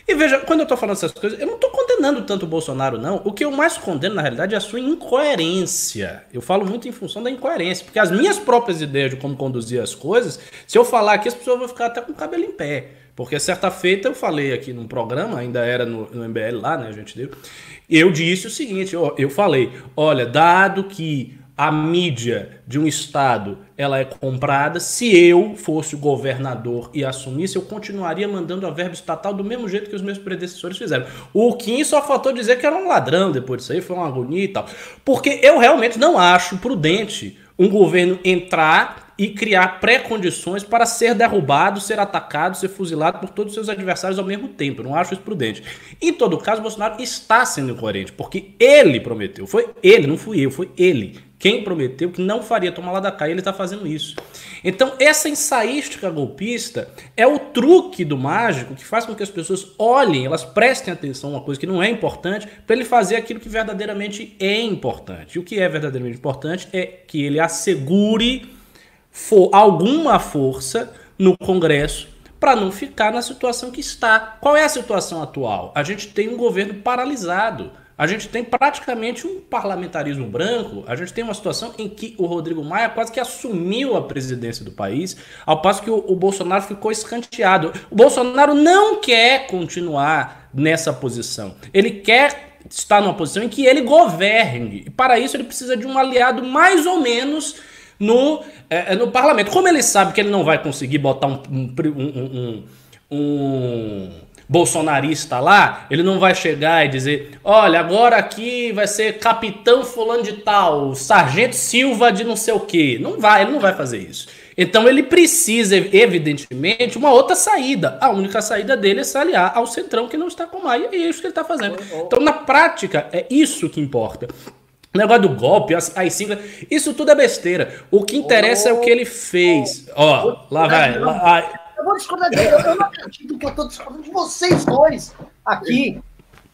E veja, quando eu tô falando essas coisas, eu não tô condenando tanto o Bolsonaro, não. O que eu mais condeno, na realidade, é a sua incoerência. Eu falo muito em função da incoerência, porque as minhas próprias ideias de como conduzir as coisas, se eu falar aqui, as pessoas vão ficar até com o cabelo em pé. Porque certa feita eu falei aqui num programa, ainda era no, no MBL lá, né, a gente deu. Eu disse o seguinte, eu falei, olha, dado que a mídia de um estado ela é comprada. Se eu fosse o governador e assumisse, eu continuaria mandando a verba estatal do mesmo jeito que os meus predecessores fizeram. O Kim só faltou dizer que era um ladrão depois disso aí, foi uma agonia e tal. Porque eu realmente não acho prudente um governo entrar e criar pré-condições para ser derrubado, ser atacado, ser fuzilado por todos os seus adversários ao mesmo tempo. Não acho isso prudente. Em todo caso, Bolsonaro está sendo incoerente, porque ele prometeu. Foi ele, não fui eu, foi ele quem prometeu que não faria tomar lá da cá, ele está fazendo isso. Então, essa ensaística golpista é o truque do mágico que faz com que as pessoas olhem, elas prestem atenção a uma coisa que não é importante, para ele fazer aquilo que verdadeiramente é importante. E o que é verdadeiramente importante é que ele assegure for, alguma força no Congresso para não ficar na situação que está. Qual é a situação atual? A gente tem um governo paralisado. A gente tem praticamente um parlamentarismo branco, a gente tem uma situação em que o Rodrigo Maia quase que assumiu a presidência do país, ao passo que o, o Bolsonaro ficou escanteado. O Bolsonaro não quer continuar nessa posição. Ele quer estar numa posição em que ele governe. E para isso ele precisa de um aliado mais ou menos no, é, no parlamento. Como ele sabe que ele não vai conseguir botar um, um, um, um bolsonarista lá, ele não vai chegar e dizer: olha, agora aqui vai ser capitão fulano de tal, sargento Silva de não sei o quê. Não vai, ele não vai fazer isso. Então ele precisa, evidentemente, uma outra saída. A única saída dele é se aliar ao centrão que não está com Maia, e é isso que ele está fazendo. Então, na prática, é isso que importa. O negócio do golpe, as, as siglas, isso tudo é besteira. O que interessa é o que ele fez. Ó, lá vai. Lá, eu vou discordar dele. Eu, eu não acredito que eu tô discordando de vocês dois aqui.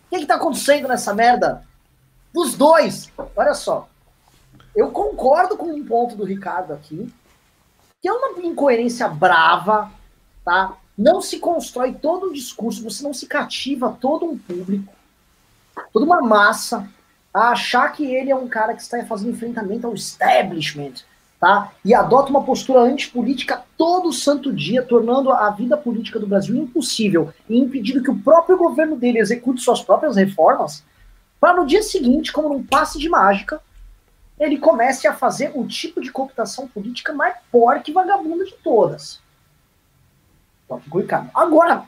O que, que tá acontecendo nessa merda? Dos dois. Olha só. Eu concordo com um ponto do Ricardo aqui, que é uma incoerência brava, tá? Não se constrói todo um discurso, você não se cativa todo um público, toda uma massa, a achar que ele é um cara que está fazendo enfrentamento ao establishment, tá? E adota uma postura antipolítica todo santo dia, tornando a vida política do Brasil impossível e impedindo que o próprio governo dele execute suas próprias reformas, para no dia seguinte, como num passe de mágica, ele comece a fazer o tipo de cooptação política mais porca e vagabunda de todas. Então, Agora,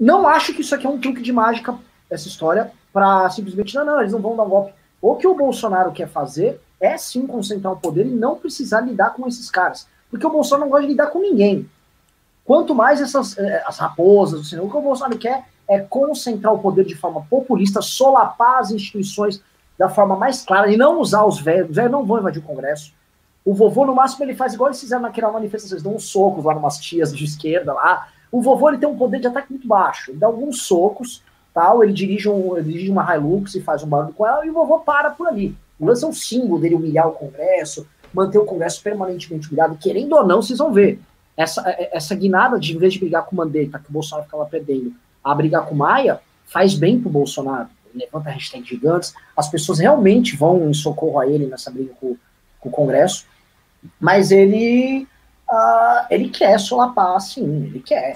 não acho que isso aqui é um truque de mágica, essa história, para simplesmente, não, não, eles não vão dar um golpe. O que o Bolsonaro quer fazer é sim concentrar o poder e não precisar lidar com esses caras. Porque o Bolsonaro não gosta de lidar com ninguém. Quanto mais essas eh, as raposas, assim, o que o Bolsonaro quer é concentrar o poder de forma populista, solapar as instituições da forma mais clara e não usar os velhos. Os velhos não vão invadir o Congresso. O vovô, no máximo, ele faz igual eles fizeram naquela manifestação, eles dão uns socos lá numas tias de esquerda lá. O vovô ele tem um poder de ataque muito baixo. Ele dá alguns socos, tal, ele dirige, um, ele dirige uma Hilux e faz um barulho com ela e o vovô para por ali. O lance é um símbolo dele humilhar o Congresso, manter o Congresso permanentemente humilhado, querendo ou não, vocês vão ver. Essa, é, essa guinada de, em vez de brigar com o Mandetta, que o Bolsonaro ficava perdendo, a brigar com o Maia, faz bem pro Bolsonaro. Ele levanta a hashtag gigantes, as pessoas realmente vão em socorro a ele nessa briga com, com o Congresso, mas ele, uh, ele quer solapar, sim, ele quer.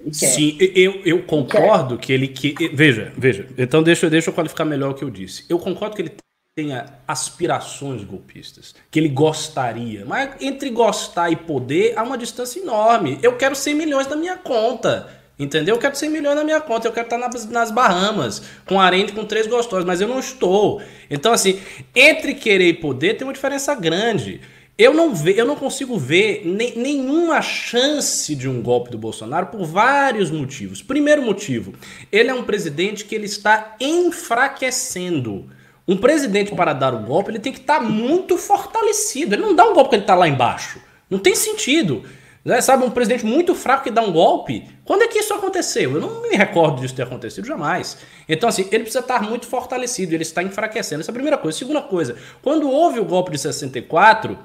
Ele quer. Sim, eu, eu concordo ele que ele que veja, veja. Então deixa, deixa eu qualificar melhor o que eu disse. Eu concordo que ele tenha aspirações golpistas, que ele gostaria. Mas entre gostar e poder há uma distância enorme. Eu quero 100 milhões na minha conta. Entendeu? Eu quero 100 milhões na minha conta, eu quero estar nas, nas Bahamas, com arente com três gostosos, mas eu não estou. Então, assim, entre querer e poder tem uma diferença grande. Eu não, ve, eu não consigo ver ne, nenhuma chance de um golpe do Bolsonaro por vários motivos. Primeiro motivo, ele é um presidente que ele está enfraquecendo. Um presidente, para dar um golpe, ele tem que estar tá muito fortalecido. Ele não dá um golpe porque ele está lá embaixo. Não tem sentido. Né? Sabe, um presidente muito fraco que dá um golpe. Quando é que isso aconteceu? Eu não me recordo disso ter acontecido jamais. Então, assim, ele precisa estar muito fortalecido, ele está enfraquecendo. Essa é a primeira coisa. Segunda coisa, quando houve o golpe de 64,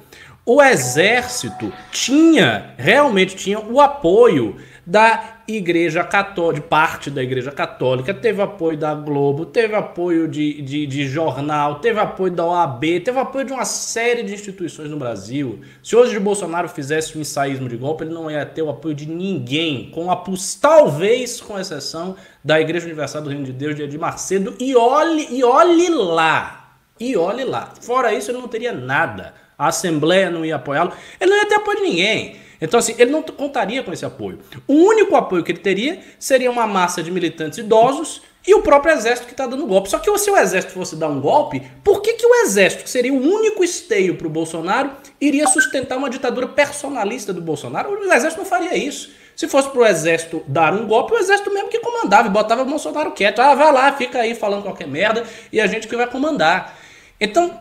o exército tinha, realmente tinha o apoio da Igreja Católica, parte da Igreja Católica, teve apoio da Globo, teve apoio de, de, de, jornal, teve apoio da OAB, teve apoio de uma série de instituições no Brasil. Se hoje o Bolsonaro fizesse um ensaísmo de golpe, ele não ia ter o apoio de ninguém, com a, talvez com exceção da Igreja Universal do Reino de Deus de Edir Macedo, e olhe, e olhe lá, e olhe lá. Fora isso, ele não teria nada. A Assembleia não ia apoiá-lo, ele não ia ter apoio de ninguém. Então, assim, ele não contaria com esse apoio. O único apoio que ele teria seria uma massa de militantes idosos e o próprio exército que está dando golpe. Só que se o exército fosse dar um golpe, por que, que o exército, que seria o único esteio para o Bolsonaro, iria sustentar uma ditadura personalista do Bolsonaro? O exército não faria isso. Se fosse para o exército dar um golpe, o exército mesmo que comandava e botava o Bolsonaro quieto. Ah, vai lá, fica aí falando qualquer merda e a gente que vai comandar. Então,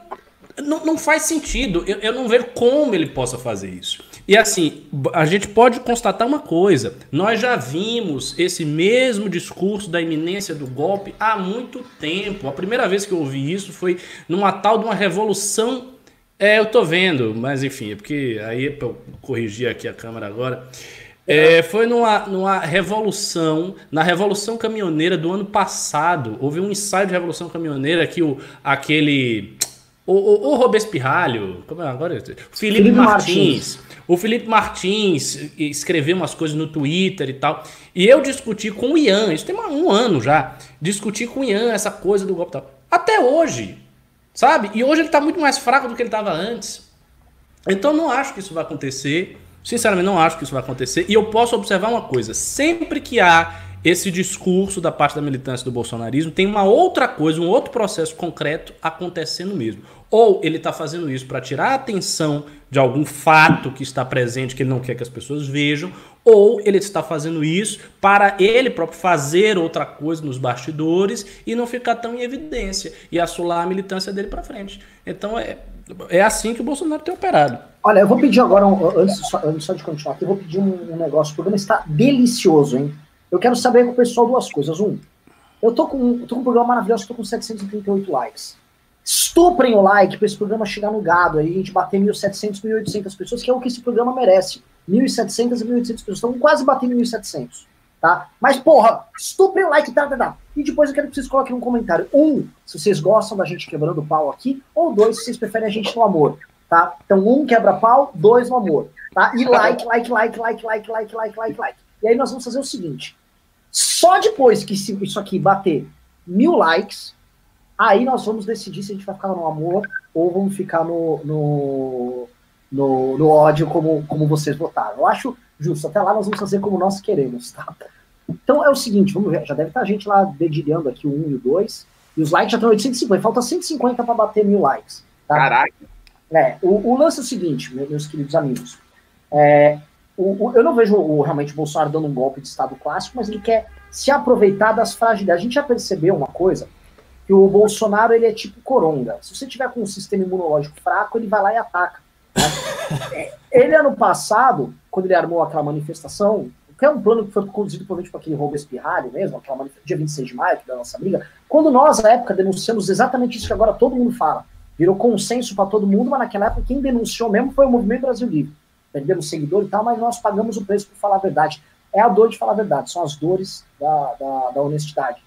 não, não faz sentido. Eu, eu não vejo como ele possa fazer isso. E assim, a gente pode constatar uma coisa: nós já vimos esse mesmo discurso da iminência do golpe há muito tempo. A primeira vez que eu ouvi isso foi numa tal de uma revolução. É, eu tô vendo, mas enfim, é porque aí é eu corrigir aqui a câmera agora. É, foi numa, numa revolução, na Revolução Caminhoneira do ano passado. Houve um ensaio de Revolução Caminhoneira que o, aquele. O, o, o Robespirralho, como é agora? Felipe, Felipe Martins. Martins o Felipe Martins escreveu umas coisas no Twitter e tal. E eu discuti com o Ian, isso tem um ano já. Discuti com o Ian essa coisa do golpe tal. Até hoje, sabe? E hoje ele está muito mais fraco do que ele estava antes. Então não acho que isso vai acontecer. Sinceramente, não acho que isso vai acontecer. E eu posso observar uma coisa: sempre que há esse discurso da parte da militância do bolsonarismo, tem uma outra coisa, um outro processo concreto acontecendo mesmo. Ou ele está fazendo isso para tirar a atenção de algum fato que está presente que ele não quer que as pessoas vejam, ou ele está fazendo isso para ele próprio fazer outra coisa nos bastidores e não ficar tão em evidência e assolar a militância dele para frente. Então é, é assim que o Bolsonaro tem operado. Olha, eu vou pedir agora, um, antes, só, antes só de continuar eu vou pedir um, um negócio. O programa está delicioso, hein? Eu quero saber com o pessoal duas coisas. Um, eu tô com, tô com um programa maravilhoso, tô com 738 likes. Estuprem o like para esse programa chegar no gado aí, a gente bater 1.700, 1.800 pessoas, que é o que esse programa merece. 1.700 e 1.800 pessoas. Estamos quase batendo 1.700. Tá? Mas, porra, estuprem o like, tá, tá, tá. E depois eu quero que vocês coloquem um comentário. Um, se vocês gostam da gente quebrando pau aqui, ou dois, se vocês preferem a gente no amor. Tá? Então, um quebra pau, dois no amor. Tá? E like, like, like, like, like, like, like, like, like. E aí nós vamos fazer o seguinte. Só depois que isso aqui bater mil likes, Aí nós vamos decidir se a gente vai ficar no amor ou vamos ficar no, no, no, no ódio como, como vocês votaram. Eu acho justo. Até lá nós vamos fazer como nós queremos, tá? Então é o seguinte, vamos ver. Já deve estar a gente lá dedilhando aqui o 1 e o 2. E os likes já estão 850. Falta 150 para bater mil likes. Tá? Caraca. É, o, o, lance é o seguinte, meus queridos amigos. É, o, o, eu não vejo o, realmente o Bolsonaro dando um golpe de Estado clássico, mas ele quer se aproveitar das fragilidades. A gente já percebeu uma coisa que o Bolsonaro ele é tipo coronga. Se você tiver com um sistema imunológico fraco, ele vai lá e ataca. Né? É, ele, ano passado, quando ele armou aquela manifestação, que é um plano que foi conduzido provavelmente por aquele Robespierre mesmo, aquela dia 26 de maio, da nossa amiga, quando nós, na época, denunciamos exatamente isso que agora todo mundo fala. Virou consenso para todo mundo, mas naquela época quem denunciou mesmo foi o Movimento Brasil Livre. Perdemos seguidor e tal, mas nós pagamos o preço por falar a verdade. É a dor de falar a verdade, são as dores da, da, da honestidade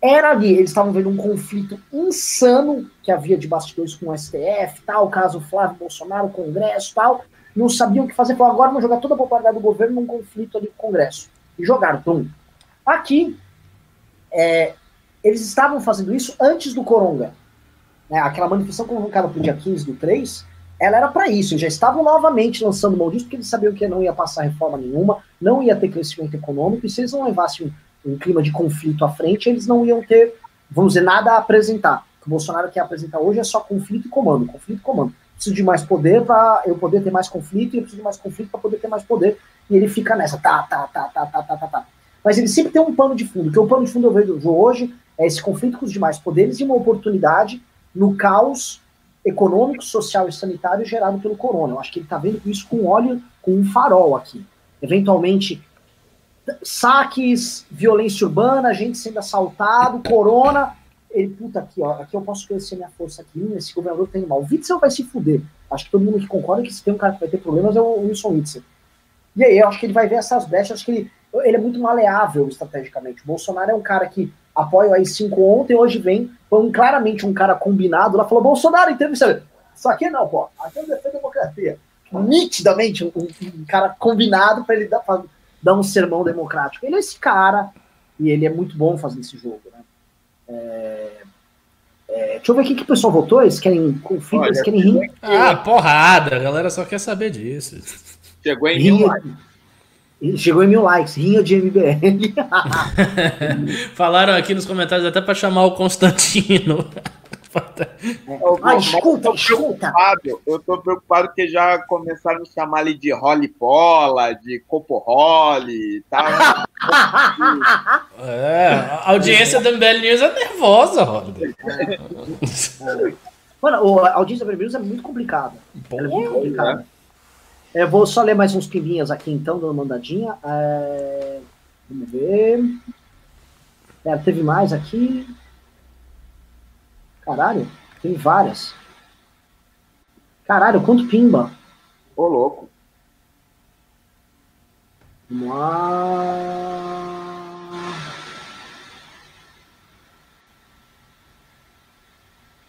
era ali, eles estavam vendo um conflito insano que havia de bastidores com o STF, tal, caso Flávio Bolsonaro, Congresso, tal, não sabiam o que fazer, falaram, agora vamos jogar toda a popularidade do governo num conflito ali com o Congresso. E jogaram, pum. Aqui, é, eles estavam fazendo isso antes do Coronga. Né, aquela manifestação convocada para o dia 15 do 3, ela era para isso, eles já estavam novamente lançando mão disso, porque eles sabiam que não ia passar reforma nenhuma, não ia ter crescimento econômico, e se eles não levassem um clima de conflito à frente, eles não iam ter, vamos dizer, nada a apresentar. O que o Bolsonaro quer apresentar hoje é só conflito e comando, conflito e comando. Preciso de mais poder para eu poder ter mais conflito, e eu preciso de mais conflito para poder ter mais poder. E ele fica nessa, tá, tá, tá, tá, tá, tá, tá, tá. Mas ele sempre tem um pano de fundo, que o pano de fundo eu vejo hoje é esse conflito com os demais poderes e uma oportunidade no caos econômico, social e sanitário gerado pelo corona. Eu acho que ele está vendo isso com óleo, com um farol aqui. Eventualmente, saques, violência urbana, gente sendo assaltado, corona. Ele, puta, aqui, ó, aqui eu posso crescer minha força aqui, esse governador tem mal. O Witzel vai se fuder. Acho que todo mundo que concorda que se tem um cara que vai ter problemas é o Wilson Witzel. E aí, eu acho que ele vai ver essas brechas, acho que ele, ele é muito maleável estrategicamente. O Bolsonaro é um cara que apoia o AI-5 ontem, hoje vem, foi um, claramente um cara combinado, lá falou, Bolsonaro, entrevista. Isso aqui não, pô, aqui é o defesa da democracia. Nitidamente, um, um cara combinado para ele dar, pra dar um sermão democrático. Ele é esse cara, e ele é muito bom fazendo esse jogo, né? É, é, deixa eu ver o que o pessoal votou. Eles querem confio, eles querem rir. Ah, porrada, a galera só quer saber disso. Chegou em likes. Chegou em mil likes, rinha de MBL. Falaram aqui nos comentários até para chamar o Constantino. Ah, escuta, escuta. Eu tô preocupado que já começaram a chamar ali de Pola, de Coporrole tá? é, a audiência do MBL News é nervosa, Roda. Mano, a audiência do MBL News é muito complicada. é muito complicada. É. Eu vou só ler mais uns pimbinhas aqui então, dando uma mandadinha. É... Vamos ver. É, teve mais aqui. Caralho, tem várias. Caralho, quanto pimba. Ô, louco. Vamos lá.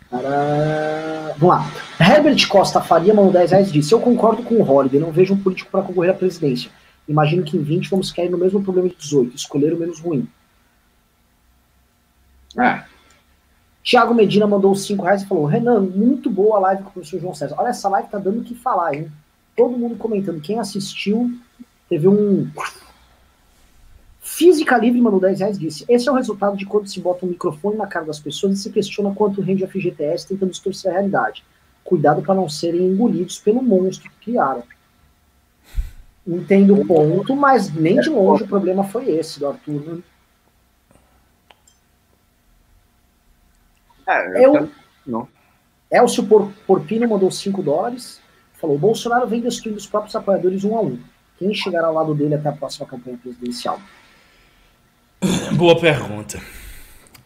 Cara... Vamos lá. Herbert Costa Faria mandou 10 reais e disse: Eu concordo com o Holiday, não vejo um político para concorrer à presidência. Imagino que em 20 vamos cair no mesmo problema de 18, escolher o menos ruim. É. Tiago Medina mandou 5 reais e falou: Renan, muito boa a live com o professor João César. Olha, essa live tá dando o que falar, hein? Todo mundo comentando. Quem assistiu, teve um. Física Livre mandou 10 reais e disse: Esse é o resultado de quando se bota um microfone na cara das pessoas e se questiona quanto rende a FGTS tentando distorcer a realidade. Cuidado para não serem engolidos pelo monstro que criaram. Entendo o ponto, mas nem de longe o problema foi esse do Arthur. Né? É, eu, não. Elcio Por, Porpino mandou 5 dólares. Falou: Bolsonaro vem destruindo os próprios apoiadores um a um. Quem chegará ao lado dele até a próxima campanha presidencial? Boa pergunta.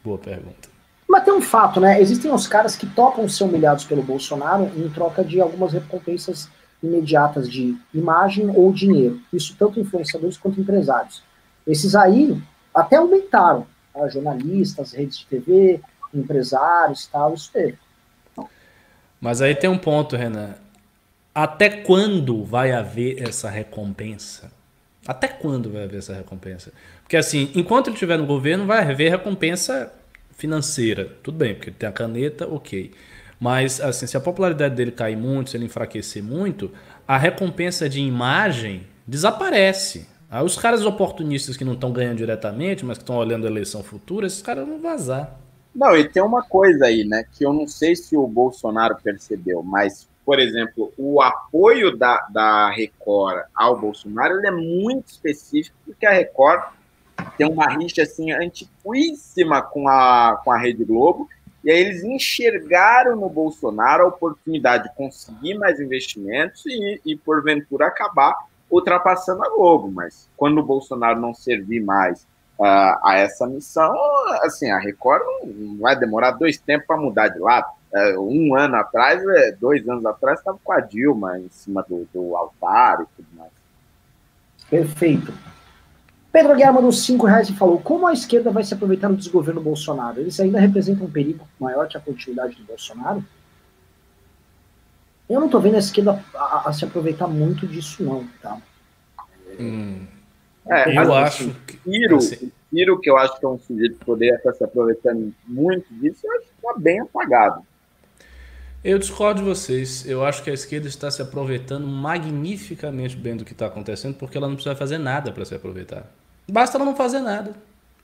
Boa pergunta. Mas tem um fato, né? Existem os caras que topam ser humilhados pelo Bolsonaro em troca de algumas recompensas imediatas de imagem ou dinheiro. Isso tanto influenciadores quanto empresários. Esses aí até aumentaram. Tá? Jornalistas, redes de TV, empresários tal, isso teve. Mas aí tem um ponto, Renan. Até quando vai haver essa recompensa? Até quando vai haver essa recompensa? Porque assim, enquanto ele estiver no governo, vai haver recompensa financeira. Tudo bem, porque ele tem a caneta, ok. Mas assim, se a popularidade dele cair muito, se ele enfraquecer muito, a recompensa de imagem desaparece. Aí os caras oportunistas que não estão ganhando diretamente, mas que estão olhando a eleição futura, esses caras vão vazar. Não, e tem uma coisa aí, né, que eu não sei se o Bolsonaro percebeu, mas, por exemplo, o apoio da, da Record ao Bolsonaro ele é muito específico, porque a Record tem uma rixa assim antiquíssima com a, com a Rede Globo, e aí eles enxergaram no Bolsonaro a oportunidade de conseguir mais investimentos e, e porventura, acabar ultrapassando a Globo. Mas quando o Bolsonaro não servir mais uh, a essa missão, assim, a Record não vai demorar dois tempos para mudar de lado. Uh, um ano atrás, é, dois anos atrás, estava com a Dilma em cima do, do altar e tudo mais. Perfeito. Pedro Guerra mandou 5 reais e falou: como a esquerda vai se aproveitar do desgoverno Bolsonaro? Eles ainda representam um perigo maior que a continuidade do Bolsonaro? Eu não estou vendo a esquerda a, a, se aproveitar muito disso, não, tá? Hum. É, eu assim, acho que. Ciro, assim. Ciro, que eu acho que é um sujeito que poderia estar se aproveitando muito disso, eu acho que está bem apagado. Eu discordo de vocês. Eu acho que a esquerda está se aproveitando magnificamente bem do que está acontecendo, porque ela não precisa fazer nada para se aproveitar. Basta ela não fazer nada.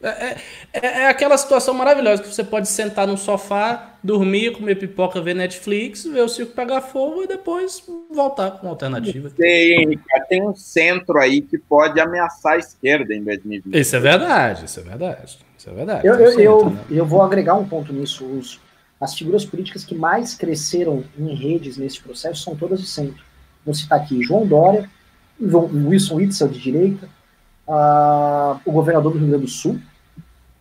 É, é, é, é, aquela situação maravilhosa que você pode sentar no sofá, dormir, comer pipoca, ver Netflix, ver o circo pegar fogo e depois voltar com alternativa. Tem, tem um centro aí que pode ameaçar a esquerda em 2020. Isso é verdade, isso é verdade. Isso é verdade. Eu, eu, centro, eu, né? eu, vou agregar um ponto nisso. Os, as figuras políticas que mais cresceram em redes nesse processo são todas de centro. Vou citar aqui João Dória, Wilson Witzel de direita, uh, o governador do Rio Grande do Sul,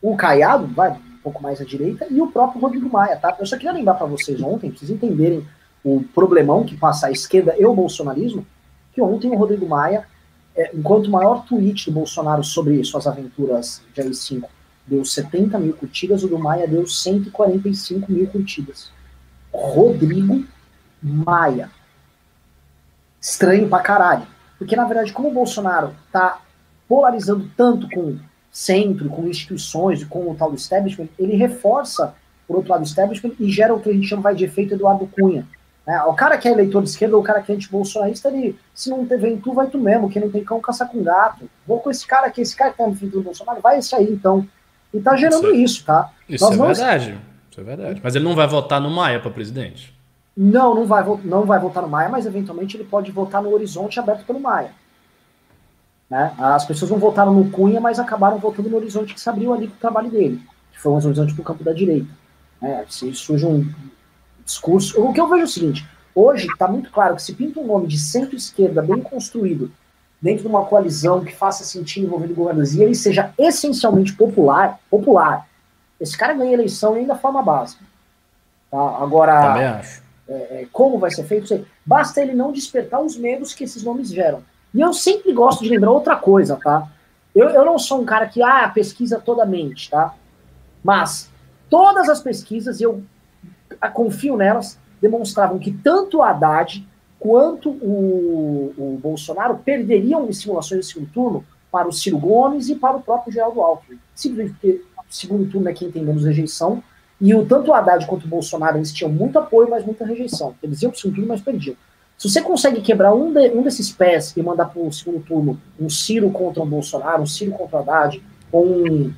o Caiado, vai um pouco mais à direita, e o próprio Rodrigo Maia, tá? Eu só queria lembrar para vocês ontem, pra vocês entenderem o problemão que passa a esquerda e o bolsonarismo, que ontem o Rodrigo Maia, é, enquanto o maior tweet do Bolsonaro sobre suas aventuras de AI-5 deu 70 mil curtidas, o do Maia deu 145 mil curtidas. Rodrigo Maia. Estranho pra caralho. Porque, na verdade, como o Bolsonaro tá polarizando tanto com centro, com instituições, com o tal do establishment, ele reforça, por outro lado, o establishment e gera o que a gente chama de efeito Eduardo Cunha. É, o cara que é eleitor de esquerda ou o cara que é anti-bolsonarista, ele, se não vem tu, vai tu mesmo. Quem não tem cão, caça com gato. Vou com esse cara aqui, esse cara que tá no fim do Bolsonaro, vai esse aí, então. E tá gerando isso, isso tá? Isso Nós é não... verdade. Isso é verdade. Mas ele não vai votar no Maia para presidente? Não, não vai, não vai votar no Maia, mas eventualmente ele pode votar no horizonte aberto pelo Maia. Né? As pessoas não votaram no Cunha, mas acabaram votando no horizonte que se abriu ali para o trabalho dele, que foi um horizonte para o campo da direita. É, se surge um discurso. O que eu vejo é o seguinte: hoje está muito claro que se pinta um nome de centro-esquerda bem construído dentro de uma coalizão que faça sentido envolvendo governos e ele seja essencialmente popular, popular, esse cara ganha eleição ainda da forma básica. Tá? Agora. É, é, como vai ser feito? Basta ele não despertar os medos que esses nomes geram. E eu sempre gosto de lembrar outra coisa, tá? Eu, eu não sou um cara que, ah, pesquisa toda a mente, tá? Mas todas as pesquisas, eu confio nelas, demonstravam que tanto o Haddad quanto o, o Bolsonaro perderiam em simulações de segundo turno para o Ciro Gomes e para o próprio Geraldo Alckmin. Simplesmente porque segundo turno é quem tem menos rejeição, e o, tanto o Haddad quanto o Bolsonaro eles tinham muito apoio, mas muita rejeição. Eles iam para o segundo turno, mas perdiam. Se você consegue quebrar um, de, um desses pés e mandar para o segundo turno um Ciro contra um Bolsonaro, um Ciro contra o Haddad, ou um,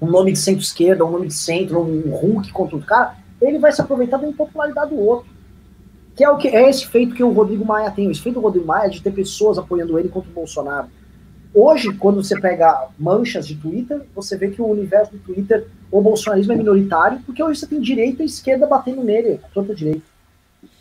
um nome de centro-esquerda, um nome de centro, um Hulk contra outro cara, ele vai se aproveitar da impopularidade do outro. Que é, o que, é esse feito que o Rodrigo Maia tem. O feito do Rodrigo Maia é de ter pessoas apoiando ele contra o Bolsonaro. Hoje, quando você pega manchas de Twitter, você vê que o universo do Twitter, o bolsonarismo é minoritário, porque hoje você tem direita e esquerda batendo nele, a direita.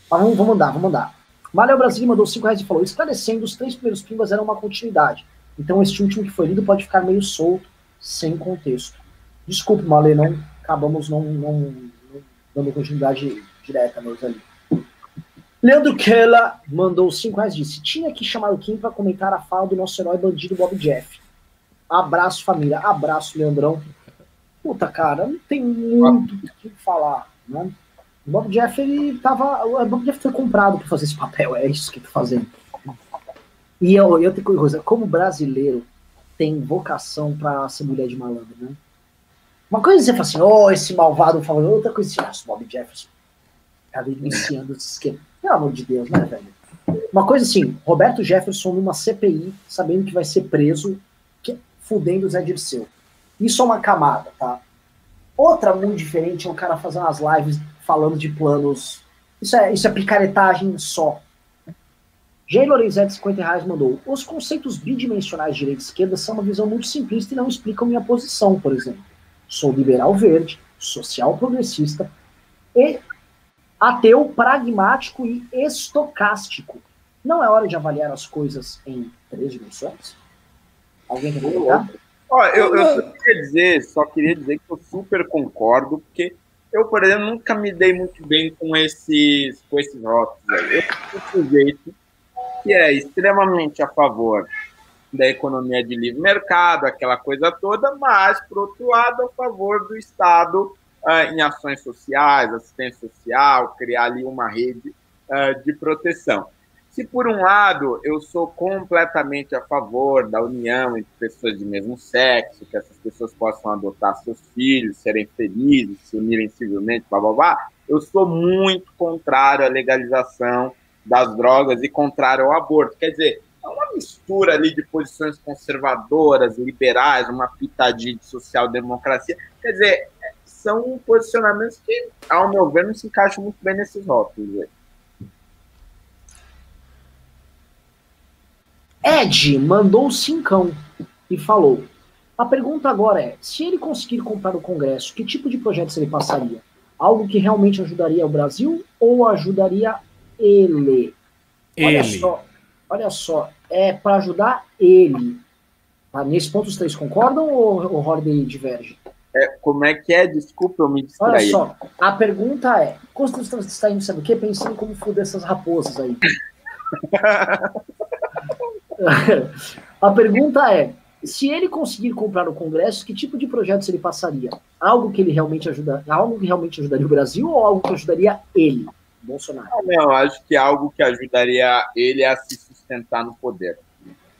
Mas vamos, vamos andar, vamos andar. Malha Brasil mandou 5 reais e falou: esclarecendo, os três primeiros pimbas eram uma continuidade. Então este último que foi lido pode ficar meio solto, sem contexto. Desculpe, Malê, não acabamos não, não, não dando continuidade direta meus ali. Leandro Kella mandou 5 reais e disse: Tinha que chamar o Kim para comentar a fala do nosso herói bandido Bob Jeff. Abraço, família. Abraço, Leandrão. Puta, cara, não tem muito o que falar, né? O Bob Jeff, ele tava. O Bob Jeff foi comprado para fazer esse papel, é isso que tá fazendo. E eu, eu tenho coisa, como brasileiro tem vocação para ser mulher de malandro, né? Uma coisa é você fala assim, oh, esse malvado falando, outra coisa é assim, nossa, Bob Jefferson. Cara, iniciando esse esquema. Pelo amor de Deus, né, velho? Uma coisa assim, Roberto Jefferson numa CPI, sabendo que vai ser preso, que, fudendo o Zé Dirceu. Isso é uma camada, tá? Outra muito diferente é o cara fazer umas lives falando de planos. Isso é, isso é picaretagem só. J. Lorenzetti, 50 reais, mandou. Os conceitos bidimensionais direita e esquerda são uma visão muito simplista e não explicam minha posição, por exemplo. Sou liberal verde, social progressista e ateu pragmático e estocástico. Não é hora de avaliar as coisas em três dimensões? Alguém quer comentar? Olha, eu, eu só queria dizer, só queria dizer que eu super concordo, porque eu, por exemplo, nunca me dei muito bem com esses, com esses rótulos. Eu sou um sujeito que é extremamente a favor da economia de livre mercado, aquela coisa toda, mas, por outro lado, a favor do Estado uh, em ações sociais, assistência social, criar ali uma rede uh, de proteção. Se, por um lado, eu sou completamente a favor da união entre pessoas de mesmo sexo, que essas pessoas possam adotar seus filhos, serem felizes, se unirem civilmente, blá blá blá, eu sou muito contrário à legalização das drogas e contrário ao aborto. Quer dizer, é uma mistura ali de posições conservadoras, liberais, uma pitadinha de social-democracia. Quer dizer, são posicionamentos que, ao meu ver, não se encaixam muito bem nesses rótulos. Ed mandou um cincão e falou: A pergunta agora é: se ele conseguir comprar o Congresso, que tipo de projetos ele passaria? Algo que realmente ajudaria o Brasil ou ajudaria ele? ele. Olha só, olha só, é para ajudar ele. Tá? Nesse ponto os três concordam ou o Holiday diverge? É, como é que é? Desculpa, eu me distraí. Olha só, a pergunta é: quando você está indo sabe o quê? Pensando como foder essas raposas aí. a pergunta é: se ele conseguir comprar o Congresso, que tipo de projetos ele passaria? Algo que ele realmente ajuda, algo que realmente ajudaria o Brasil ou algo que ajudaria ele, Bolsonaro? Não, acho que algo que ajudaria ele a se sustentar no poder.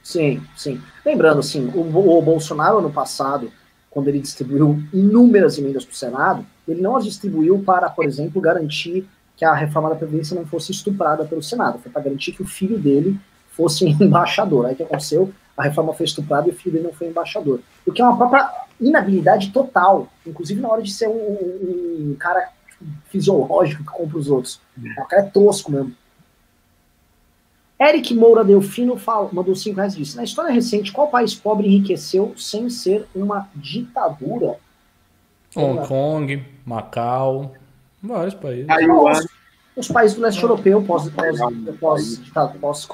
Sim, sim. Lembrando, assim, o, o Bolsonaro ano passado quando ele distribuiu inúmeras emendas para o Senado, ele não as distribuiu para, por exemplo, garantir que a reforma da Previdência não fosse estuprada pelo Senado, foi para garantir que o filho dele fosse embaixador. Aí o que aconteceu? A reforma foi estuprada e o filho dele não foi embaixador. O que é uma própria inabilidade total, inclusive na hora de ser um, um, um cara fisiológico que compra os outros. O cara é tosco mesmo. Eric Moura Delfino fala, mandou 5 reais e disse: Na história recente, qual país pobre enriqueceu sem ser uma ditadura? Hong Kong, Macau, vários países. Os, os países do leste europeu, pós-comunismo. Pós, pós, pós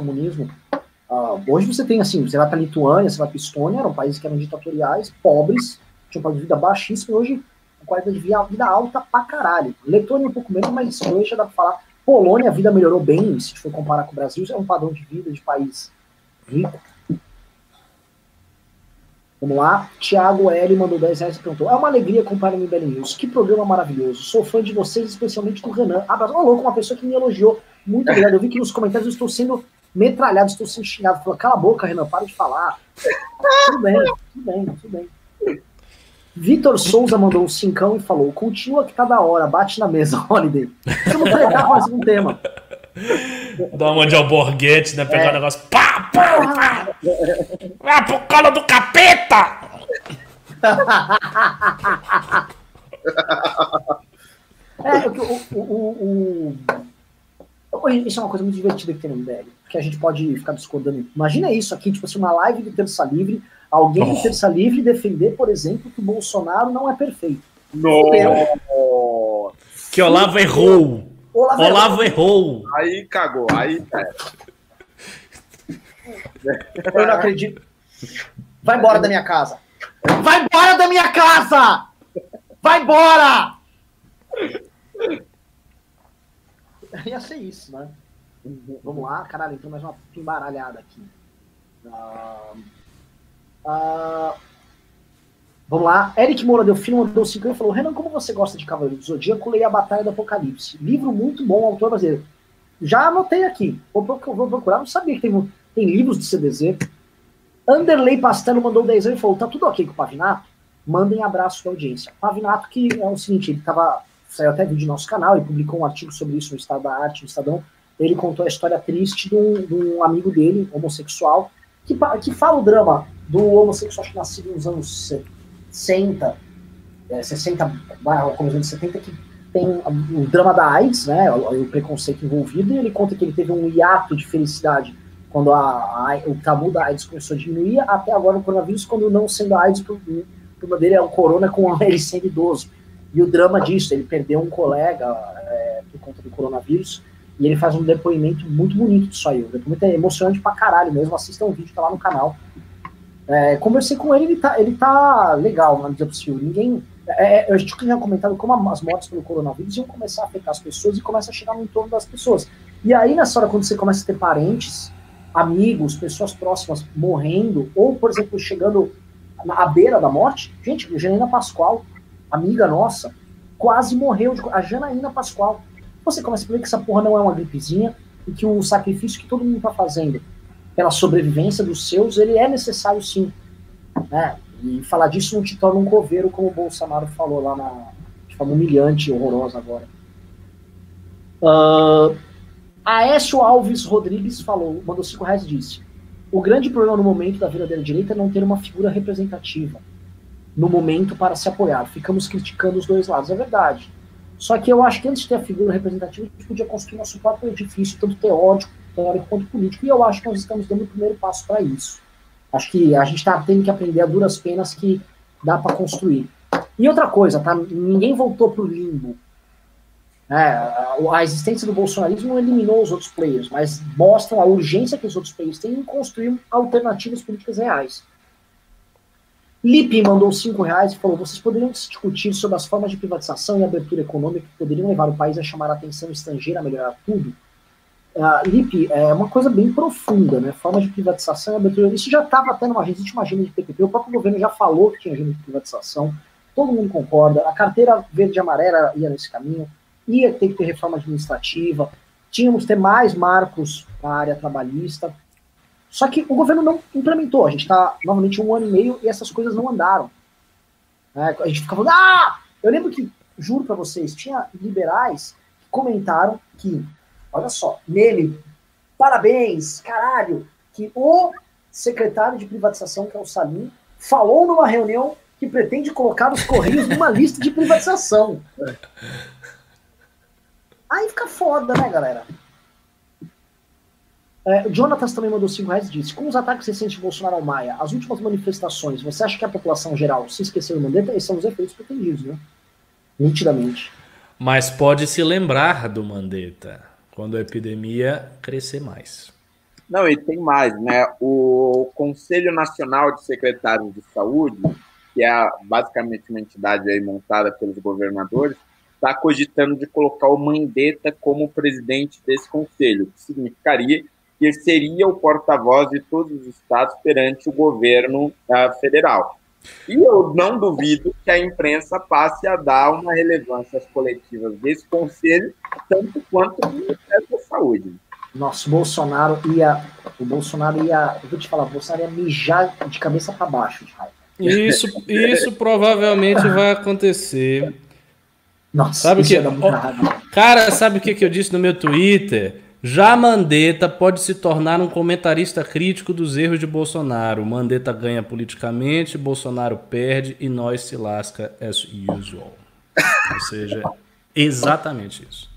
uh, hoje você tem assim: você vai para a Lituânia, você vai para a Estônia, eram países que eram ditatoriais, pobres, tinham um de vida baixíssimo, hoje a qualidade de vida alta pra caralho. Letônia um pouco menos, mas hoje dá para falar Polônia, a vida melhorou bem, se for comparar com o Brasil, é um padrão de vida de país rico. Vamos lá. Tiago L mandou 10 reais e perguntou: É uma alegria acompanhar o MBL News. Que programa maravilhoso. Sou fã de vocês, especialmente do Renan. Abraço. Ô, louco, uma pessoa que me elogiou. Muito obrigado. Eu vi que nos comentários eu estou sendo metralhado, estou sendo xingado. Falou: Cala a boca, Renan, para de falar. tudo bem, tudo bem, tudo bem. Vitor Souza mandou um cincão e falou: continua que tá da hora, bate na mesa, Holiday. Vamos tretar mais um tema. Dá uma de alborguete, né? Pegar o é. um negócio. Pá, pá, pá! Vai pro colo do capeta! é, o, o, o, isso é uma coisa muito divertida que tem no MBL, que a gente pode ficar discordando. Imagina isso aqui, tipo assim, uma live de terça livre Alguém oh. Terça Livre defender, por exemplo, que o Bolsonaro não é perfeito. No. Que Olavo errou. Olavo, Olavo errou. Aí cagou, aí Eu não acredito. Vai embora da minha casa. Vai embora da minha casa! Vai embora! Ia ser isso, né? Vamos lá, caralho, entrou mais uma embaralhada aqui. Uh... Uh, vamos lá. Eric Moura deu filho, mandou 5 e falou: Renan, como você gosta de Cavaleiro do Zodíaco? Leia a Batalha do Apocalipse. Livro muito bom, autor brasileiro. Já anotei aqui. Vou, vou procurar. Não sabia que tem, tem livros de CDZ. Anderley Pastelo mandou 10 anos e falou: tá tudo ok com o Pavinato? Mandem abraço pra audiência. Pavinato, que é o seguinte, ele tava. Saiu até vídeo no nosso canal, ele publicou um artigo sobre isso no Estado da Arte, no Estadão. Ele contou a história triste de um, de um amigo dele, homossexual, que, que fala o drama do homossexual que nascido nos anos 60, é, 60, começo dos anos 70, que tem o drama da AIDS, né, o, o, preconceito envolvido, e ele conta que ele teve um hiato de felicidade quando a, a, o tabu da AIDS começou a diminuir, até agora o coronavírus, quando não sendo a AIDS, o problema dele é o corona com ele sendo idoso. E o drama disso, ele perdeu um colega é, por conta do coronavírus, e ele faz um depoimento muito bonito disso aí. O depoimento é emocionante pra caralho mesmo. Assistam o vídeo, tá lá no canal. É, conversei com ele, ele tá, ele tá legal na medida possível. Ninguém. É, é a gente tinha comentado como as mortes pelo coronavírus iam começar a afetar as pessoas e começa a chegar no entorno das pessoas. E aí, nessa hora, quando você começa a ter parentes, amigos, pessoas próximas morrendo, ou, por exemplo, chegando à beira da morte, gente, Janaína Pascoal, amiga nossa, quase morreu. De, a Janaína Pascoal. Você começa a ver que essa porra não é uma gripezinha e que o sacrifício que todo mundo tá fazendo pela sobrevivência dos seus, ele é necessário sim. Né? E falar disso não te torna um coveiro, como o Bolsonaro falou lá na. de forma humilhante horrorosa agora. Uh, Aécio Alves Rodrigues falou, mandou cinco reais e disse: O grande problema no momento da verdadeira direita é não ter uma figura representativa no momento para se apoiar. Ficamos criticando os dois lados, é verdade. Só que eu acho que antes de ter a figura representativa, a gente podia construir nosso próprio edifício, tanto teórico teórico político, e eu acho que nós estamos dando o primeiro passo para isso. Acho que a gente está tendo que aprender a duras penas que dá para construir. E outra coisa, tá? Ninguém voltou para o limbo. É, a existência do bolsonarismo não eliminou os outros players, mas mostram a urgência que os outros players têm em construir alternativas políticas reais. Lipe mandou cinco reais e falou: vocês poderiam discutir sobre as formas de privatização e abertura econômica que poderiam levar o país a chamar a atenção estrangeira a melhorar tudo? Uh, Lipe, é uma coisa bem profunda, né? Formas de privatização e abertura. Isso já estava até numa agenda, uma agenda de PPP. O próprio governo já falou que tinha agenda de privatização. Todo mundo concorda. A carteira verde e amarela ia nesse caminho. Ia ter que ter reforma administrativa. Tínhamos que ter mais marcos na área trabalhista. Só que o governo não implementou. A gente está novamente um ano e meio e essas coisas não andaram. É, a gente fica falando, ah! Eu lembro que, juro para vocês, tinha liberais que comentaram que, olha só, nele, parabéns, caralho, que o secretário de privatização, que é o Salim, falou numa reunião que pretende colocar os Correios numa lista de privatização. Aí fica foda, né, galera? É, o Jonatas também mandou 5 reais e disse: Com os ataques recentes de Bolsonaro ao Maia, as últimas manifestações, você acha que a população geral se esqueceu do Mandetta? Esses são os efeitos pretendidos, né? Nitidamente. Mas pode se lembrar do Mandetta quando a epidemia crescer mais. Não, e tem mais, né? O Conselho Nacional de Secretários de Saúde, que é basicamente uma entidade aí montada pelos governadores, está cogitando de colocar o Mandetta como presidente desse conselho, que significaria que seria o porta-voz de todos os estados perante o governo uh, federal. E eu não duvido que a imprensa passe a dar uma relevância às coletivas desse conselho, tanto quanto o Ministério da Saúde. Nossa, o Bolsonaro ia. O Bolsonaro ia. Eu vou te falar, o Bolsonaro ia mijar de cabeça para baixo de raiva. Isso, isso provavelmente vai acontecer. Nossa, sabe que, cara, sabe o que, que eu disse no meu Twitter? Já Mandetta pode se tornar um comentarista crítico dos erros de Bolsonaro. Mandetta ganha politicamente, Bolsonaro perde e nós se lasca as usual. Ou seja, exatamente isso.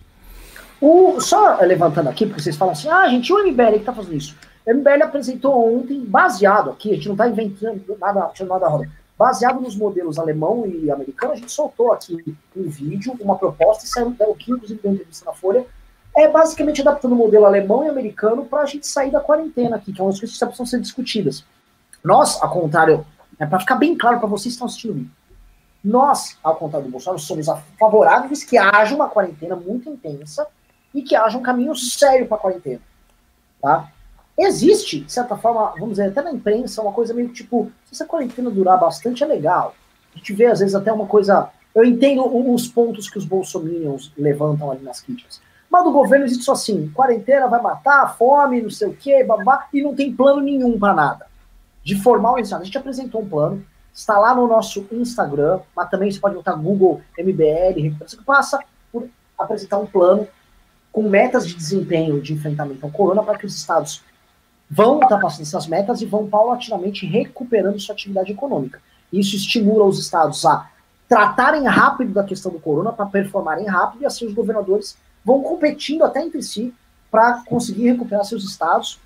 O, só levantando aqui, porque vocês falam assim, ah, gente, o MBL que está fazendo isso. O MBL apresentou ontem, baseado aqui, a gente não está inventando nada, nada da roda, baseado nos modelos alemão e americano, a gente soltou aqui um vídeo, uma proposta, e saiu o que inclusive deu entrevista na Folha, é basicamente adaptando o modelo alemão e americano para a gente sair da quarentena aqui, que é uma das coisas que precisam ser discutidas. Nós, ao contrário, é para ficar bem claro para vocês que estão assistindo nós, ao contrário do Bolsonaro, somos favoráveis que haja uma quarentena muito intensa e que haja um caminho sério para a quarentena. Tá? Existe, de certa forma, vamos dizer, até na imprensa, uma coisa meio tipo, se essa quarentena durar bastante, é legal. A gente vê, às vezes, até uma coisa. Eu entendo os pontos que os bolsominions levantam ali nas críticas. Mas do governo existe só assim: quarentena vai matar, fome, não sei o quê, babá, e não tem plano nenhum para nada. De formal, a gente apresentou um plano, está lá no nosso Instagram, mas também você pode botar Google MBL, você passa por apresentar um plano com metas de desempenho de enfrentamento ao corona para que os estados vão ultrapassando essas metas e vão paulatinamente recuperando sua atividade econômica. Isso estimula os estados a tratarem rápido da questão do corona para performarem rápido e assim os governadores vão competindo até entre si para conseguir recuperar seus estados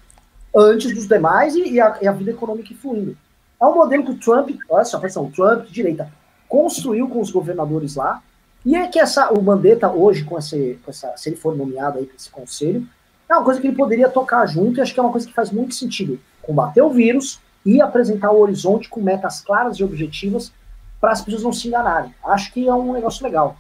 antes dos demais e, e, a, e, a, vida econômica fluindo. É um modelo que o Trump, olha só, atenção, o Trump, de direita, construiu com os governadores lá, e é que essa, o Mandetta hoje, com, com essa, se ele for nomeado aí para esse conselho, é uma coisa que ele poderia tocar junto, e acho que é uma coisa que faz muito sentido. Combater o vírus e apresentar o horizonte com metas claras e objetivas para as pessoas não se enganarem. Acho que é um negócio legal.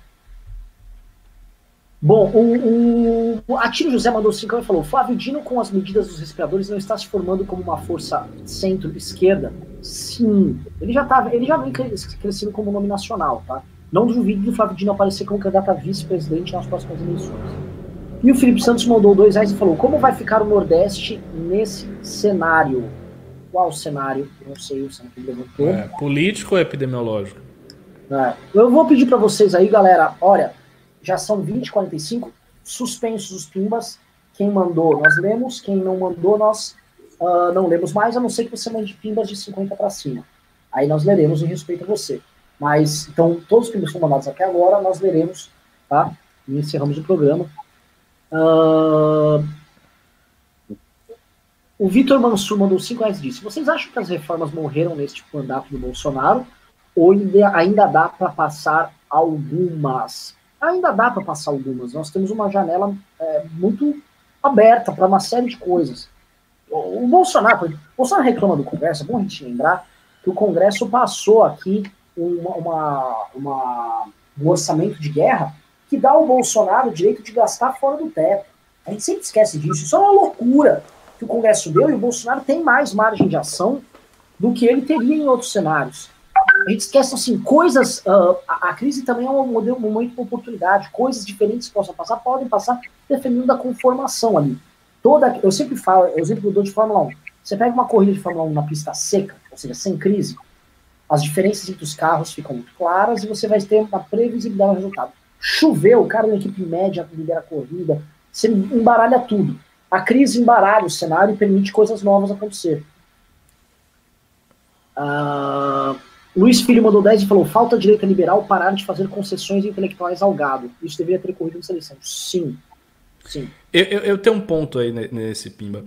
Bom, o, o Atiro José mandou 5 e falou: Flávio Dino, com as medidas dos respiradores, não está se formando como uma força centro-esquerda? Sim. Ele já, tá, ele já vem crescendo como nome nacional, tá? Não duvide do Flávio Dino aparecer como candidato a vice-presidente nas próximas eleições. E o Felipe Santos mandou dois reais e falou: Como vai ficar o Nordeste nesse cenário? Qual cenário? Não sei, o Santos levantou. É, político ou epidemiológico? É. Eu vou pedir para vocês aí, galera. Olha, já são 20, 45, suspensos os pimbas. Quem mandou, nós lemos. Quem não mandou, nós uh, não lemos mais, a não ser que você mande pimbas de 50 para cima. Aí nós leremos em respeito a você. Mas, então, todos os pimbas foram mandados até agora, nós leremos, tá? E encerramos o programa. Uh... O Vitor Mansur mandou 5 reais e disse: Vocês acham que as reformas morreram neste mandato do Bolsonaro? Ou ainda, ainda dá para passar algumas? Ainda dá para passar algumas. Nós temos uma janela é, muito aberta para uma série de coisas. O, o Bolsonaro, o Bolsonaro reclama do Congresso, é bom a gente lembrar que o Congresso passou aqui uma, uma, uma, um orçamento de guerra que dá ao Bolsonaro o direito de gastar fora do teto. A gente sempre esquece disso. Isso é uma loucura que o Congresso deu e o Bolsonaro tem mais margem de ação do que ele teria em outros cenários. A gente esquece, assim, coisas. Uh, a, a, crise também é um, modelo, um momento de oportunidade. Coisas diferentes que possam passar, podem passar defendendo da conformação ali. Toda, eu sempre falo, eu sempre dou de Fórmula 1. Você pega uma corrida de Fórmula 1 na pista seca, ou seja, sem crise, as diferenças entre os carros ficam muito claras e você vai ter uma previsibilidade do resultado. Choveu, o cara da equipe média lidera a corrida, você embaralha tudo. A crise embaralha o cenário e permite coisas novas acontecer. Uh, Luiz Filho mandou 10 e falou: falta a direita liberal parar de fazer concessões intelectuais ao gado. Isso deveria ter corrido nessa eleição. Sim. Sim. Eu, eu, eu tenho um ponto aí nesse Pimba.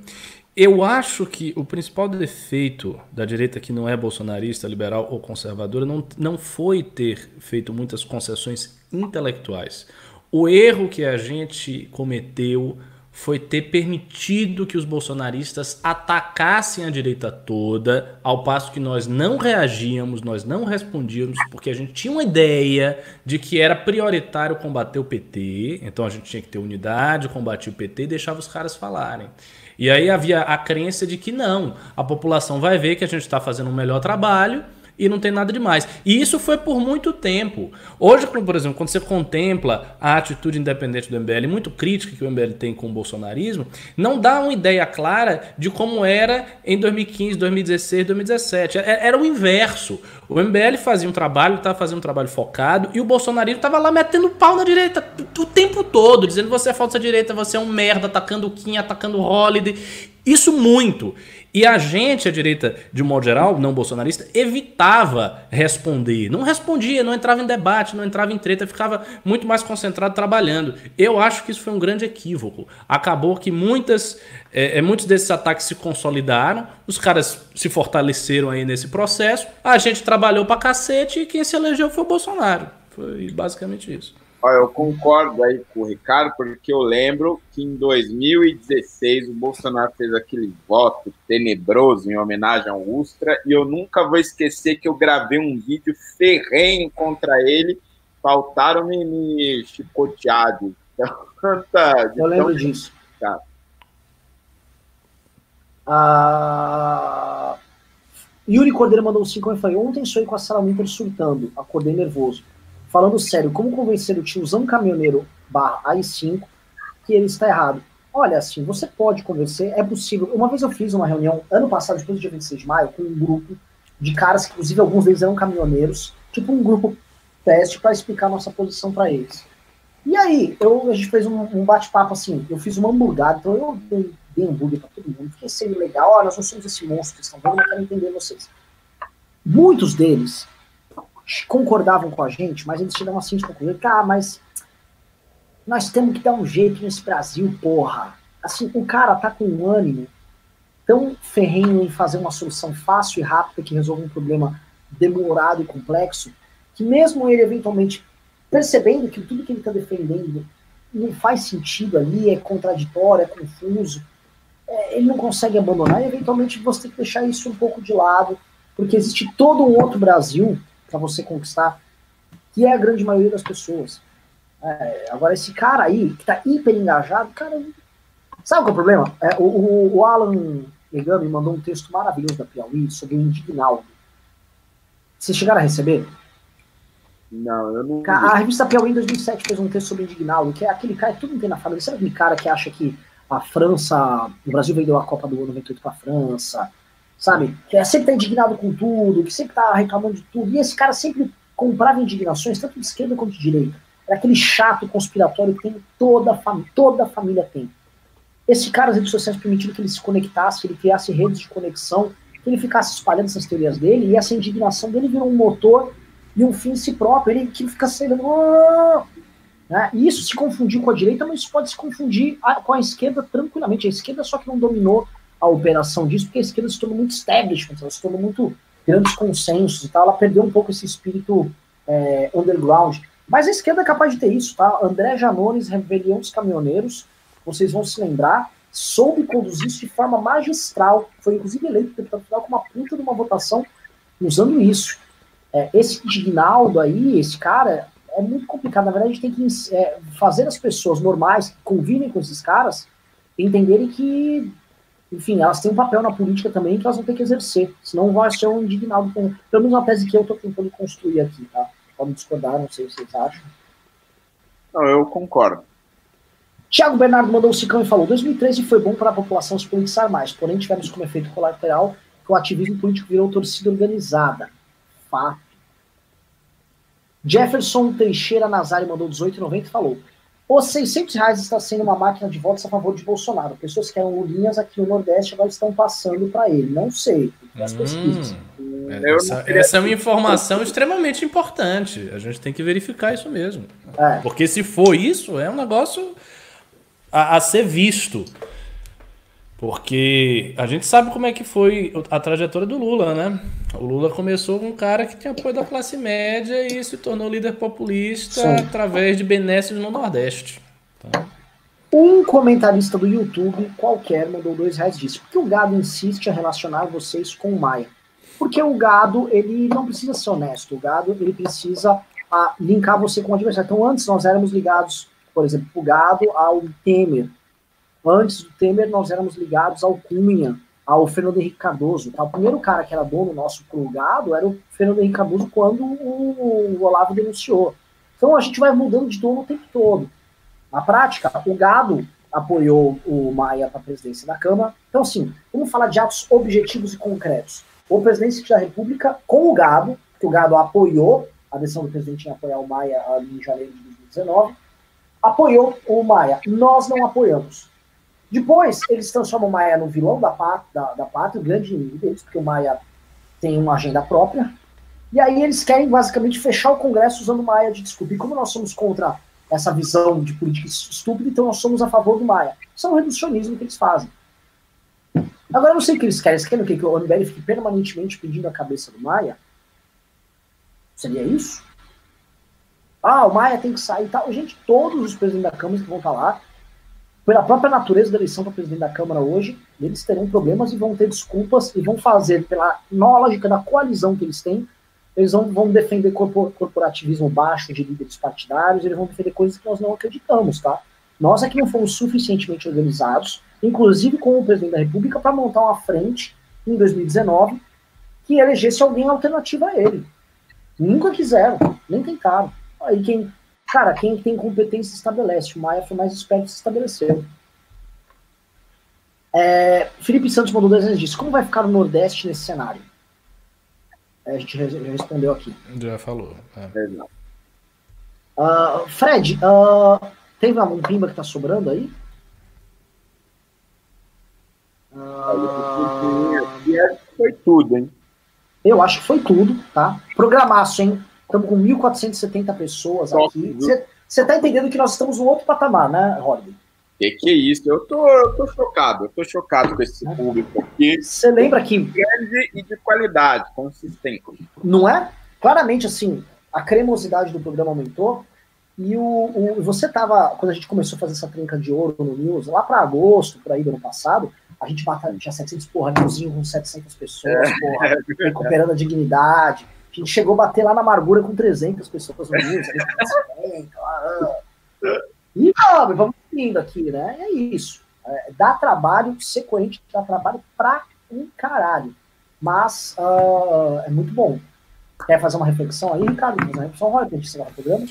Eu acho que o principal defeito da direita que não é bolsonarista, liberal ou conservadora não, não foi ter feito muitas concessões intelectuais. O erro que a gente cometeu foi ter permitido que os bolsonaristas atacassem a direita toda, ao passo que nós não reagíamos, nós não respondíamos, porque a gente tinha uma ideia de que era prioritário combater o PT, então a gente tinha que ter unidade, combater o PT e deixava os caras falarem. E aí havia a crença de que não, a população vai ver que a gente está fazendo um melhor trabalho e não tem nada demais. E isso foi por muito tempo. Hoje, por exemplo, quando você contempla a atitude independente do MBL, muito crítica que o MBL tem com o bolsonarismo, não dá uma ideia clara de como era em 2015, 2016, 2017. Era o inverso. O MBL fazia um trabalho, estava fazendo um trabalho focado, e o bolsonarismo estava lá metendo pau na direita o tempo todo, dizendo você é falsa direita, você é um merda, atacando o Kim, atacando o Holiday. Isso muito. E a gente, a direita, de um modo geral, não bolsonarista, evitava responder. Não respondia, não entrava em debate, não entrava em treta, ficava muito mais concentrado trabalhando. Eu acho que isso foi um grande equívoco. Acabou que muitas, é, é, muitos desses ataques se consolidaram, os caras se fortaleceram aí nesse processo, a gente trabalhou pra cacete e quem se elegeu foi o Bolsonaro. Foi basicamente isso. Eu concordo aí com o Ricardo, porque eu lembro que em 2016 o Bolsonaro fez aquele voto tenebroso em homenagem ao Ustra, e eu nunca vou esquecer que eu gravei um vídeo ferrenho contra ele, faltaram me, me chicotear de tanta. eu lembro disso. Ah, Yuri Cordeiro mandou um 5 e falou: Ontem sonhei com a Sara Winter surtando, acordei nervoso. Falando sério, como convencer o tiozão caminhoneiro barra AI5 que ele está errado? Olha, assim, você pode convencer, é possível. Uma vez eu fiz uma reunião, ano passado, depois do dia 26 de maio, com um grupo de caras, que inclusive alguns deles eram caminhoneiros, tipo um grupo teste para explicar nossa posição para eles. E aí, eu, a gente fez um, um bate-papo assim, eu fiz uma hamburgada, então eu dei, dei hambúrguer para todo mundo, fiquei sendo legal, olha, nós não somos esse monstro que estão vendo, mas quero entender vocês. Muitos deles concordavam com a gente, mas eles chegavam assim de concluir, ah, mas nós temos que dar um jeito nesse Brasil, porra. Assim, o cara tá com um ânimo tão ferrenho em fazer uma solução fácil e rápida que resolva um problema demorado e complexo, que mesmo ele eventualmente percebendo que tudo que ele está defendendo não faz sentido ali, é contraditório, é confuso, é, ele não consegue abandonar e eventualmente você tem que deixar isso um pouco de lado, porque existe todo um outro Brasil para você conquistar, que é a grande maioria das pessoas. É, agora, esse cara aí, que tá hiper engajado, cara. Sabe qual é o problema? É, o, o, Alan Megami mandou um texto maravilhoso da Piauí sobre o Indignaldo. Vocês chegaram a receber? Não, eu não. A, revista Piauí em 2007 fez um texto sobre o Indignaldo, que é aquele cara que tudo não tem na família. Sabe aquele cara que acha que a França. O Brasil vendeu a Copa do Ano 98 para a França, sabe? Que é, sempre tá indignado com tudo, que sempre tá reclamando de tudo. E esse cara sempre comprava indignações, tanto de esquerda quanto de direita. Era aquele chato conspiratório que tem toda família, toda a família tem. Esse cara, as redes sociais permitiram que ele se conectasse, que ele criasse redes de conexão, que ele ficasse espalhando essas teorias dele, e essa indignação dele virou um motor e um fim em si próprio. Ele que fica sendo. Né? E isso se confundir com a direita, mas isso pode se confundir com a esquerda tranquilamente. A esquerda só que não dominou a operação disso, porque a esquerda se tornou muito establishment, ela se tornou muito grandes consensos e tal, ela perdeu um pouco esse espírito é, underground. Mas a esquerda é capaz de ter isso, tá? André Janones, Rebelião dos Caminhoneiros, vocês vão se lembrar, soube conduzir isso de forma magistral, foi inclusive eleito deputado federal com uma puta de uma votação usando isso. É, esse Dignaldo aí, esse cara, é muito complicado. Na verdade, a gente tem que é, fazer as pessoas normais que convivem com esses caras entenderem que, enfim, elas têm um papel na política também que elas vão ter que exercer. Senão vai ser um indignado com. Pelo menos uma tese que eu estou tentando construir aqui, tá? Podem discordar, não sei o que vocês acham. Não, eu concordo. Tiago Bernardo mandou um cicão e falou: 2013 foi bom para a população se politizar mais, porém tivemos como efeito colateral que o ativismo político virou torcida organizada. Fato. Jefferson Teixeira Nazari mandou 18,90 e falou: os 600 reais está sendo uma máquina de votos a favor de Bolsonaro. Pessoas que eram linhas aqui no Nordeste agora estão passando para ele. Não sei. As pesquisas. Hum, essa, essa, é uma informação extremamente importante. A gente tem que verificar isso mesmo. É. Porque se for isso, é um negócio a, a ser visto. Porque a gente sabe como é que foi a trajetória do Lula, né? O Lula começou com um cara que tinha apoio da classe média e se tornou líder populista Sim. através de benesses no Nordeste. Então... Um comentarista do YouTube qualquer mandou dois reais disso. Por que o gado insiste a relacionar vocês com o Maia? Porque o gado, ele não precisa ser honesto. O gado, ele precisa ah, linkar você com o adversário. Então, antes nós éramos ligados, por exemplo, o gado ao Temer, Antes do Temer, nós éramos ligados ao Cunha, ao Fernando Henrique Cardoso. Tá? O primeiro cara que era dono nosso plugado era o Fernando Henrique Cardoso quando o, o Olavo denunciou. Então a gente vai mudando de dono o tempo todo. Na prática, o gado apoiou o Maia para a presidência da Câmara. Então, assim, vamos falar de atos objetivos e concretos. O presidente da República com o gado, que o gado apoiou a decisão do presidente em apoiar o Maia ali em janeiro de 2019, apoiou o Maia. Nós não apoiamos. Depois, eles transformam o Maia no vilão da, da, da pátria, o grande inimigo deles, porque o Maia tem uma agenda própria. E aí eles querem basicamente fechar o Congresso usando o Maia de desculpa. E como nós somos contra essa visão de política estúpida, então nós somos a favor do Maia. Isso é um reducionismo que eles fazem. Agora eu não sei o que eles querem. Eles querem o quê? Que o MBL fique permanentemente pedindo a cabeça do Maia? Seria isso? Ah, o Maia tem que sair e tal. Gente, todos os presidentes da Câmara que vão estar lá pela própria natureza da eleição para presidente da Câmara hoje, eles terão problemas e vão ter desculpas e vão fazer, pela lógica da coalizão que eles têm, eles vão, vão defender corporativismo baixo de líderes partidários, eles vão defender coisas que nós não acreditamos, tá? Nós aqui não fomos suficientemente organizados, inclusive com o presidente da República, para montar uma frente em 2019 que elegesse alguém alternativo a ele. Nunca quiseram, nem tentaram. Aí quem Cara, quem tem competência estabelece. O Maia foi mais esperto e se estabeleceu. É, Felipe Santos mandou dois vezes disso. Como vai ficar o Nordeste nesse cenário? É, a gente já respondeu aqui. Já falou. É. Uh, Fred, uh, tem algum pimba que tá sobrando aí? Uh, foi tudo, hein? Eu acho que foi tudo, tá? Programaço, hein? Estamos com 1.470 pessoas aqui. Você está entendendo que nós estamos no outro patamar, né, Rodney? Que que é isso? Eu tô, eu tô chocado, eu tô chocado com esse público aqui. Você lembra que. Grande e de qualidade, consistente. Não é? Claramente, assim, a cremosidade do programa aumentou. E o, o você tava, quando a gente começou a fazer essa trinca de ouro no News, lá para agosto, por aí do ano passado, a gente batalha, tinha 700, porra, com 700 pessoas, é, porra, é recuperando a dignidade. A gente chegou a bater lá na amargura com 300 pessoas no news. e, sabe, vamos indo aqui, né? É isso. É, dá trabalho, ser coerente dá trabalho pra um caralho. Mas uh, é muito bom. Quer fazer uma reflexão aí, Ricardo? Fazer uma reflexão, programa?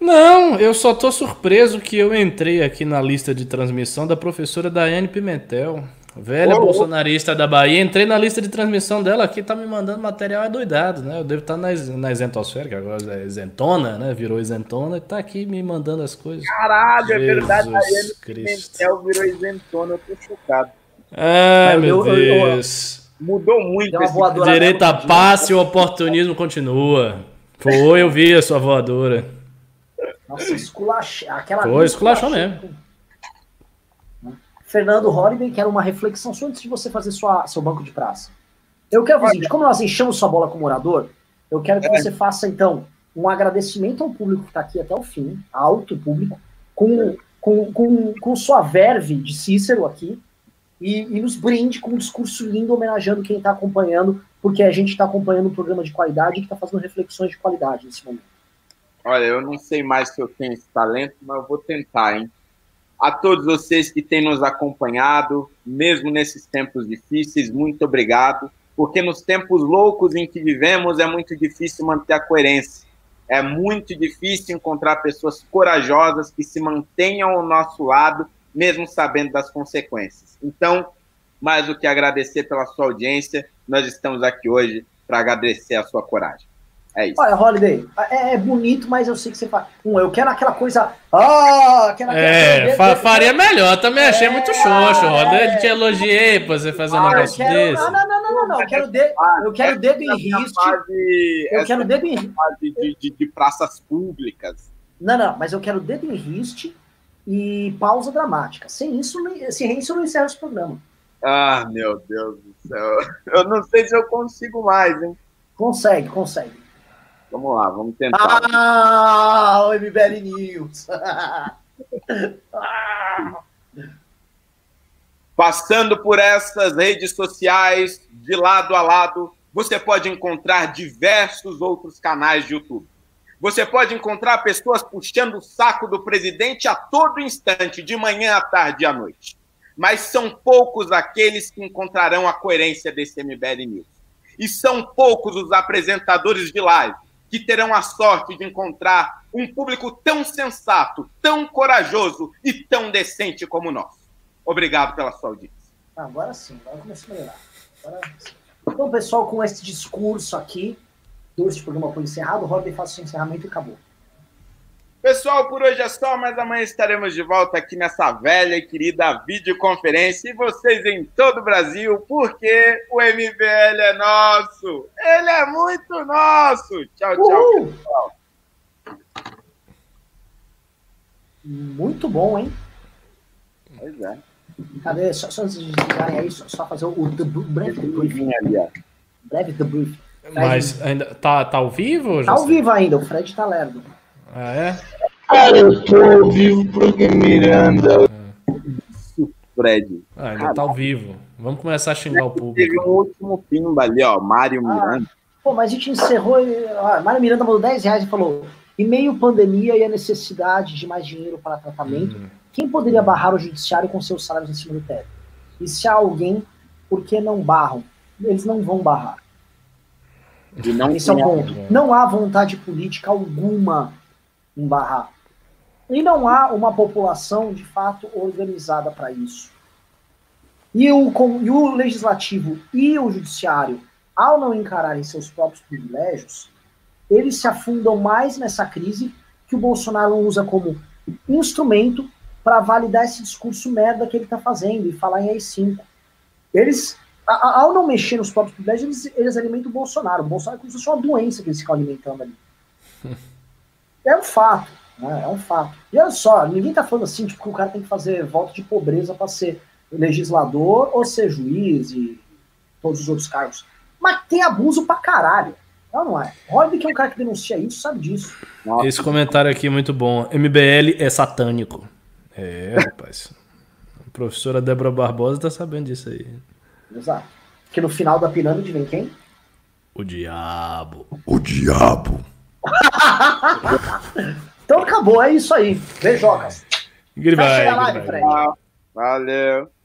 Não, eu só tô surpreso que eu entrei aqui na lista de transmissão da professora Daiane Pimentel. Velha Ô, bolsonarista da Bahia, entrei na lista de transmissão dela aqui, tá me mandando material adoidado, né? Eu devo estar tá na, na isentosfera, que agora é isentona, né? Virou isentona e tá aqui me mandando as coisas. Caralho, Jesus é verdade, a Pimentel virou isentona, eu tô chocado. Ai, meu eu, Deus. Eu, eu, mudou muito. Esse Direita passe e o oportunismo continua. Foi, eu vi a sua voadora. Nossa, esculachou. Aquela Foi, esculachou mesmo. Fernando Holliday, que era uma reflexão só antes de você fazer sua, seu banco de praça. Eu quero fazer, como nós enchemos sua bola com morador, eu quero que é. você faça, então, um agradecimento ao público que está aqui até o fim, alto público, com, com, com, com sua verve de Cícero aqui, e, e nos brinde com um discurso lindo homenageando quem está acompanhando porque a gente está acompanhando um programa de qualidade que está fazendo reflexões de qualidade nesse momento. Olha, eu não sei mais se eu tenho esse talento, mas eu vou tentar, hein? A todos vocês que têm nos acompanhado, mesmo nesses tempos difíceis, muito obrigado, porque nos tempos loucos em que vivemos é muito difícil manter a coerência. É muito difícil encontrar pessoas corajosas que se mantenham ao nosso lado, mesmo sabendo das consequências. Então, mais do que agradecer pela sua audiência, nós estamos aqui hoje para agradecer a sua coragem. É isso. Olha, Holiday, é, é, bonito, mas eu sei que você faz. Um, eu quero aquela coisa. Ah, quero É, fa faria melhor. Também achei é, muito xoxo, Holiday. É, te elogiei pra você fazer um ah, negócio quero, desse. Não, não, não, não, não. Eu quero, de, eu quero dedo em riste. Eu quero dedo em riste. De, de, de praças públicas. Não, não, mas eu quero dedo em riste e pausa dramática. Sem isso, sem isso eu não encerro esse programa. Ah, meu Deus do céu. Eu não sei se eu consigo mais, hein? Consegue, consegue. Vamos lá, vamos tentar. Ah, o MBL News. Passando por essas redes sociais, de lado a lado, você pode encontrar diversos outros canais de YouTube. Você pode encontrar pessoas puxando o saco do presidente a todo instante, de manhã à tarde e à noite. Mas são poucos aqueles que encontrarão a coerência desse MBL News. E são poucos os apresentadores de live que terão a sorte de encontrar um público tão sensato, tão corajoso e tão decente como nós. Obrigado pela sua audiência. Ah, agora sim, agora começou a melhorar. Agora Então, pessoal, com esse discurso aqui, este programa foi encerrado, o Robin faz o encerramento e acabou. Pessoal, por hoje é só, mas amanhã estaremos de volta aqui nessa velha e querida videoconferência e vocês em todo o Brasil, porque o MBL é nosso. Ele é muito nosso. Tchau, tchau, pessoal. Muito bom, hein? Pois é. Cadê? Só, só antes de desligarem aí, só, só fazer o, o breve debriefing. Ali, ó. Breve debriefing. Mas ainda tá, tá ao vivo? Tá ao vivo ainda, o Fred tá lerdo. Ah, é? Cara, eu tô ao vivo porque Miranda. Fred. Ah, ainda tá ao vivo. Vamos começar a xingar o público. Teve um último pimba ali, ó. Mário ah, Miranda. Pô, mas a gente encerrou. Ah, Mário Miranda mandou 10 reais e falou: em meio pandemia e a necessidade de mais dinheiro para tratamento, hum. quem poderia barrar o judiciário com seus salários em cima do teto? E se há alguém, por que não barram? Eles não vão barrar. não Esse é o ponto. Não há vontade política alguma em barrar. E não há uma população de fato organizada para isso. E o, e o legislativo e o judiciário, ao não encararem seus próprios privilégios, eles se afundam mais nessa crise que o Bolsonaro usa como instrumento para validar esse discurso merda que ele está fazendo e falar em AI-5. Eles, a, ao não mexer nos próprios privilégios, eles, eles alimentam o Bolsonaro. O Bolsonaro é como se fosse uma doença que eles ficam alimentando ali. É um fato, né? É um fato. E olha só, ninguém tá falando assim, tipo, que o cara tem que fazer voto de pobreza para ser legislador ou ser juiz e todos os outros cargos. Mas tem abuso pra caralho. Não, não é. Olha que é um cara que denuncia isso, sabe disso. Nossa. Esse comentário aqui é muito bom. MBL é satânico. É, rapaz. A professora Débora Barbosa tá sabendo disso aí. Exato. Que no final da pirâmide vem quem? O diabo. O diabo. então acabou, é isso aí. Beijocas. Goodbye. Goodbye. Valeu.